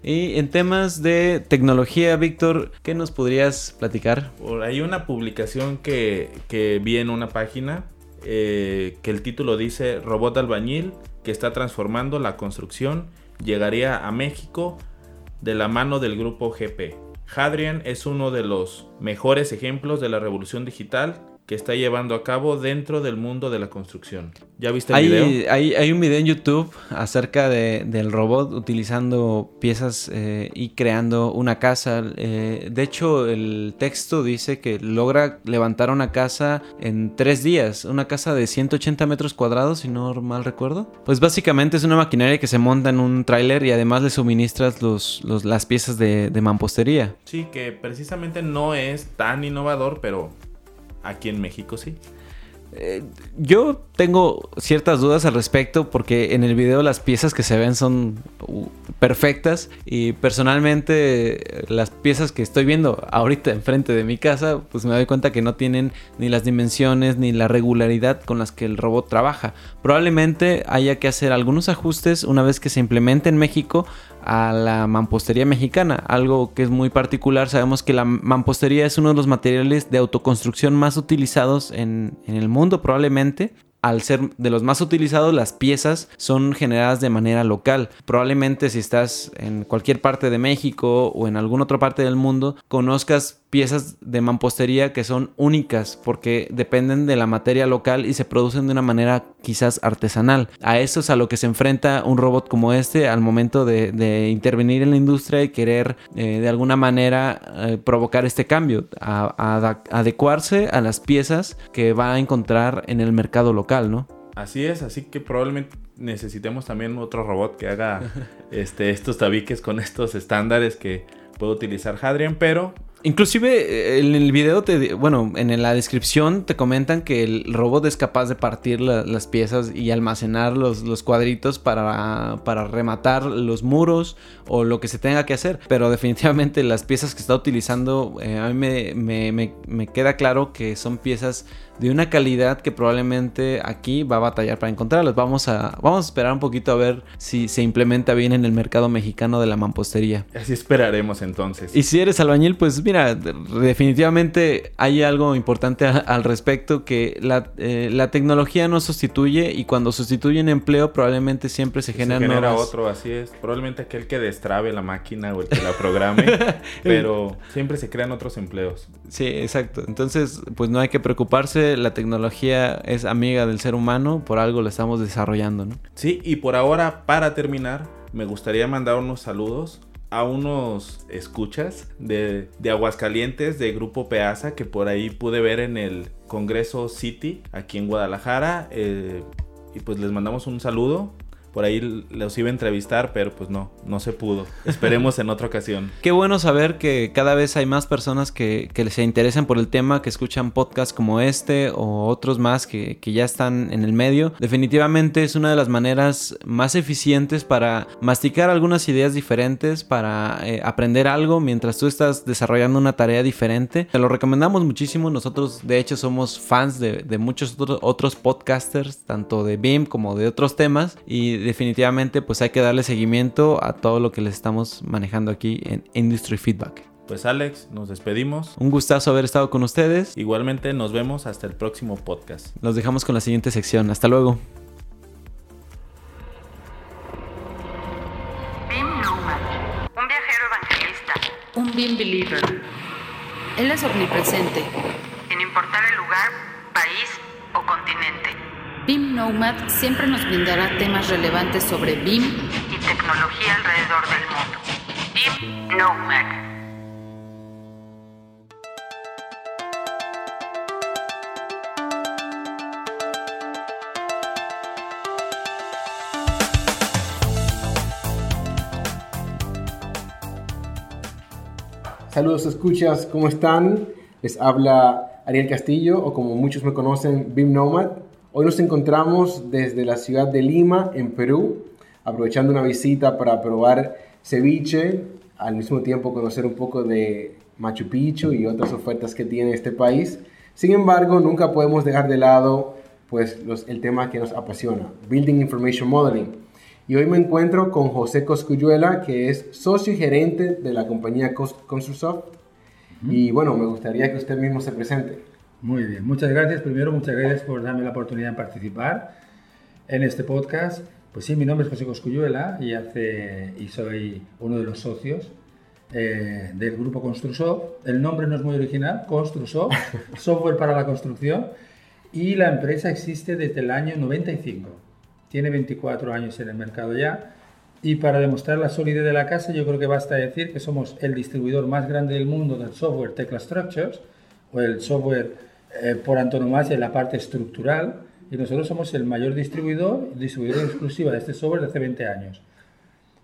Y en temas de tecnología, Víctor, ¿qué nos podrías platicar? Por ahí una publicación que, que vi en una página eh, que el título dice Robot albañil que está transformando la construcción llegaría a México de la mano del grupo GP. Hadrian es uno de los mejores ejemplos de la revolución digital que está llevando a cabo dentro del mundo de la construcción. ¿Ya viste el Hay, video? hay, hay un video en YouTube acerca de- del robot utilizando piezas eh, y creando una casa. Eh, de hecho, el texto dice que logra levantar una casa en tres días. Una casa de 180 metros cuadrados, si no mal recuerdo. Pues básicamente es una maquinaria que se monta en un tráiler y además le suministras los, los- las piezas de, de mampostería. Sí, que precisamente no es tan innovador, pero aquí en México sí. Eh, yo tengo ciertas dudas al respecto porque en el video las piezas que se ven son uh, perfectas y personalmente eh, las piezas que estoy viendo ahorita enfrente de mi casa pues me doy cuenta que no tienen ni las dimensiones ni la regularidad con las que el robot trabaja. Probablemente haya que hacer algunos ajustes una vez que se implemente en México a la mampostería mexicana, algo que es muy particular. Sabemos que la mampostería es uno de los materiales de autoconstrucción más utilizados en, en el mundo, probablemente. Al ser de los más utilizados, las piezas son generadas de manera local. Probablemente si estás en cualquier parte de México o en alguna otra parte del mundo, conozcas piezas de mampostería que son únicas porque dependen de la materia local y se producen de una manera quizás artesanal. A eso es a lo que se enfrenta un robot como este al momento de, de intervenir en la industria y querer eh, de alguna manera eh, provocar este cambio, a, a adecuarse a las piezas que va a encontrar en el mercado local, ¿no? Así es, así que probablemente necesitemos también otro robot que haga este, estos tabiques con estos estándares que puede utilizar Hadrian, pero Inclusive eh, en el video, te, bueno, en la descripción te comentan que el robot es capaz de partir la- las piezas y almacenar los, los cuadritos para, para rematar los muros o lo que se tenga que hacer. Pero definitivamente las piezas que está utilizando, eh, a mí me, me- me- me queda claro que son piezas de una calidad que probablemente aquí va a batallar para encontrarlas. Vamos a, vamos a esperar un poquito a ver si se implementa bien en el mercado mexicano de la mampostería. así esperaremos entonces. Y si eres albañil, pues mira, de- definitivamente hay algo importante a- al respecto que la, eh, la tecnología no sustituye y cuando sustituye un empleo probablemente siempre se se generan genera nuevas- otro, así es. Probablemente aquel que destrabe la máquina o el que la programe, pero siempre se crean otros empleos. Sí, exacto. Entonces, pues no hay que preocuparse, la tecnología es amiga del ser humano, por algo la estamos desarrollando, ¿no? Sí, y por ahora, para terminar, me gustaría mandar unos saludos a unos escuchas de, de Aguascalientes, de Grupo Peasa, que por ahí pude ver en el Congreso City, aquí en Guadalajara. eh, y pues les mandamos un saludo. Por ahí los iba a entrevistar, pero pues no, no se pudo. Esperemos en otra ocasión. Qué bueno saber que cada vez hay más personas que, que se interesan por el tema, que escuchan podcasts como este o otros más que, ya están en el medio. Definitivamente es una de las maneras más eficientes para masticar algunas ideas diferentes, para eh, aprender algo mientras tú estás desarrollando una tarea diferente. Te lo recomendamos muchísimo. Nosotros de hecho somos fans de, muchos otros podcasters, tanto de BIM como de otros temas. Y definitivamente pues hay que darle seguimiento a todo lo que les estamos manejando aquí en Industry Feedback. Pues Alex, nos despedimos. Un gustazo haber estado con ustedes. Igualmente nos vemos hasta el próximo podcast. Los dejamos con la siguiente sección. Hasta luego. Un viajero evangelista, Un BIM Believer. Él es omnipresente. sin importar el lugar, país o continente, BIM Nomad siempre nos brindará temas relevantes sobre BIM y tecnología alrededor del mundo. Bim Nomad. Saludos escuchas, ¿cómo están? Les habla Ariel Castillo o como muchos me conocen, BIM Nomad. Hoy nos encontramos desde la ciudad de Lima, en Perú, aprovechando una visita para probar ceviche, al mismo tiempo conocer un poco de Machu Picchu y otras ofertas que tiene este país. Sin embargo, nunca podemos dejar de lado pues, los- el tema que nos apasiona, Building Information Modeling. Y hoy me encuentro con José Coscuyuela, que es socio y gerente de la compañía Construsoft. Y bueno, me gustaría que usted mismo se presente. Muy bien, muchas gracias. Primero, muchas gracias por darme la oportunidad de participar en este podcast. Pues sí, mi nombre es José Coscuyuela y, hace, y soy uno de los socios eh, del grupo Construsoft. El nombre no es muy original, Construsoft, software para la construcción. Y la empresa existe desde el año 95. Tiene 24 años en el mercado ya. Y para demostrar la solidez de la casa, yo creo que basta decir que somos el distribuidor más grande del mundo del software Tecla Structures, o el software eh, por antonomasia en la parte estructural, y nosotros somos el mayor distribuidor, distribuidor exclusiva de este software de hace 20 años.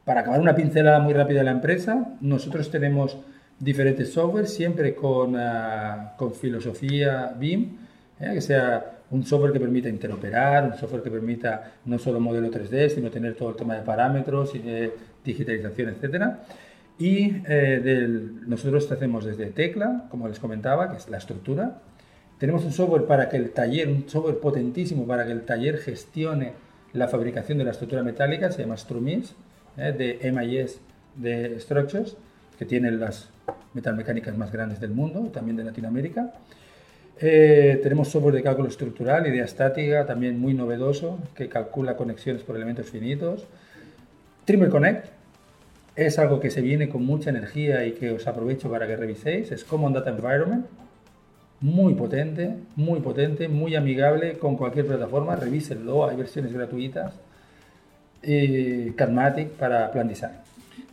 Para acabar una pincelada muy rápida de la empresa, nosotros tenemos diferentes software, siempre con, ah, con filosofía BIM, ¿eh? que sea un software que permita interoperar, un software que permita no solo modelo 3D, sino tener todo el tema de parámetros, de digitalización, etc. Y eh, del- nosotros hacemos desde Tecla, como les comentaba, que es la estructura. Tenemos un software para que el taller, un software potentísimo para que el taller gestione la fabricación de la estructura metálica, se llama Strumis, ¿eh? de MIS de Structures, que tiene las metalmecánicas más grandes del mundo, también de Latinoamérica. Eh, tenemos software de cálculo estructural, idea estática, también muy novedoso, que calcula conexiones por elementos finitos. Trimmer Connect, es algo que se viene con mucha energía y que os aprovecho para que reviséis. Es Common Data Environment. Muy potente, muy potente, muy amigable con cualquier plataforma. Revísenlo, hay versiones gratuitas. Y Cadmatic para Plan Design.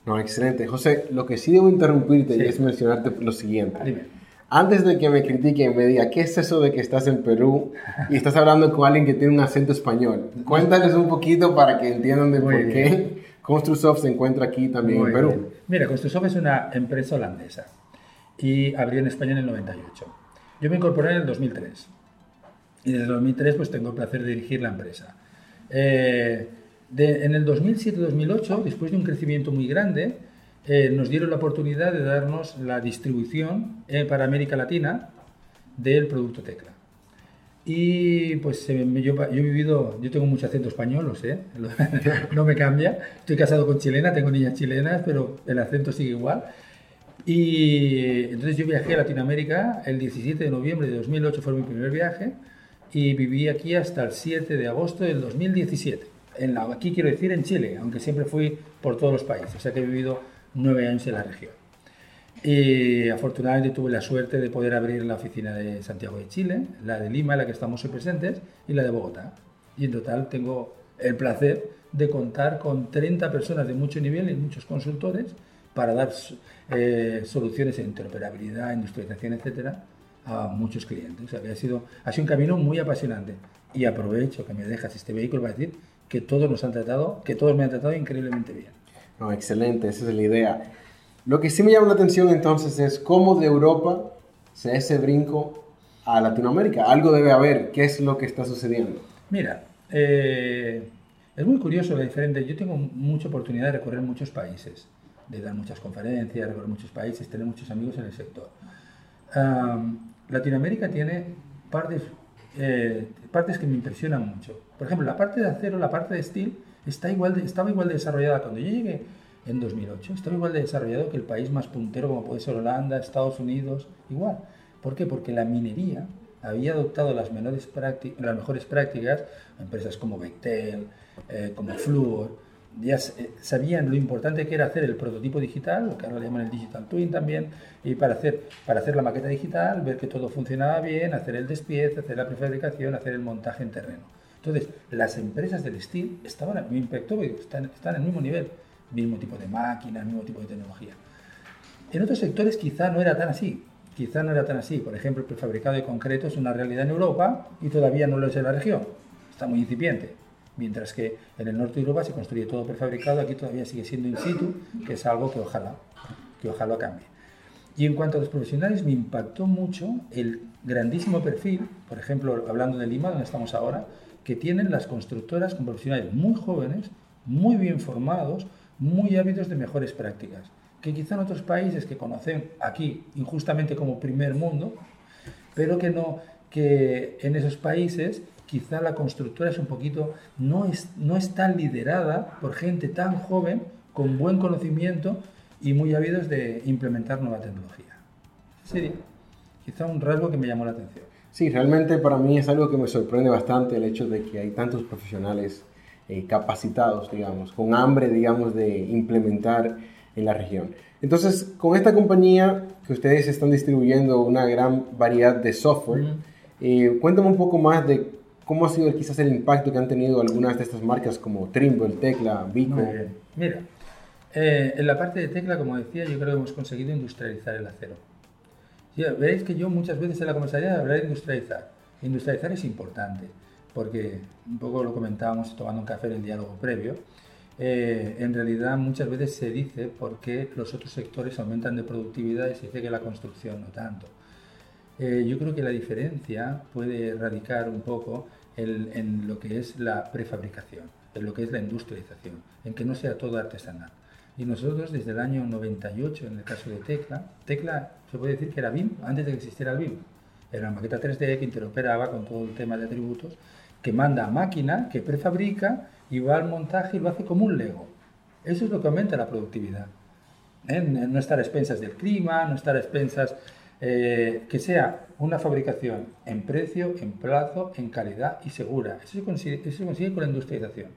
No, excelente. José, lo que sí debo interrumpirte Sí. es mencionarte lo siguiente. Dime. Antes de que me critiquen, me diga, ¿qué es eso de que estás en Perú y estás hablando con alguien que tiene un acento español? Cuéntales un poquito para que entiendan de Muy por bien. qué Construsoft se encuentra aquí también Muy en Perú. bien. Mira, Construsoft es una empresa holandesa y abrió en España en el 98. Yo me incorporé en el 2003 y desde el 2003 pues tengo el placer de dirigir la empresa. Eh, en el 2007-2008, después de un crecimiento muy grande, eh, nos dieron la oportunidad de darnos la distribución eh, para América Latina del producto Tecla. Y pues yo, yo he vivido, yo tengo mucho acento español, lo sé, no me cambia. Estoy casado con chilena, tengo niñas chilenas, pero el acento sigue igual. Y entonces yo viajé a Latinoamérica el 17 de noviembre de 2008, fue mi primer viaje, y viví aquí hasta el 7 de agosto del 2017. En la, aquí quiero decir en Chile, aunque siempre fui por todos los países, o sea que he vivido nueve años en la región. Y afortunadamente tuve la suerte de poder abrir la oficina de Santiago de Chile, la de Lima, en la que estamos hoy presentes, y la de Bogotá. Y en total tengo el placer de contar con 30 personas de mucho nivel y muchos consultores para dar eh, soluciones en interoperabilidad, industrialización, etcétera, a muchos clientes. O sea que ha sido, ha sido un camino muy apasionante. Y aprovecho que me dejas este vehículo para decir que todos nos han tratado, que todos me han tratado increíblemente bien. No, excelente, esa es la idea. Lo que sí me llama la atención entonces es cómo de Europa se ese brinco a Latinoamérica. Algo debe haber. ¿Qué es lo que está sucediendo? Mira, eh, es muy curioso la diferente. Yo tengo mucha oportunidad de recorrer muchos países, de dar muchas conferencias, recorrer muchos países, tener muchos amigos en el sector. Am, Latinoamérica tiene partes, eh, partes que me impresionan mucho. Por ejemplo, la parte de acero, la parte de steel, está igual de- estaba igual de desarrollada cuando yo llegué en 2008. Estaba igual de desarrollado que el país más puntero como puede ser Holanda, Estados Unidos, igual. ¿Por qué? Porque la minería había adoptado las, menores las mejores prácticas, empresas como Bechtel, eh, como Fluor, ya eh, sabían lo importante que era hacer el prototipo digital, lo que ahora le llaman el digital twin también, y para hacer, para hacer la maqueta digital, ver que todo funcionaba bien, hacer el despiece, hacer la prefabricación, hacer el montaje en terreno. Entonces, las empresas del steel estaban, me impactó están, están al mismo nivel, mismo tipo de máquinas, mismo tipo de tecnología. En otros sectores quizá no era tan así, quizá no era tan así. Por ejemplo, el prefabricado de concreto es una realidad en Europa y todavía no lo es en la región. Está muy incipiente. Mientras que en el norte de Europa se construye todo prefabricado, aquí todavía sigue siendo in situ, que es algo que ojalá, que ojalá cambie. Y en cuanto a los profesionales, me impactó mucho el grandísimo perfil, por ejemplo, hablando de Lima, donde estamos ahora, que tienen las constructoras con profesionales muy jóvenes, muy bien formados, muy ávidos de mejores prácticas, que quizá en otros países que conocen aquí injustamente como primer mundo, pero que no que en esos países quizá la constructora es un poquito no es no es tan liderada por gente tan joven con buen conocimiento y muy ávidos de implementar nueva tecnología. Sí, quizá un rasgo que me llamó la atención. Sí, realmente para mí es algo que me sorprende bastante el hecho de que hay tantos profesionales eh, capacitados, digamos, con hambre, digamos, de implementar en la región. Entonces, con esta compañía que ustedes están distribuyendo una gran variedad de software, eh, cuéntame un poco más de cómo ha sido quizás el impacto que han tenido algunas de estas marcas como Trimble, Tecla, Vico. Mira, eh, en la parte de tecla, como decía, yo creo que hemos conseguido industrializar el acero. Sí, veréis que yo muchas veces en la conversación hablaré de industrializar. Industrializar es importante, porque un poco lo comentábamos tomando un café en el diálogo previo. eh, en realidad muchas veces se dice por qué los otros sectores aumentan de productividad y se dice que la construcción no tanto. Eh, yo creo que la diferencia puede radicar un poco en, en lo que es la prefabricación, en lo que es la industrialización, en que no sea todo artesanal. Y nosotros desde el año 98, en el caso de Tecla, Tecla se puede decir que era BIM antes de que existiera el BIM. Era una maqueta 3D que interoperaba con todo el tema de atributos, que manda a máquina, que prefabrica y va al montaje y lo hace como un Lego. Eso es lo que aumenta la productividad. ¿eh? No estar a expensas del clima, no estar a expensas eh, que sea una fabricación en precio, en plazo, en calidad y segura. Eso se consigue, eso se consigue con la industrialización.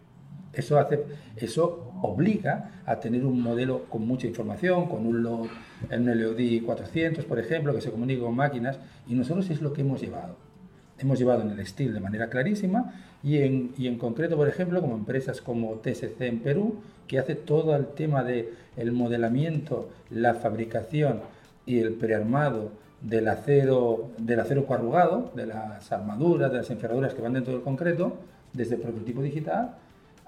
Eso, hace, eso obliga a tener un modelo con mucha información, con un load, en un LOD 400, por ejemplo, que se comunica con máquinas, y nosotros es lo que hemos llevado. Hemos llevado en el estilo de manera clarísima y en, y en concreto, por ejemplo, como empresas como TSC en Perú, que hace todo el tema de el modelamiento, la fabricación y el prearmado del acero, del acero coarrugado, de las armaduras, de las enferraduras que van dentro del concreto, desde prototipo digital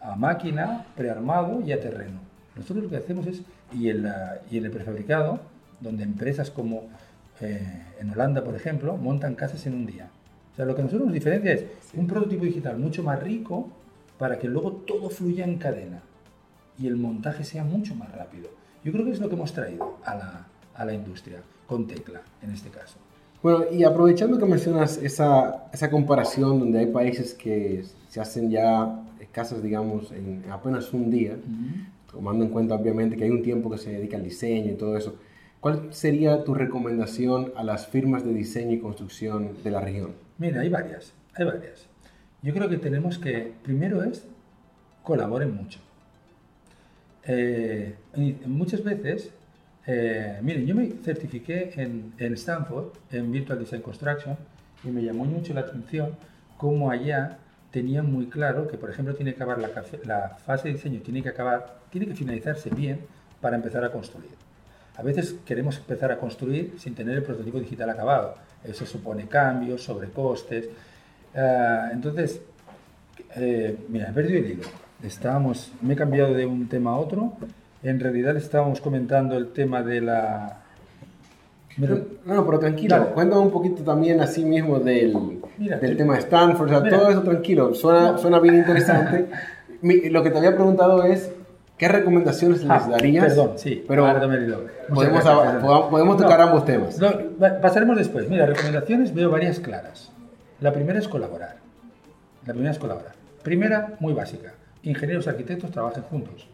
a máquina, prearmado y a terreno. Nosotros lo que hacemos es, y en, la- y en el prefabricado, donde empresas como eh, en Holanda, por ejemplo, montan casas en un día. O sea, lo que a nosotros nos diferencia es un prototipo digital mucho más rico para que luego todo fluya en cadena y el montaje sea mucho más rápido. Yo creo que es lo que hemos traído a la, a la industria, con Tecla en este caso. Bueno, y aprovechando que mencionas esa, esa comparación donde hay países que se hacen ya casas, digamos, en apenas un día, tomando en cuenta obviamente que hay un tiempo que se dedica al diseño y todo eso, ¿cuál sería tu recomendación a las firmas de diseño y construcción de la región? Mira, hay varias, hay varias. Yo creo que tenemos que, primero es, colaboren mucho. Eh, muchas veces, eh, miren, yo me certifiqué en, en Stanford, en Virtual Design Construction, y me llamó mucho la atención cómo allá tenían muy claro que, por ejemplo, tiene que acabar la, la fase de diseño, tiene que acabar, tiene que finalizarse bien para empezar a construir. A veces queremos empezar a construir sin tener el prototipo digital acabado. Eso supone cambios, sobrecostes. Ah, entonces, eh, mira, he perdido el hilo. Estábamos, me he cambiado de un tema a otro. En realidad estábamos comentando el tema de la... Mira, No, no, pero tranquilo, Dale. cuéntame un poquito también así mismo del, Mira, del te- tema de Stanford, o sea, Mira. todo eso tranquilo, suena, suena bien interesante. Mi- lo que te había preguntado es, ¿qué recomendaciones les Ah, darías? Perdón, sí, pero ahora podemos, gracias, podamos- podemos tocar No, ambos temas. no, pasaremos después. Mira, recomendaciones veo varias claras. La primera es colaborar. La primera es colaborar. Primera, muy básica. Ingenieros y arquitectos trabajen juntos.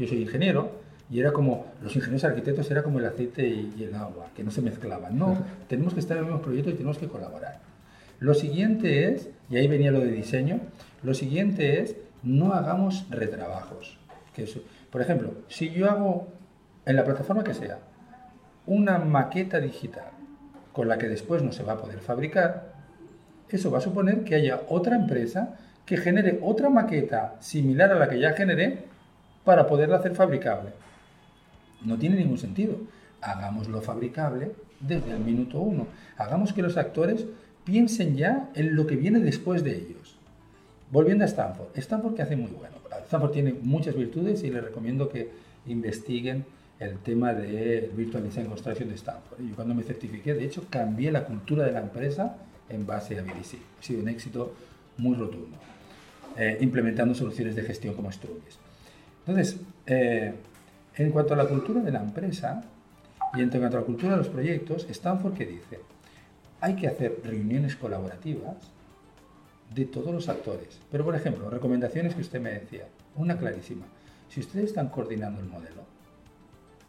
Yo soy ingeniero y era como, los ingenieros arquitectos era como el aceite y, el agua, que no se mezclaban. No, tenemos que estar en el mismo proyecto y tenemos que colaborar. Lo siguiente es, y ahí venía lo de diseño, lo siguiente es, no hagamos retrabajos. Que eso- por ejemplo, si yo hago, en la plataforma que sea, una maqueta digital con la que después no se va a poder fabricar, eso va a suponer que haya otra empresa que genere otra maqueta similar a la que ya generé para poderla hacer fabricable. No tiene ningún sentido. Hagámoslo fabricable desde el minuto uno. Hagamos que los actores piensen ya en lo que viene después de ellos. Volviendo a Stanford. Stanford que hace muy bueno. Stanford tiene muchas virtudes y les recomiendo que investiguen el tema de Virtual Design Construction de Stanford. Yo cuando me certifiqué, de hecho, cambié la cultura de la empresa en base a VDC. Ha sido un éxito muy rotundo. Eh, implementando soluciones de gestión como Strumis. Entonces, eh, en cuanto a la cultura de la empresa y en cuanto a la cultura de los proyectos, Stanford que dice, hay que hacer reuniones colaborativas de todos los actores. Pero, por ejemplo, recomendaciones que usted me decía, una clarísima. Si ustedes están coordinando el modelo,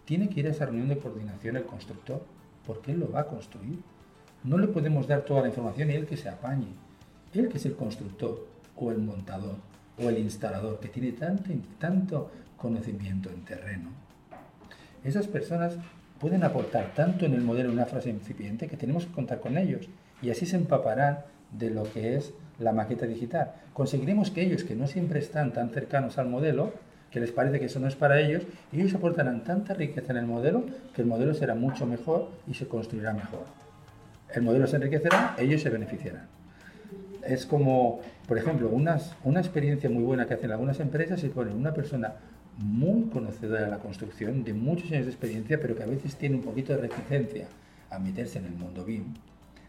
tiene que ir a esa reunión de coordinación el constructor, porque él lo va a construir. No le podemos dar toda la información y él que se apañe. Él que es el constructor, o el montador, o el instalador, que tiene tanto, tanto conocimiento en terreno. Esas personas pueden aportar tanto en el modelo una frase incipiente que tenemos que contar con ellos y así se empaparán de lo que es la maqueta digital. Conseguiremos que ellos, que no siempre están tan cercanos al modelo, que les parece que eso no es para ellos, ellos aportarán tanta riqueza en el modelo que el modelo será mucho mejor y se construirá mejor. El modelo se enriquecerá, ellos se beneficiarán. Es como, por ejemplo, unas- una experiencia muy buena que hacen algunas empresas es poner una persona muy conocedora de la construcción, de muchos años de experiencia, pero que a veces tiene un poquito de reticencia a meterse en el mundo BIM.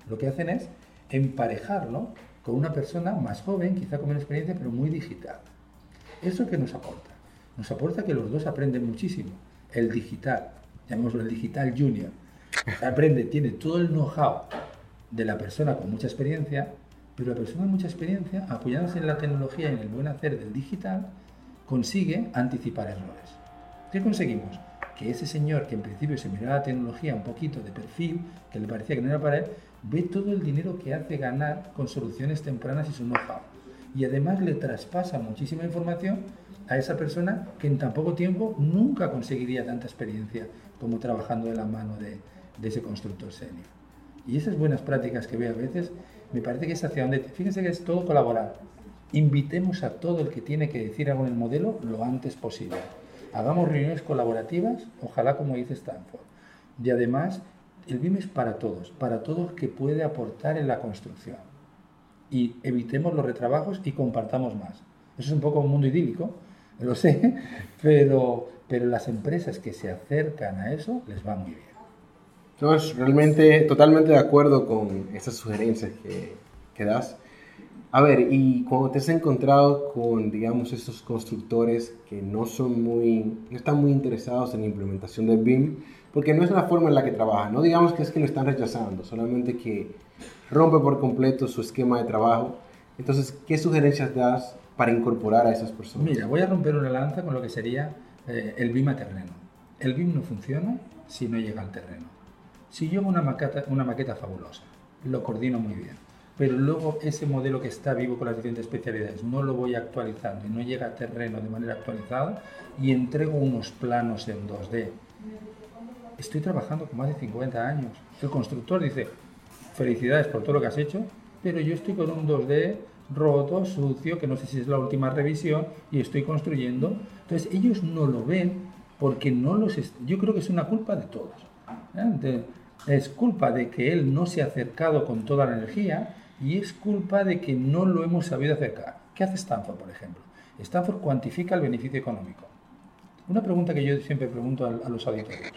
Lo que hacen es emparejarlo con una persona más joven, quizá con menos experiencia, pero muy digital. ¿Eso qué nos aporta? Nos aporta que los dos aprenden muchísimo. El digital, llamémoslo el digital junior, aprende, tiene todo el know-how de la persona con mucha experiencia, pero la persona con mucha experiencia, apoyándose en la tecnología y en el buen hacer del digital, consigue anticipar errores. ¿Qué conseguimos? Que ese señor que en principio se miraba la tecnología un poquito de perfil, que le parecía que no era para él, ve todo el dinero que hace ganar con soluciones tempranas y su know-how. Y además le traspasa muchísima información a esa persona que en tan poco tiempo nunca conseguiría tanta experiencia como trabajando de la mano de, de ese constructor senior. Y esas buenas prácticas que veo a veces, me parece que es hacia donde, fíjense que es todo colaborar. Invitemos a todo el que tiene que decir algo en el modelo lo antes posible. Hagamos reuniones colaborativas, ojalá como dice Stanford. Y además, el BIM es para todos, para todos que puede aportar en la construcción. Y evitemos los retrabajos y compartamos más. Eso es un poco un mundo idílico, lo sé, pero, pero las empresas que se acercan a eso les va muy bien. Entonces, realmente, totalmente de acuerdo con estas sugerencias que, que das. A ver, y cuando te has encontrado con, digamos, estos constructores que no son muy, no están muy interesados en la implementación del BIM, porque no es la forma en la que trabajan, no digamos que es que lo están rechazando, solamente que rompe por completo su esquema de trabajo. Entonces, ¿qué sugerencias das para incorporar a esas personas? Mira, voy a romper una lanza con lo que sería eh, el BIM a terreno. El BIM no funciona si no llega al terreno. Si yo hago una maqueta, una maqueta fabulosa, lo coordino muy bien, pero luego ese modelo que está vivo con las diferentes especialidades no lo voy actualizando y no llega a terreno de manera actualizada y entrego unos planos en 2D. Estoy trabajando con más de 50 años. El constructor dice, felicidades por todo lo que has hecho, pero yo estoy con un 2D roto, sucio, que no sé si es la última revisión y estoy construyendo. Entonces ellos no lo ven porque no los... Yo creo que es una culpa de todos. ¿eh? De- es culpa de que él no se ha acercado con toda la energía y es culpa de que no lo hemos sabido acercar. ¿Qué hace Stanford, por ejemplo? Stanford cuantifica el beneficio económico. Una pregunta que yo siempre pregunto a, los auditores.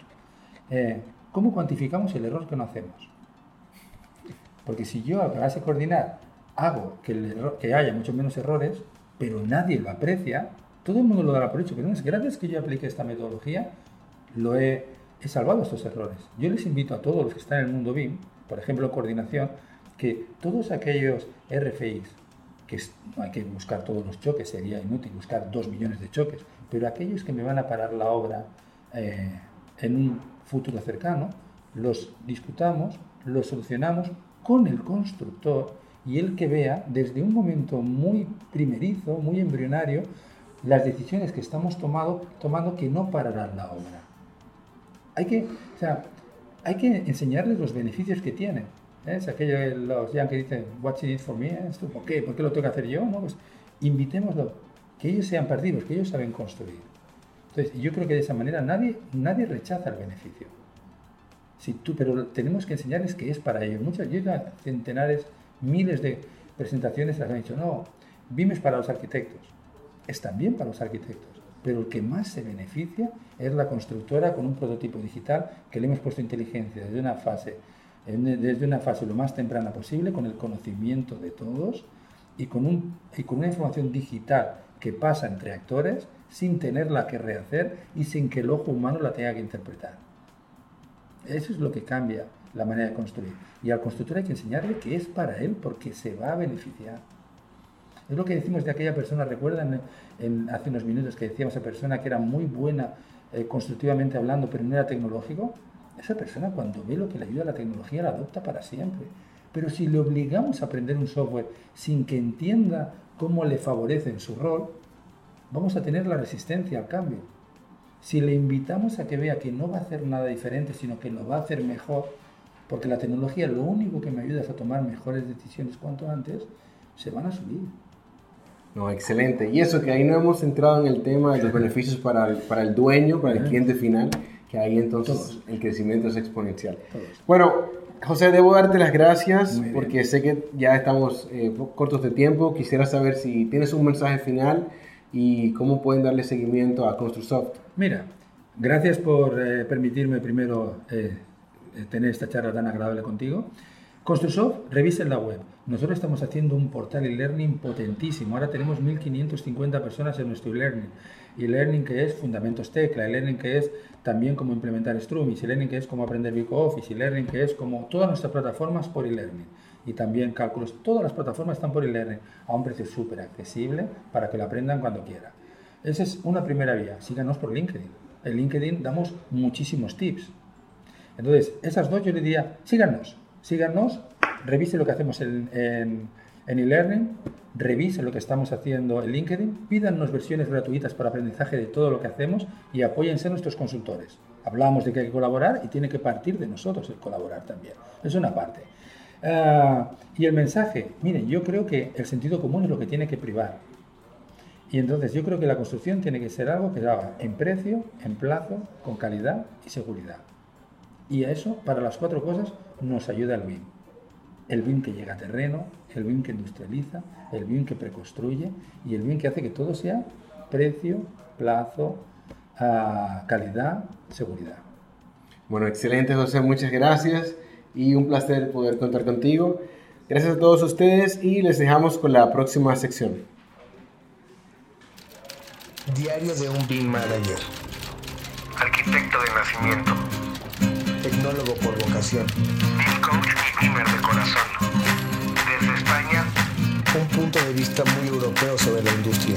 Eh, ¿Cómo cuantificamos el error que no hacemos? Porque si yo a de coordinar hago que, haya mucho menos errores, pero nadie lo aprecia, todo el mundo lo dará por hecho, pero que yo aplique esta metodología, lo he, he salvado estos errores. Yo les invito a todos los que están en el mundo BIM, por ejemplo, coordinación, que todos aquellos RFIs, que hay que buscar todos los choques, sería inútil buscar dos millones de choques, pero aquellos que me van a parar la obra eh, en un futuro cercano, los discutamos, los solucionamos con el constructor y el que vea desde un momento muy primerizo, muy embrionario, las decisiones que estamos tomado- tomando que no pararán la obra. Hay que, o sea, hay que enseñarles los beneficios que tienen. ¿eh? Es aquello de los que dicen, what's in it for me? ¿eh? ¿Por qué? ¿Por qué lo tengo que hacer yo? No, pues invitémoslo, que ellos sean partidos, que ellos saben construir. Entonces, yo creo que de esa manera nadie, nadie rechaza el beneficio. Si tú, pero tenemos que enseñarles que es para ellos. Muchas, yo centenares, miles de presentaciones las han dicho, no, BIM es para los arquitectos. Es también para los arquitectos. Pero el que más se beneficia es la constructora con un prototipo digital que le hemos puesto inteligencia desde una fase, desde una fase lo más temprana posible, con el conocimiento de todos y con, un, y con una información digital que pasa entre actores sin tenerla que rehacer y sin que el ojo humano la tenga que interpretar. Eso es lo que cambia la manera de construir. Y al constructor hay que enseñarle que es para él porque se va a beneficiar. Es lo que decimos de aquella persona, recuerdan hace unos minutos que decíamos a persona que era muy buena eh, constructivamente hablando, pero no era tecnológico. Esa persona cuando ve lo que le ayuda a la tecnología la adopta para siempre. Pero si le obligamos a aprender un software sin que entienda cómo le favorece en su rol, vamos a tener la resistencia al cambio. Si le invitamos a que vea que no va a hacer nada diferente, sino que lo va a hacer mejor, porque la tecnología lo único que me ayuda es a tomar mejores decisiones cuanto antes, se van a subir. No, excelente. Y eso que ahí no hemos entrado en el tema de los beneficios para el, para el dueño, para el cliente final, que ahí entonces Todos. el crecimiento es exponencial. Todos. Bueno, José, debo darte las gracias porque sé que ya estamos eh, cortos de tiempo. Quisiera saber si tienes un mensaje final y cómo pueden darle seguimiento a Construsoft. Mira, gracias por eh, permitirme primero eh, eh, tener esta charla tan agradable contigo. Construsoft, revisen la web. Nosotros estamos haciendo un portal e-learning potentísimo. Ahora tenemos 1.550 personas en nuestro e-learning. E-learning que es Fundamentos Tecla, e-learning que es también cómo implementar Strumis, e-learning que es cómo aprender VicoOffice, e-learning que es como todas nuestras plataformas por e-learning. Y también cálculos. Todas las plataformas están por e-learning a un precio súper accesible para que lo aprendan cuando quieran. Esa es una primera vía. Síganos por LinkedIn. En LinkedIn damos muchísimos tips. Entonces, esas dos yo le diría, síganos, síganos, revise lo que hacemos en, en- en e-learning, revisen lo que estamos haciendo en LinkedIn, pídanos versiones gratuitas para aprendizaje de todo lo que hacemos y apóyense a nuestros consultores. Hablamos de que hay que colaborar y tiene que partir de nosotros el colaborar también. Es una parte. Ah, y el mensaje, miren, yo creo que el sentido común es lo que tiene que privar. Y entonces yo creo que la construcción tiene que ser algo que se haga en precio, en plazo, con calidad y seguridad. Y a eso, para las cuatro cosas, nos ayuda el BIM. El BIM que llega a terreno, el BIM que industrializa, el BIM que preconstruye y el BIM que hace que todo sea precio, plazo, ah, calidad, seguridad. Bueno, excelente José, muchas gracias y un placer poder contar contigo. Gracias a todos ustedes y les dejamos con la próxima sección. Diario de un BIM Manager. Arquitecto de nacimiento. Tecnólogo por vocación. BIM coach y BIMer de corazón. Desde España. Un punto de vista muy europeo sobre la industria.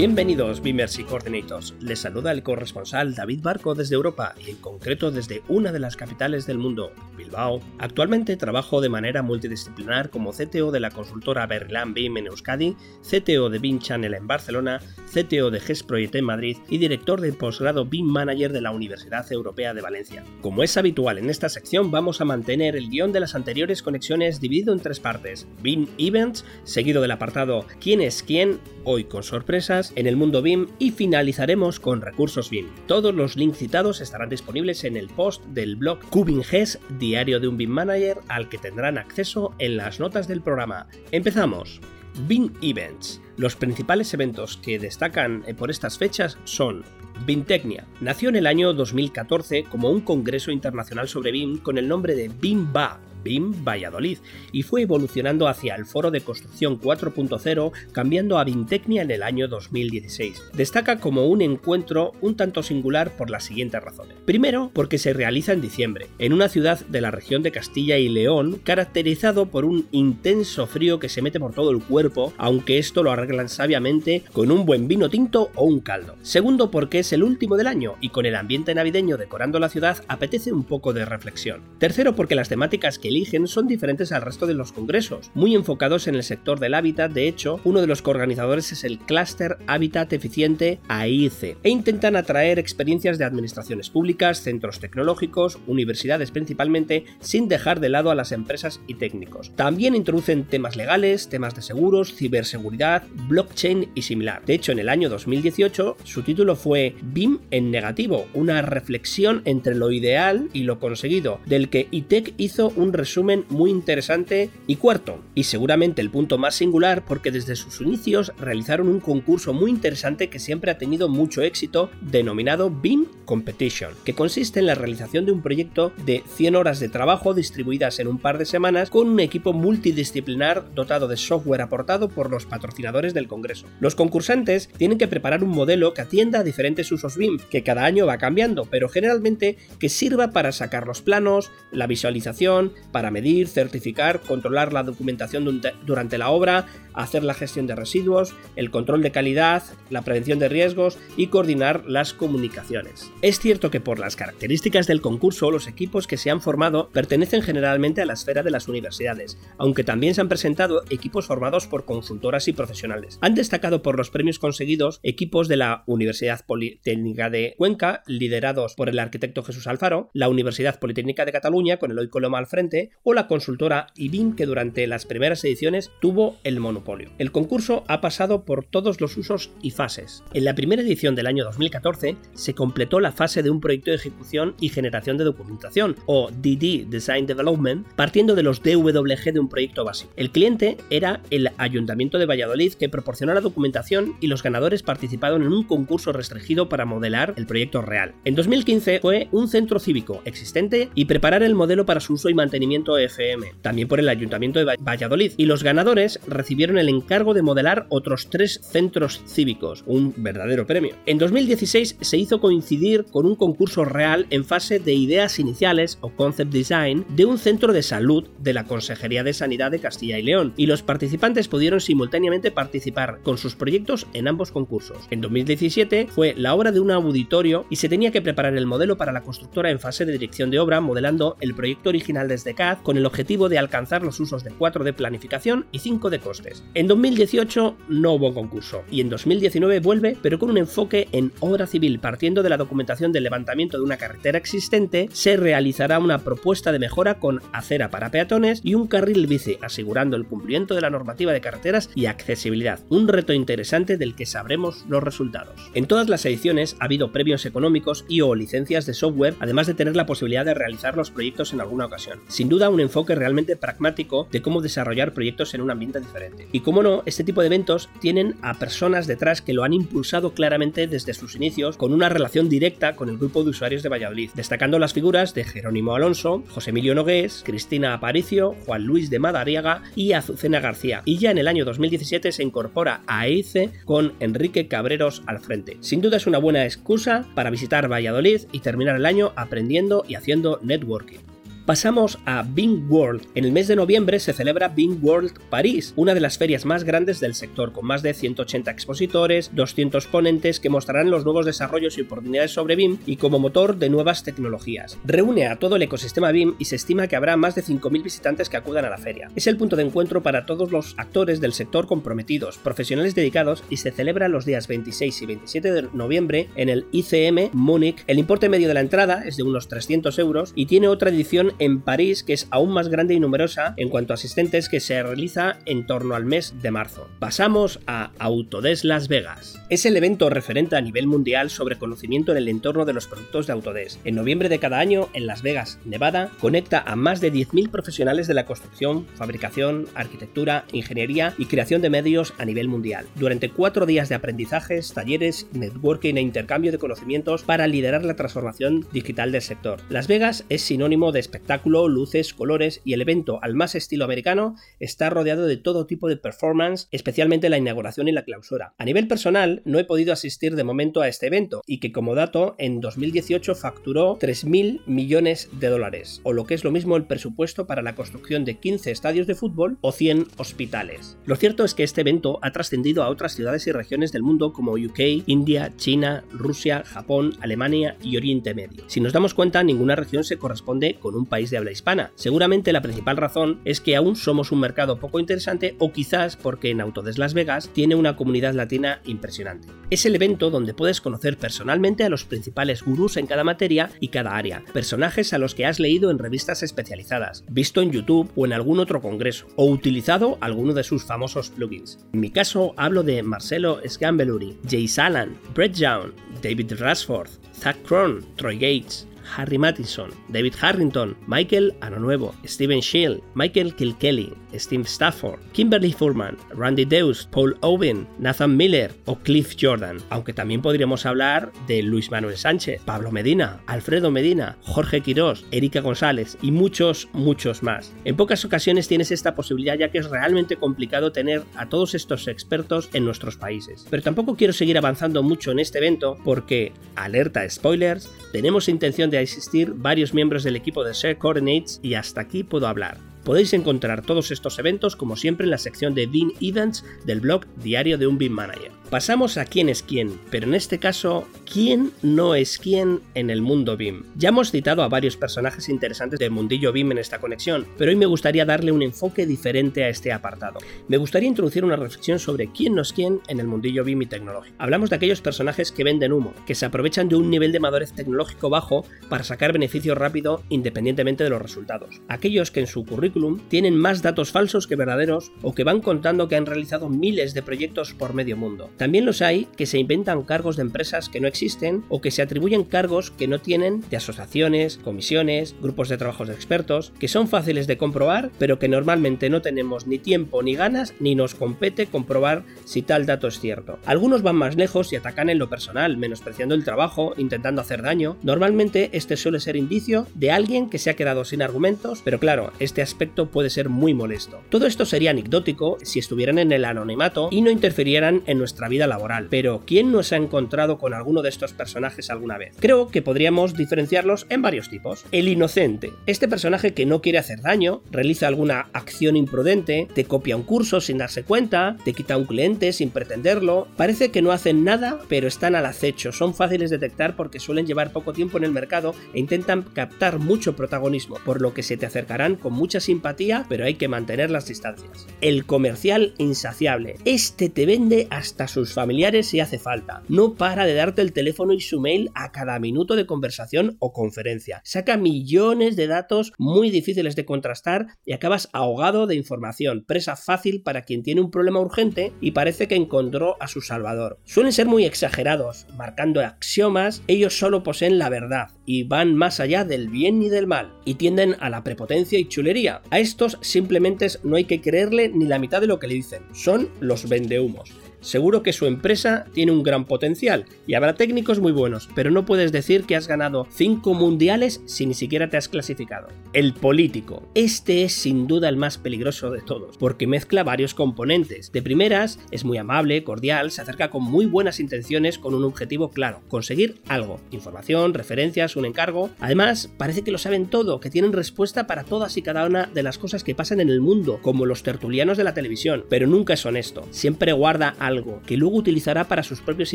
Bienvenidos, Beamers y Coordinators. Les saluda el corresponsal David Barco desde Europa y en concreto desde una de las capitales del mundo, Bilbao. Actualmente trabajo de manera multidisciplinar como CTO de la consultora Berlán BIM en Euskadi, CTO de BIM Channel en Barcelona, CTO de GES Project en Madrid y director de posgrado BIM Manager de la Universidad Europea de Valencia. Como es habitual en esta sección, vamos a mantener el guion de las anteriores conexiones dividido en tres partes: BIM Events, seguido del apartado ¿Quién es quién? Hoy con sorpresas en el mundo BIM y finalizaremos con recursos BIM. Todos los links citados estarán disponibles en el post del blog CubingGES, diario de un BIM Manager, al que tendrán acceso en las notas del programa. Empezamos. BIM Events. Los principales eventos que destacan eh, por estas fechas son BIMtecnia. Nació en el año 2014 como un congreso internacional sobre BIM con el nombre de BIMBA, BIM Valladolid y fue evolucionando hacia el Foro de Construcción 4.0 cambiando a BIMtecnia en el año 2016. Destaca como un encuentro un tanto singular por las siguientes razones. Primero, porque se realiza en diciembre, en una ciudad de la región de Castilla y León caracterizado por un intenso frío que se mete por todo el cuerpo, aunque esto lo arreglan sabiamente con un buen vino tinto o un caldo. Segundo, porque es el último del año y con el ambiente navideño decorando la ciudad apetece un poco de reflexión. Tercero, porque las temáticas que eligen son diferentes al resto de los congresos, muy enfocados en el sector del hábitat, de hecho, uno de los coorganizadores es el Cluster Hábitat Eficiente AIC, e intentan atraer experiencias de administraciones públicas, centros tecnológicos, universidades principalmente, sin dejar de lado a las empresas y técnicos. También introducen temas legales, temas de seguros, ciberseguridad, blockchain y similar. De hecho, en el año 2018, su título fue BIM en negativo, una reflexión entre lo ideal y lo conseguido, del que ITEC hizo un resumen muy interesante. Y cuarto, y seguramente el punto más singular, porque desde sus inicios realizaron un concurso muy interesante que siempre ha tenido mucho éxito, denominado BIM Competition, que consiste en la realización de un proyecto de 100 horas de trabajo distribuidas en un par de semanas con un equipo multidisciplinar dotado de software aportado por los patrocinadores del Congreso. Los concursantes tienen que preparar un modelo que atienda a diferentes usos BIM, que cada año va cambiando, pero generalmente que sirva para sacar los planos, la visualización, para medir, certificar, controlar la documentación durante la obra, hacer la gestión de residuos, el control de calidad, la prevención de riesgos y coordinar las comunicaciones. Es cierto que por las características del concurso, los equipos que se han formado pertenecen generalmente a la esfera de las universidades, aunque también se han presentado equipos formados por consultoras y profesionales. Han destacado por los premios conseguidos equipos de la Universidad Politécnica de Cuenca, liderados por el arquitecto Jesús Alfaro, la Universidad Politécnica de Cataluña, con Eloy Coloma al frente, o la consultora IBIM, que durante las primeras ediciones tuvo el monopolio. El concurso ha pasado por todos los usos y fases. En la primera edición del año 2014 se completó la fase de un proyecto de ejecución y generación de documentación, o DD Design Development, partiendo de los DWG de un proyecto básico. El cliente era el Ayuntamiento de Valladolid que proporcionó la documentación y los ganadores participaron en un concurso restringido para modelar el proyecto real. En 2015 fue un centro cívico existente y preparar el modelo para su uso y mantenimiento FM, también por el Ayuntamiento de Va- Valladolid, y los ganadores recibieron el encargo de modelar otros tres centros cívicos, un verdadero premio. En 2016 se hizo coincidir con un concurso real en fase de ideas iniciales o concept design de un centro de salud de la Consejería de Sanidad de Castilla y León, y los participantes pudieron simultáneamente participar con sus proyectos en ambos concursos. En 2017 fue la obra de un auditorio y se tenía que preparar el modelo para la constructora en fase de dirección de obra, modelando el proyecto original desde Con el objetivo de alcanzar los usos de 4 de planificación y 5 de costes. En 2018 no hubo concurso y en 2019 vuelve, pero con un enfoque en obra civil partiendo de la documentación del levantamiento de una carretera existente, se realizará una propuesta de mejora con acera para peatones y un carril bici, asegurando el cumplimiento de la normativa de carreteras y accesibilidad. Un reto interesante del que sabremos los resultados. En todas las ediciones ha habido premios económicos y o licencias de software, además de tener la posibilidad de realizar los proyectos en alguna ocasión. Sin duda un enfoque realmente pragmático de cómo desarrollar proyectos en un ambiente diferente. Y como no, este tipo de eventos tienen a personas detrás que lo han impulsado claramente desde sus inicios con una relación directa con el grupo de usuarios de Valladolid, destacando las figuras de Jerónimo Alonso, José Emilio Nogués, Cristina Aparicio, Juan Luis de Madariaga y Azucena García. Y ya en el año 2017 se incorpora a EICE con Enrique Cabreros al frente. Sin duda es una buena excusa para visitar Valladolid y terminar el año aprendiendo y haciendo networking. Pasamos a Bing World. En el mes de noviembre se celebra Bing World París, una de las ferias más grandes del sector, con más de 180 expositores, 200 ponentes que mostrarán los nuevos desarrollos y oportunidades sobre BIM y como motor de nuevas tecnologías. Reúne a todo el ecosistema BIM y se estima que habrá más de 5.000 visitantes que acudan a la feria. Es el punto de encuentro para todos los actores del sector comprometidos, profesionales dedicados y se celebra los días 26 y 27 de noviembre en el ICM Múnich. El importe medio de la entrada es de unos 300 euros y tiene otra edición en París que es aún más grande y numerosa en cuanto a asistentes que se realiza en torno al mes de marzo. Pasamos a Autodesk Las Vegas. Es el evento referente a nivel mundial sobre conocimiento en el entorno de los productos de Autodesk. En noviembre de cada año, en Las Vegas, Nevada, conecta a más de 10.000 profesionales de la construcción, fabricación, arquitectura, ingeniería y creación de medios a nivel mundial. Durante cuatro días de aprendizajes, talleres, networking e intercambio de conocimientos para liderar la transformación digital del sector. Las Vegas es sinónimo de espectáculo, luces, colores y el evento, al más estilo americano, está rodeado de todo tipo de performance, especialmente la inauguración y la clausura. A nivel personal, no he podido asistir de momento a este evento y que como dato, en 2018 facturó 3.000 millones de dólares, o lo que es lo mismo el presupuesto para la construcción de 15 estadios de fútbol o 100 hospitales. Lo cierto es que este evento ha trascendido a otras ciudades y regiones del mundo como UK, India, China, Rusia, Japón, Alemania y Oriente Medio. Si nos damos cuenta, ninguna región se corresponde con un país de habla hispana. Seguramente la principal razón es que aún somos un mercado poco interesante o quizás porque en Autodesk Las Vegas tiene una comunidad latina impresionante. Es el evento donde puedes conocer personalmente a los principales gurús en cada materia y cada área, personajes a los que has leído en revistas especializadas, visto en YouTube o en algún otro congreso, o utilizado alguno de sus famosos plugins. En mi caso hablo de Marcelo Scambelluri, Jay Salan, Brett Young, David Rashford, Zach Cron, Troy Gates, Harry Mattison, David Harrington, Michael Anonuevo, Steven Shield, Michael Kilkelly, Steve Stafford, Kimberly Furman, Randy Deus, Paul Owen, Nathan Miller o Cliff Jordan, aunque también podríamos hablar de Luis Manuel Sánchez, Pablo Medina, Alfredo Medina, Jorge Quirós, Erika González y muchos, muchos más. En pocas ocasiones tienes esta posibilidad ya que es realmente complicado tener a todos estos expertos en nuestros países. Pero tampoco quiero seguir avanzando mucho en este evento porque, alerta spoilers, tenemos intención de asistir varios miembros del equipo de Share Coordinates y hasta aquí puedo hablar. Podéis encontrar todos estos eventos como siempre en la sección de BIM Events del blog Diario de un BIM Manager. Pasamos a quién es quién, pero en este caso, ¿quién no es quién en el mundo BIM? Ya hemos citado a varios personajes interesantes del mundillo BIM en esta conexión, pero hoy me gustaría darle un enfoque diferente a este apartado. Me gustaría introducir una reflexión sobre quién no es quién en el mundillo BIM y tecnológico. Hablamos de aquellos personajes que venden humo, que se aprovechan de un nivel de madurez tecnológico bajo para sacar beneficio rápido independientemente de los resultados. Aquellos que en su currículum tienen más datos falsos que verdaderos o que van contando que han realizado miles de proyectos por medio mundo. También los hay que se inventan cargos de empresas que no existen o que se atribuyen cargos que no tienen de asociaciones, comisiones, grupos de trabajos de expertos, que son fáciles de comprobar, pero que normalmente no tenemos ni tiempo ni ganas ni nos compete comprobar si tal dato es cierto. Algunos van más lejos y atacan en lo personal, menospreciando el trabajo, intentando hacer daño. Normalmente este suele ser indicio de alguien que se ha quedado sin argumentos, pero claro, este aspecto puede ser muy molesto. Todo esto sería anecdótico si estuvieran en el anonimato y no interfirieran en nuestra vida laboral. Pero ¿quién no se ha encontrado con alguno de estos personajes alguna vez? Creo que podríamos diferenciarlos en varios tipos. El inocente. Este personaje que no quiere hacer daño, realiza alguna acción imprudente, te copia un curso sin darse cuenta, te quita un cliente sin pretenderlo. Parece que no hacen nada, pero están al acecho. Son fáciles de detectar porque suelen llevar poco tiempo en el mercado e intentan captar mucho protagonismo, por lo que se te acercarán con mucha simpatía, pero hay que mantener las distancias. El comercial insaciable. Este te vende hasta sus familiares si hace falta. No para de darte el teléfono y su mail a cada minuto de conversación o conferencia. Saca millones de datos muy difíciles de contrastar y acabas ahogado de información, presa fácil para quien tiene un problema urgente y parece que encontró a su salvador. Suelen ser muy exagerados, marcando axiomas, ellos solo poseen la verdad y van más allá del bien y del mal, y tienden a la prepotencia y chulería. A estos simplemente no hay que creerle ni la mitad de lo que le dicen, son los vendehumos. Seguro que su empresa tiene un gran potencial y habrá técnicos muy buenos, pero no puedes decir que has ganado 5 mundiales si ni siquiera te has clasificado. El político. Este es sin duda el más peligroso de todos, porque mezcla varios componentes. De primeras, es muy amable, cordial, se acerca con muy buenas intenciones con un objetivo claro, conseguir algo. Información, referencias, un encargo. Además, parece que lo saben todo, que tienen respuesta para todas y cada una de las cosas que pasan en el mundo, como los tertulianos de la televisión, pero nunca es honesto. Siempre guarda algo que luego utilizará para sus propios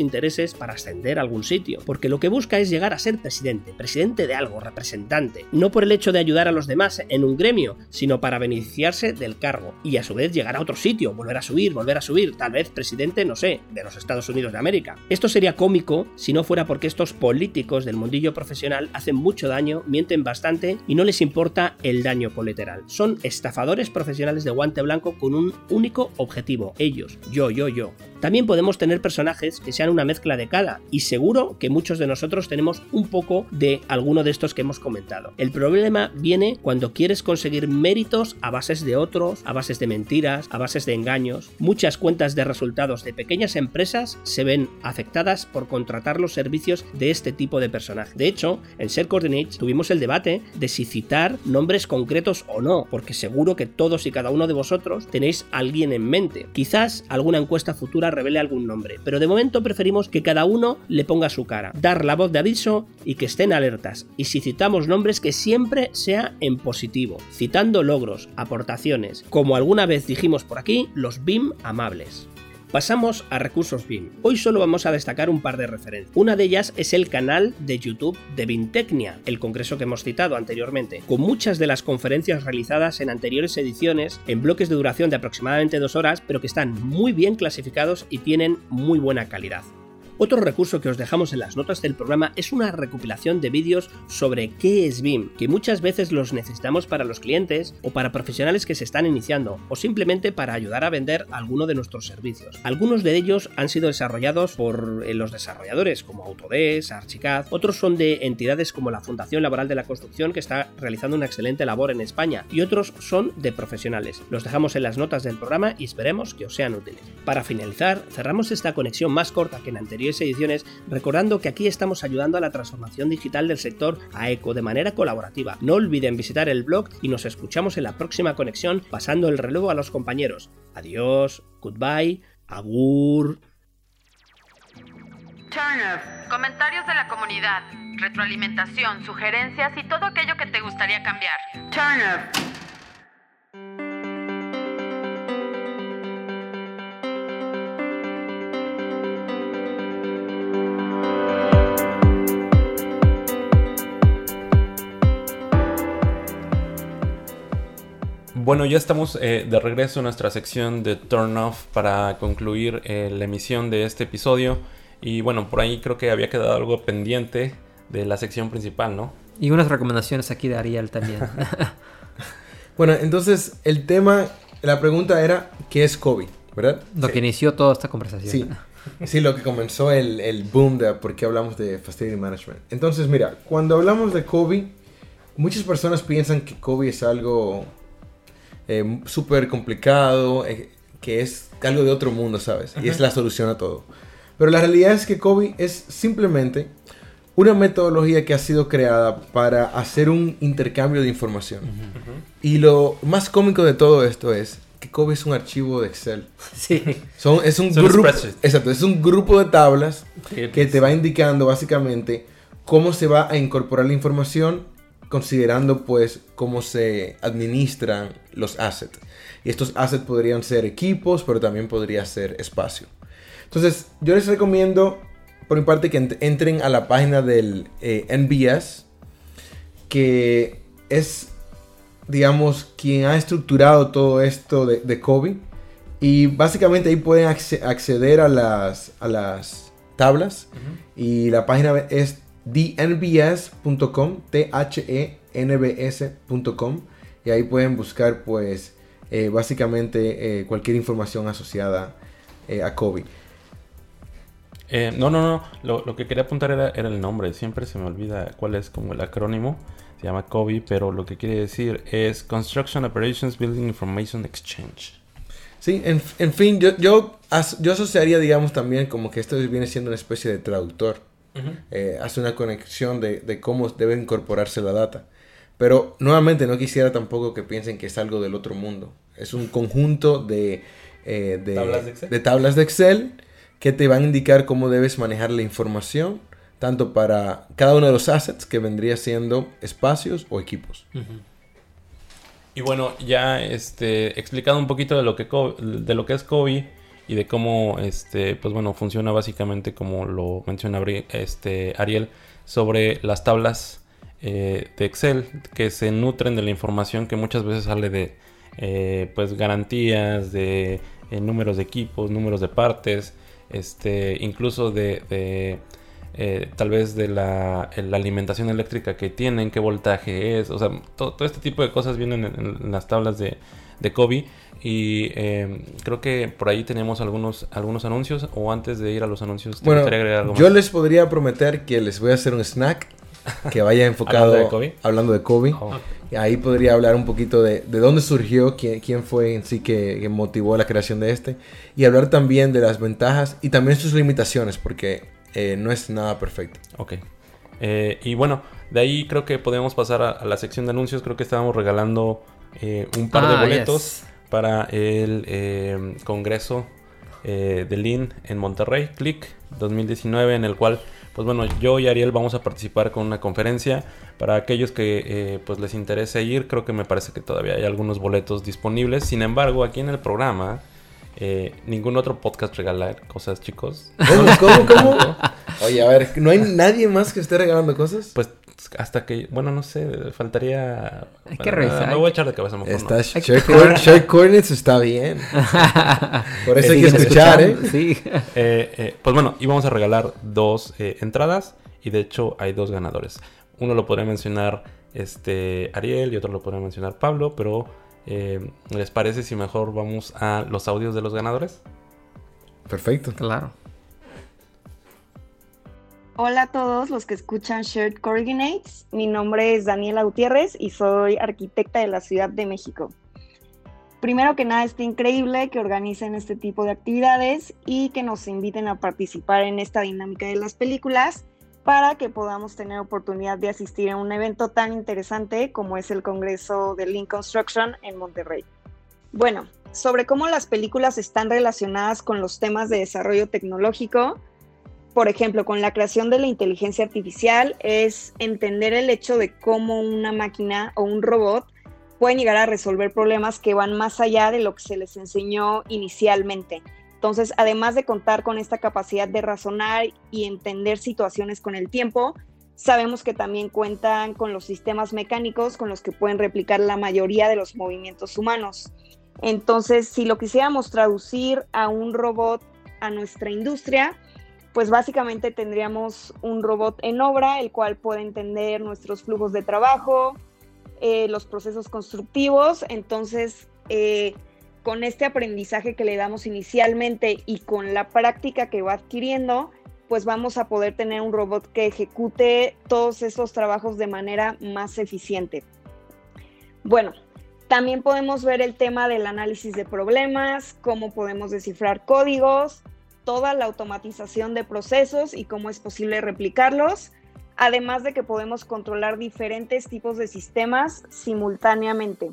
intereses para ascender a algún sitio, porque lo que busca es llegar a ser presidente, presidente de algo, representante, no por el hecho de ayudar a los demás en un gremio, sino para beneficiarse del cargo y a su vez llegar a otro sitio, volver a subir, volver a subir, tal vez presidente, no sé, de los Estados Unidos de América. Esto sería cómico si no fuera porque estos políticos del mundillo profesional hacen mucho daño, mienten bastante y no les importa el daño colateral. Son estafadores profesionales de guante blanco con un único objetivo, ellos, yo, yo, yo. También podemos tener personajes que sean una mezcla de cada, y seguro que muchos de nosotros tenemos un poco de alguno de estos que hemos comentado. El problema viene cuando quieres conseguir méritos a bases de otros, a bases de mentiras, a bases de engaños. Muchas cuentas de resultados de pequeñas empresas se ven afectadas por contratar los servicios de este tipo de personaje. De hecho, en Ser Coordinates tuvimos el debate de si citar nombres concretos o no, porque seguro que todos y cada uno de vosotros tenéis alguien en mente. Quizás alguna encuesta futura revele algún nombre, pero de momento preferimos que cada uno le ponga su cara, dar la voz de aviso y que estén alertas. Y si citamos nombres que siempre sea en positivo, citando logros, aportaciones, como alguna vez dijimos por aquí, los BIM amables. Pasamos a recursos BIM. Hoy solo vamos a destacar un par de referencias. Una de ellas es el canal de YouTube de BIMtecnia, el congreso que hemos citado anteriormente, con muchas de las conferencias realizadas en anteriores ediciones en bloques de duración de aproximadamente dos horas, pero que están muy bien clasificados y tienen muy buena calidad. Otro recurso que os dejamos en las notas del programa es una recopilación de vídeos sobre qué es BIM, que muchas veces los necesitamos para los clientes o para profesionales que se están iniciando o simplemente para ayudar a vender alguno de nuestros servicios. Algunos de ellos han sido desarrollados por eh, los desarrolladores como Autodesk, Archicad, otros son de entidades como la Fundación Laboral de la Construcción que está realizando una excelente labor en España y otros son de profesionales. Los dejamos en las notas del programa y esperemos que os sean útiles. Para finalizar, cerramos esta conexión más corta que en anteriores ediciones, recordando que aquí estamos ayudando a la transformación digital del sector AECO de manera colaborativa. No olviden visitar el blog y nos escuchamos en la próxima conexión pasando el relevo a los compañeros. Adiós, goodbye, agur. Comentarios de la comunidad, retroalimentación, sugerencias y todo aquello que te gustaría cambiar. Bueno, ya estamos eh, de regreso en nuestra sección de Turn Off para concluir eh, la emisión de este episodio. Y bueno, por ahí creo que había quedado algo pendiente de la sección principal, ¿no? Y unas recomendaciones aquí de Ariel también. bueno, entonces el tema, la pregunta era, ¿qué es COVID? ¿verdad? Lo que inició toda esta conversación. Sí, sí lo que comenzó el, el boom de por qué hablamos de Facility Management. Entonces, mira, cuando hablamos de Kobe, muchas personas piensan que Kobe es algo eh, súper complicado, eh, que es algo de otro mundo, ¿sabes? Y es la solución a todo. Pero la realidad es que Kobe es simplemente una metodología que ha sido creada para hacer un intercambio de información. Y lo más cómico de todo esto es que Kobe es un archivo de Excel. Sí. Son, es un Es un grupo. Exacto, es un grupo de tablas que te va indicando básicamente cómo se va a incorporar la información considerando pues cómo se administran los assets. Y estos assets podrían ser equipos, pero también podría ser espacio. Entonces, yo les recomiendo, por mi parte, que ent- entren a la página del eh, NBS, que es, digamos, quien ha estructurado todo esto de, de Kobe. Y básicamente ahí pueden acce- acceder a las, a las tablas. Y la página es thenbs.com, T-H-E-N-B-S.com. Y ahí pueden buscar, pues, eh, básicamente eh, cualquier información asociada eh, a Kobe. Eh, no, no, no. Lo, lo que quería apuntar era, era el nombre. Siempre se me olvida cuál es como el acrónimo. Se llama COBI, pero lo que quiere decir es Construction Operations Building Information Exchange. Sí, en, en fin, yo, yo, as- yo asociaría, digamos, también como que esto viene siendo una especie de traductor. Eh, hace una conexión de, de cómo debe incorporarse la data. Pero nuevamente no quisiera tampoco que piensen que es algo del otro mundo. Es un conjunto de, eh, de, ¿Tablas de Excel? de tablas de Excel que te van a indicar cómo debes manejar la información, tanto para cada uno de los assets que vendría siendo espacios o equipos. Y bueno, ya este explicado un poquito de lo que de lo que es Kobe y de cómo este pues bueno, funciona básicamente como lo menciona este Ariel sobre las tablas eh, de Excel que se nutren de la información que muchas veces sale de eh, pues garantías de eh, números de equipos, números de partes, este incluso de, de, tal vez de la, la alimentación eléctrica que tienen, qué voltaje es, o sea, to- todo, este tipo de cosas vienen en, en las tablas de, de Kobe y eh, creo que por ahí tenemos algunos, algunos anuncios o antes de ir a los anuncios, ¿te Bueno, gustaría agregar algo yo más? les podría prometer que les voy a hacer un snack que vaya enfocado ¿Hablando de Kobe? hablando de Kobe. Oh. Y ahí podría hablar un poquito de, de dónde surgió, quién, quién fue en sí que, que motivó la creación de este. Y hablar también de las ventajas y también sus limitaciones, porque eh, no es nada perfecto. Ok. Eh, y bueno, de ahí creo que podemos pasar a, a la sección de anuncios. Creo que estábamos regalando eh, un par de Ah, boletos yes. Para el eh, Congreso eh, de Lean en Monterrey, Click 2019, en el cual, pues bueno, yo y Ariel vamos a participar con una conferencia. Para aquellos que eh, pues les interese ir, creo que me parece que todavía hay algunos boletos disponibles. Sin embargo, aquí en el programa, eh, ningún otro podcast regala cosas, chicos. ¿Cómo, cómo, cómo? Oye, a ver, ¿no hay nadie más que esté regalando cosas? Pues hasta que, bueno, no sé, faltaría... Hay que revisar. Me voy a echar de cabeza mejor. Está, no. share, está bien. Por eso hay que escuchar, ¿eh? Sí. Eh, eh, pues bueno, íbamos a regalar dos eh, entradas y de hecho hay dos ganadores. Uno lo podría mencionar este Ariel y otro lo podría mencionar Pablo, pero eh, ¿les parece si mejor vamos a los audios de los ganadores? Perfecto. Claro. Hola a todos los que escuchan Shared Coordinates. Mi nombre es Daniela Gutiérrez y soy arquitecta de la Ciudad de México. Primero que nada, está increíble que organicen este tipo de actividades y que nos inviten a participar en esta dinámica de las películas para que podamos tener oportunidad de asistir a un evento tan interesante como es el Congreso de Lean Construction en Monterrey. Bueno, sobre cómo las películas están relacionadas con los temas de desarrollo tecnológico, por ejemplo, con la creación de la inteligencia artificial, es entender el hecho de cómo una máquina o un robot pueden llegar a resolver problemas que van más allá de lo que se les enseñó inicialmente. Entonces, además de contar con esta capacidad de razonar y entender situaciones con el tiempo, sabemos que también cuentan con los sistemas mecánicos con los que pueden replicar la mayoría de los movimientos humanos. Entonces, si lo quisiéramos traducir a un robot a nuestra industria, pues básicamente tendríamos un robot en obra, el cual puede entender nuestros flujos de trabajo, eh, los procesos constructivos. Entonces, eh, con este aprendizaje que le damos inicialmente y con la práctica que va adquiriendo, pues vamos a poder tener un robot que ejecute todos esos trabajos de manera más eficiente. Bueno, también podemos ver el tema del análisis de problemas, cómo podemos descifrar códigos, toda la automatización de procesos y cómo es posible replicarlos, además de que podemos controlar diferentes tipos de sistemas simultáneamente.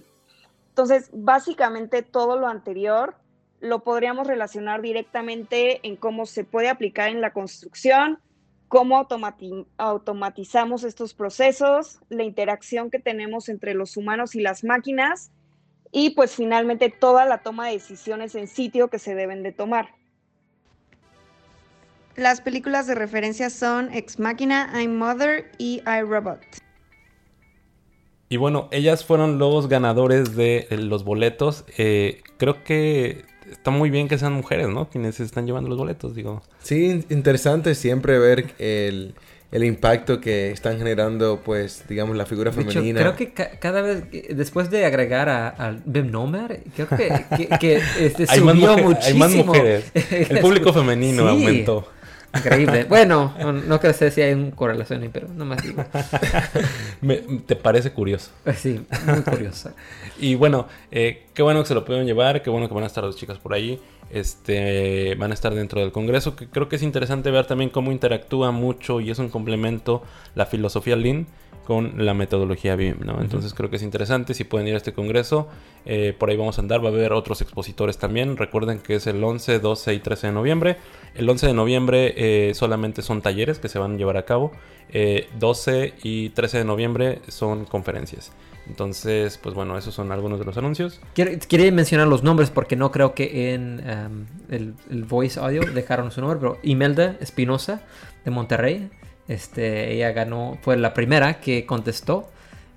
Entonces, básicamente todo lo anterior lo podríamos relacionar directamente en cómo se puede aplicar en la construcción, cómo automati automatizamos estos procesos, la interacción que tenemos entre los humanos y las máquinas y pues finalmente toda la toma de decisiones en sitio que se deben de tomar. Las películas de referencia son Ex Machina, I'm Mother y iRobot. Y bueno, ellas fueron los ganadores de eh, los boletos. Eh, creo que está muy bien que sean mujeres, ¿no? Quienes están llevando los boletos, digo. Sí, interesante siempre ver el, el impacto que están generando, pues, digamos, la figura hecho, femenina. creo que ca- cada vez, después de agregar a, al Bim Nomer, creo que, que, que, este, Hay más subió mujer- muchísimo. hay más mujeres. El público femenino aumentó. Increíble. Bueno, no, no creo sé si hay una correlación ahí, pero no más digo. Me- ¿Te parece curioso? Sí, muy curioso. y bueno, eh, qué bueno que se lo pudieron llevar, qué bueno que van a estar las chicas por ahí. Este, van a estar dentro del Congreso, que creo que es interesante ver también cómo interactúa mucho y es un complemento la filosofía Lean con la metodología BIM, ¿no? Entonces creo que es interesante si pueden ir a este congreso, eh, por ahí vamos a andar, va a haber otros expositores también, recuerden que es el 11, 12 y 13 de noviembre, el 11 de noviembre eh, solamente son talleres que se van a llevar a cabo, eh, 12 y 13 de noviembre son conferencias, entonces pues bueno, esos son algunos de los anuncios. Quiero- Quería mencionar los nombres porque no creo que en um, el, el voice audio dejaron su nombre, pero Imelda Espinosa de Monterrey. Este, ella ganó, fue la primera que contestó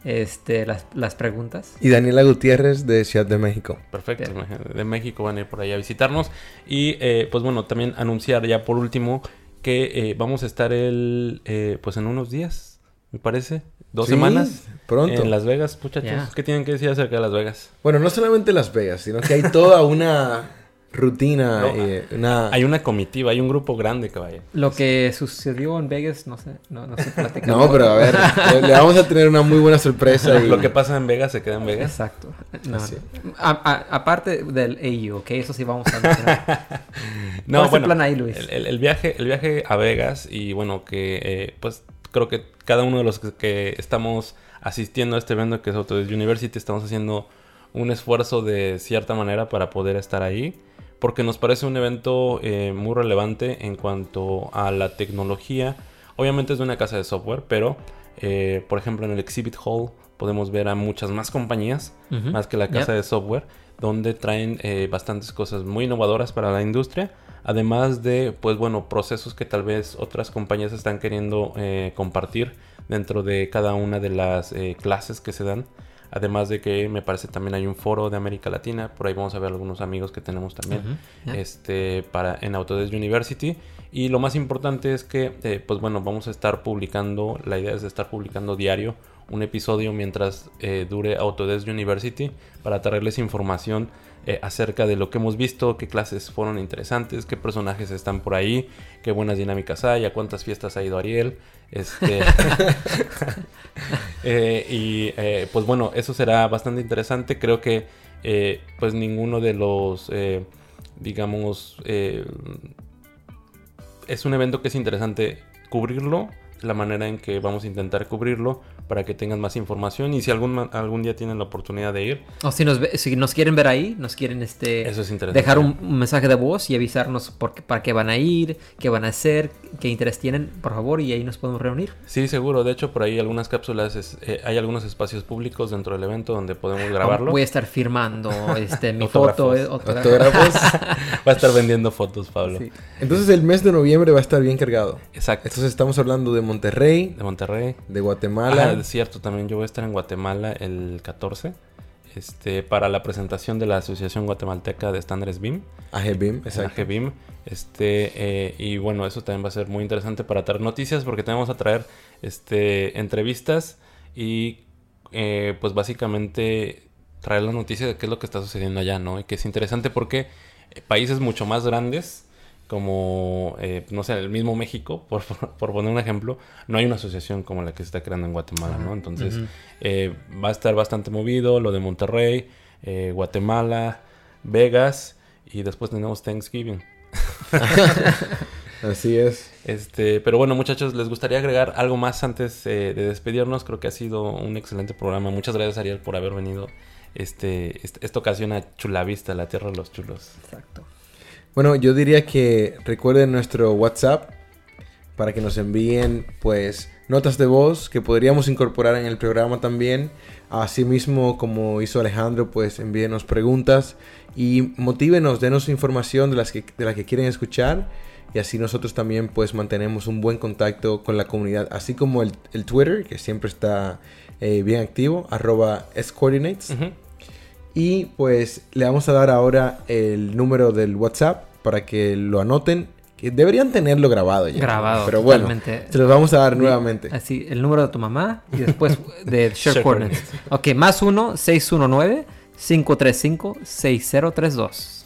este, las, las preguntas. Y Daniela Gutiérrez de Ciudad de México. Perfecto, de México van a ir por ahí a visitarnos. Y eh, pues bueno, también anunciar ya por último que eh, vamos a estar el, eh, pues en unos días, me parece, dos Sí, semanas. pronto. En Las Vegas, muchachos. ¿Qué tienen que decir acerca de Las Vegas? Bueno, no solamente Las Vegas, sino que hay toda una rutina, No, eh, una... Hay una comitiva, hay un grupo grande que vaya. Lo que sucedió en Vegas, no sé, no, no sé platicar. No, pero a ver, le, le vamos a tener una muy buena sorpresa. y- Lo que pasa en Vegas se queda en Vegas. Exacto. No, Así. a- a- aparte del AU, ok, eso sí vamos a mencionar. No, ¿Cuál es bueno, el plan ahí, Luis? El, el- el viaje, el viaje a Vegas y bueno, que eh, pues creo que cada uno de los que, que estamos asistiendo a este evento que es Autodesk University estamos haciendo un esfuerzo de cierta manera para poder estar ahí porque nos parece un evento eh, muy relevante en cuanto a la tecnología. Obviamente es de una casa de software, pero eh, por ejemplo en el Exhibit Hall podemos ver a muchas más compañías, más que la casa Yep. de software, donde traen eh, bastantes cosas muy innovadoras para la industria, además de, pues bueno, procesos que tal vez otras compañías están queriendo eh, compartir dentro de cada una de las eh, clases que se dan. Además de que me parece también hay un foro de América Latina, por ahí vamos a ver algunos amigos que tenemos también este, para, en Autodesk University. Y lo más importante es que, eh, pues bueno, vamos a estar publicando, la idea es de estar publicando diario un episodio mientras eh, dure Autodesk University para traerles información eh, acerca de lo que hemos visto, qué clases fueron interesantes, qué personajes están por ahí, qué buenas dinámicas hay, a cuántas fiestas ha ido Ariel. Este, eh, y eh, pues bueno, eso será bastante interesante. Creo que eh, pues ninguno de los, digamos, es un evento que es interesante cubrirlo, la manera en que vamos a intentar cubrirlo para que tengan más información y si algún, ma- algún día tienen la oportunidad de ir, O si nos, ve- si nos quieren ver ahí, nos quieren este Eso es interesante. dejar un, un mensaje de voz y avisarnos por qué- para qué van a ir, qué van a hacer, qué interés tienen, por favor, y ahí nos podemos reunir. Sí, seguro. De hecho, por ahí algunas cápsulas, es- eh, hay algunos espacios públicos dentro del evento donde podemos grabarlo. Voy a estar firmando este, mi foto. Autógrafos. eh, Autógrafos. Va a estar vendiendo fotos, Pablo. Sí. Entonces el mes de noviembre va a estar bien cargado. Exacto. Entonces estamos hablando de Monterrey, De Monterrey. de Guatemala. Ah, es cierto, también yo voy a estar en Guatemala el 14. Este, para la presentación de la Asociación Guatemalteca de Estándares BIM. AGBIM, exacto. AGBIM. Este, eh, y bueno, eso también va a ser muy interesante para traer noticias porque tenemos a traer este, entrevistas y eh, pues básicamente traer la noticia de qué es lo que está sucediendo allá, ¿no? Y que es interesante porque eh, países mucho más grandes, como, eh, no sé, el mismo México, por, por poner un ejemplo, no hay una asociación como la que se está creando en Guatemala, ¿no? Entonces, eh, va a estar bastante movido lo de Monterrey, eh, Guatemala, Vegas y después tenemos Thanksgiving. Así es. Este, pero bueno, muchachos, ¿les gustaría agregar algo más antes eh, de despedirnos? Creo que ha sido un excelente programa. Muchas gracias, Ariel, por haber venido este, este- esta ocasión a Chulavista, la tierra de los chulos. Exacto. Bueno, yo diría que recuerden nuestro WhatsApp para que nos envíen pues notas de voz que podríamos incorporar en el programa también. Asimismo, como hizo Alejandro, pues envíenos preguntas y motívenos, denos información de las que, de la que quieren escuchar y así nosotros también pues mantenemos un buen contacto con la comunidad, así como el, el Twitter que siempre está eh, bien activo, arroba scoordinates. Y pues le vamos a dar ahora el número del WhatsApp para que lo anoten. Que deberían tenerlo grabado ya. Grabado. Pero bueno, totalmente. se los vamos a dar nuevamente. Así, el número de tu mamá y después de Share Share Coordinates. Ok, más 1-619-535-6032.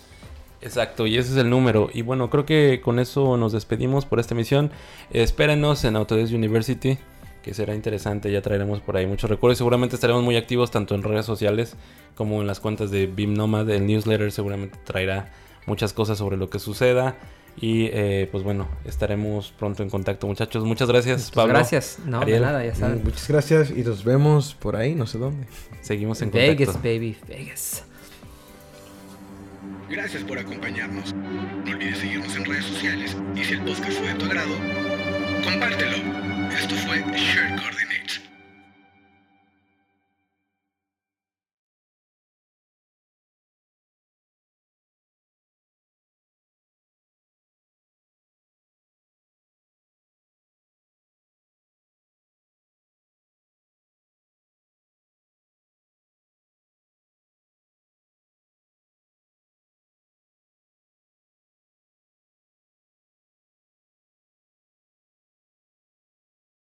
Exacto, y ese es el número. Y bueno, creo que con eso nos despedimos por esta emisión. Espérenos en Autodesk University, que será interesante. Ya traeremos por ahí muchos recuerdos. Seguramente estaremos muy activos tanto en redes sociales como en las cuentas de BIM Nomad. El newsletter seguramente traerá muchas cosas sobre lo que suceda. Y eh, pues bueno, estaremos pronto en contacto, muchachos. Muchas gracias, Pues Pablo. gracias. No, de Ariel. nada, ya saben. Mm, Muchas gracias y nos vemos por ahí, no sé dónde. Seguimos en Vegas, contacto. baby, Vegas. Gracias por acompañarnos. No olvides seguirnos en redes sociales y si el podcast fue de tu agrado, compártelo. Esto fue Shared Coordinates.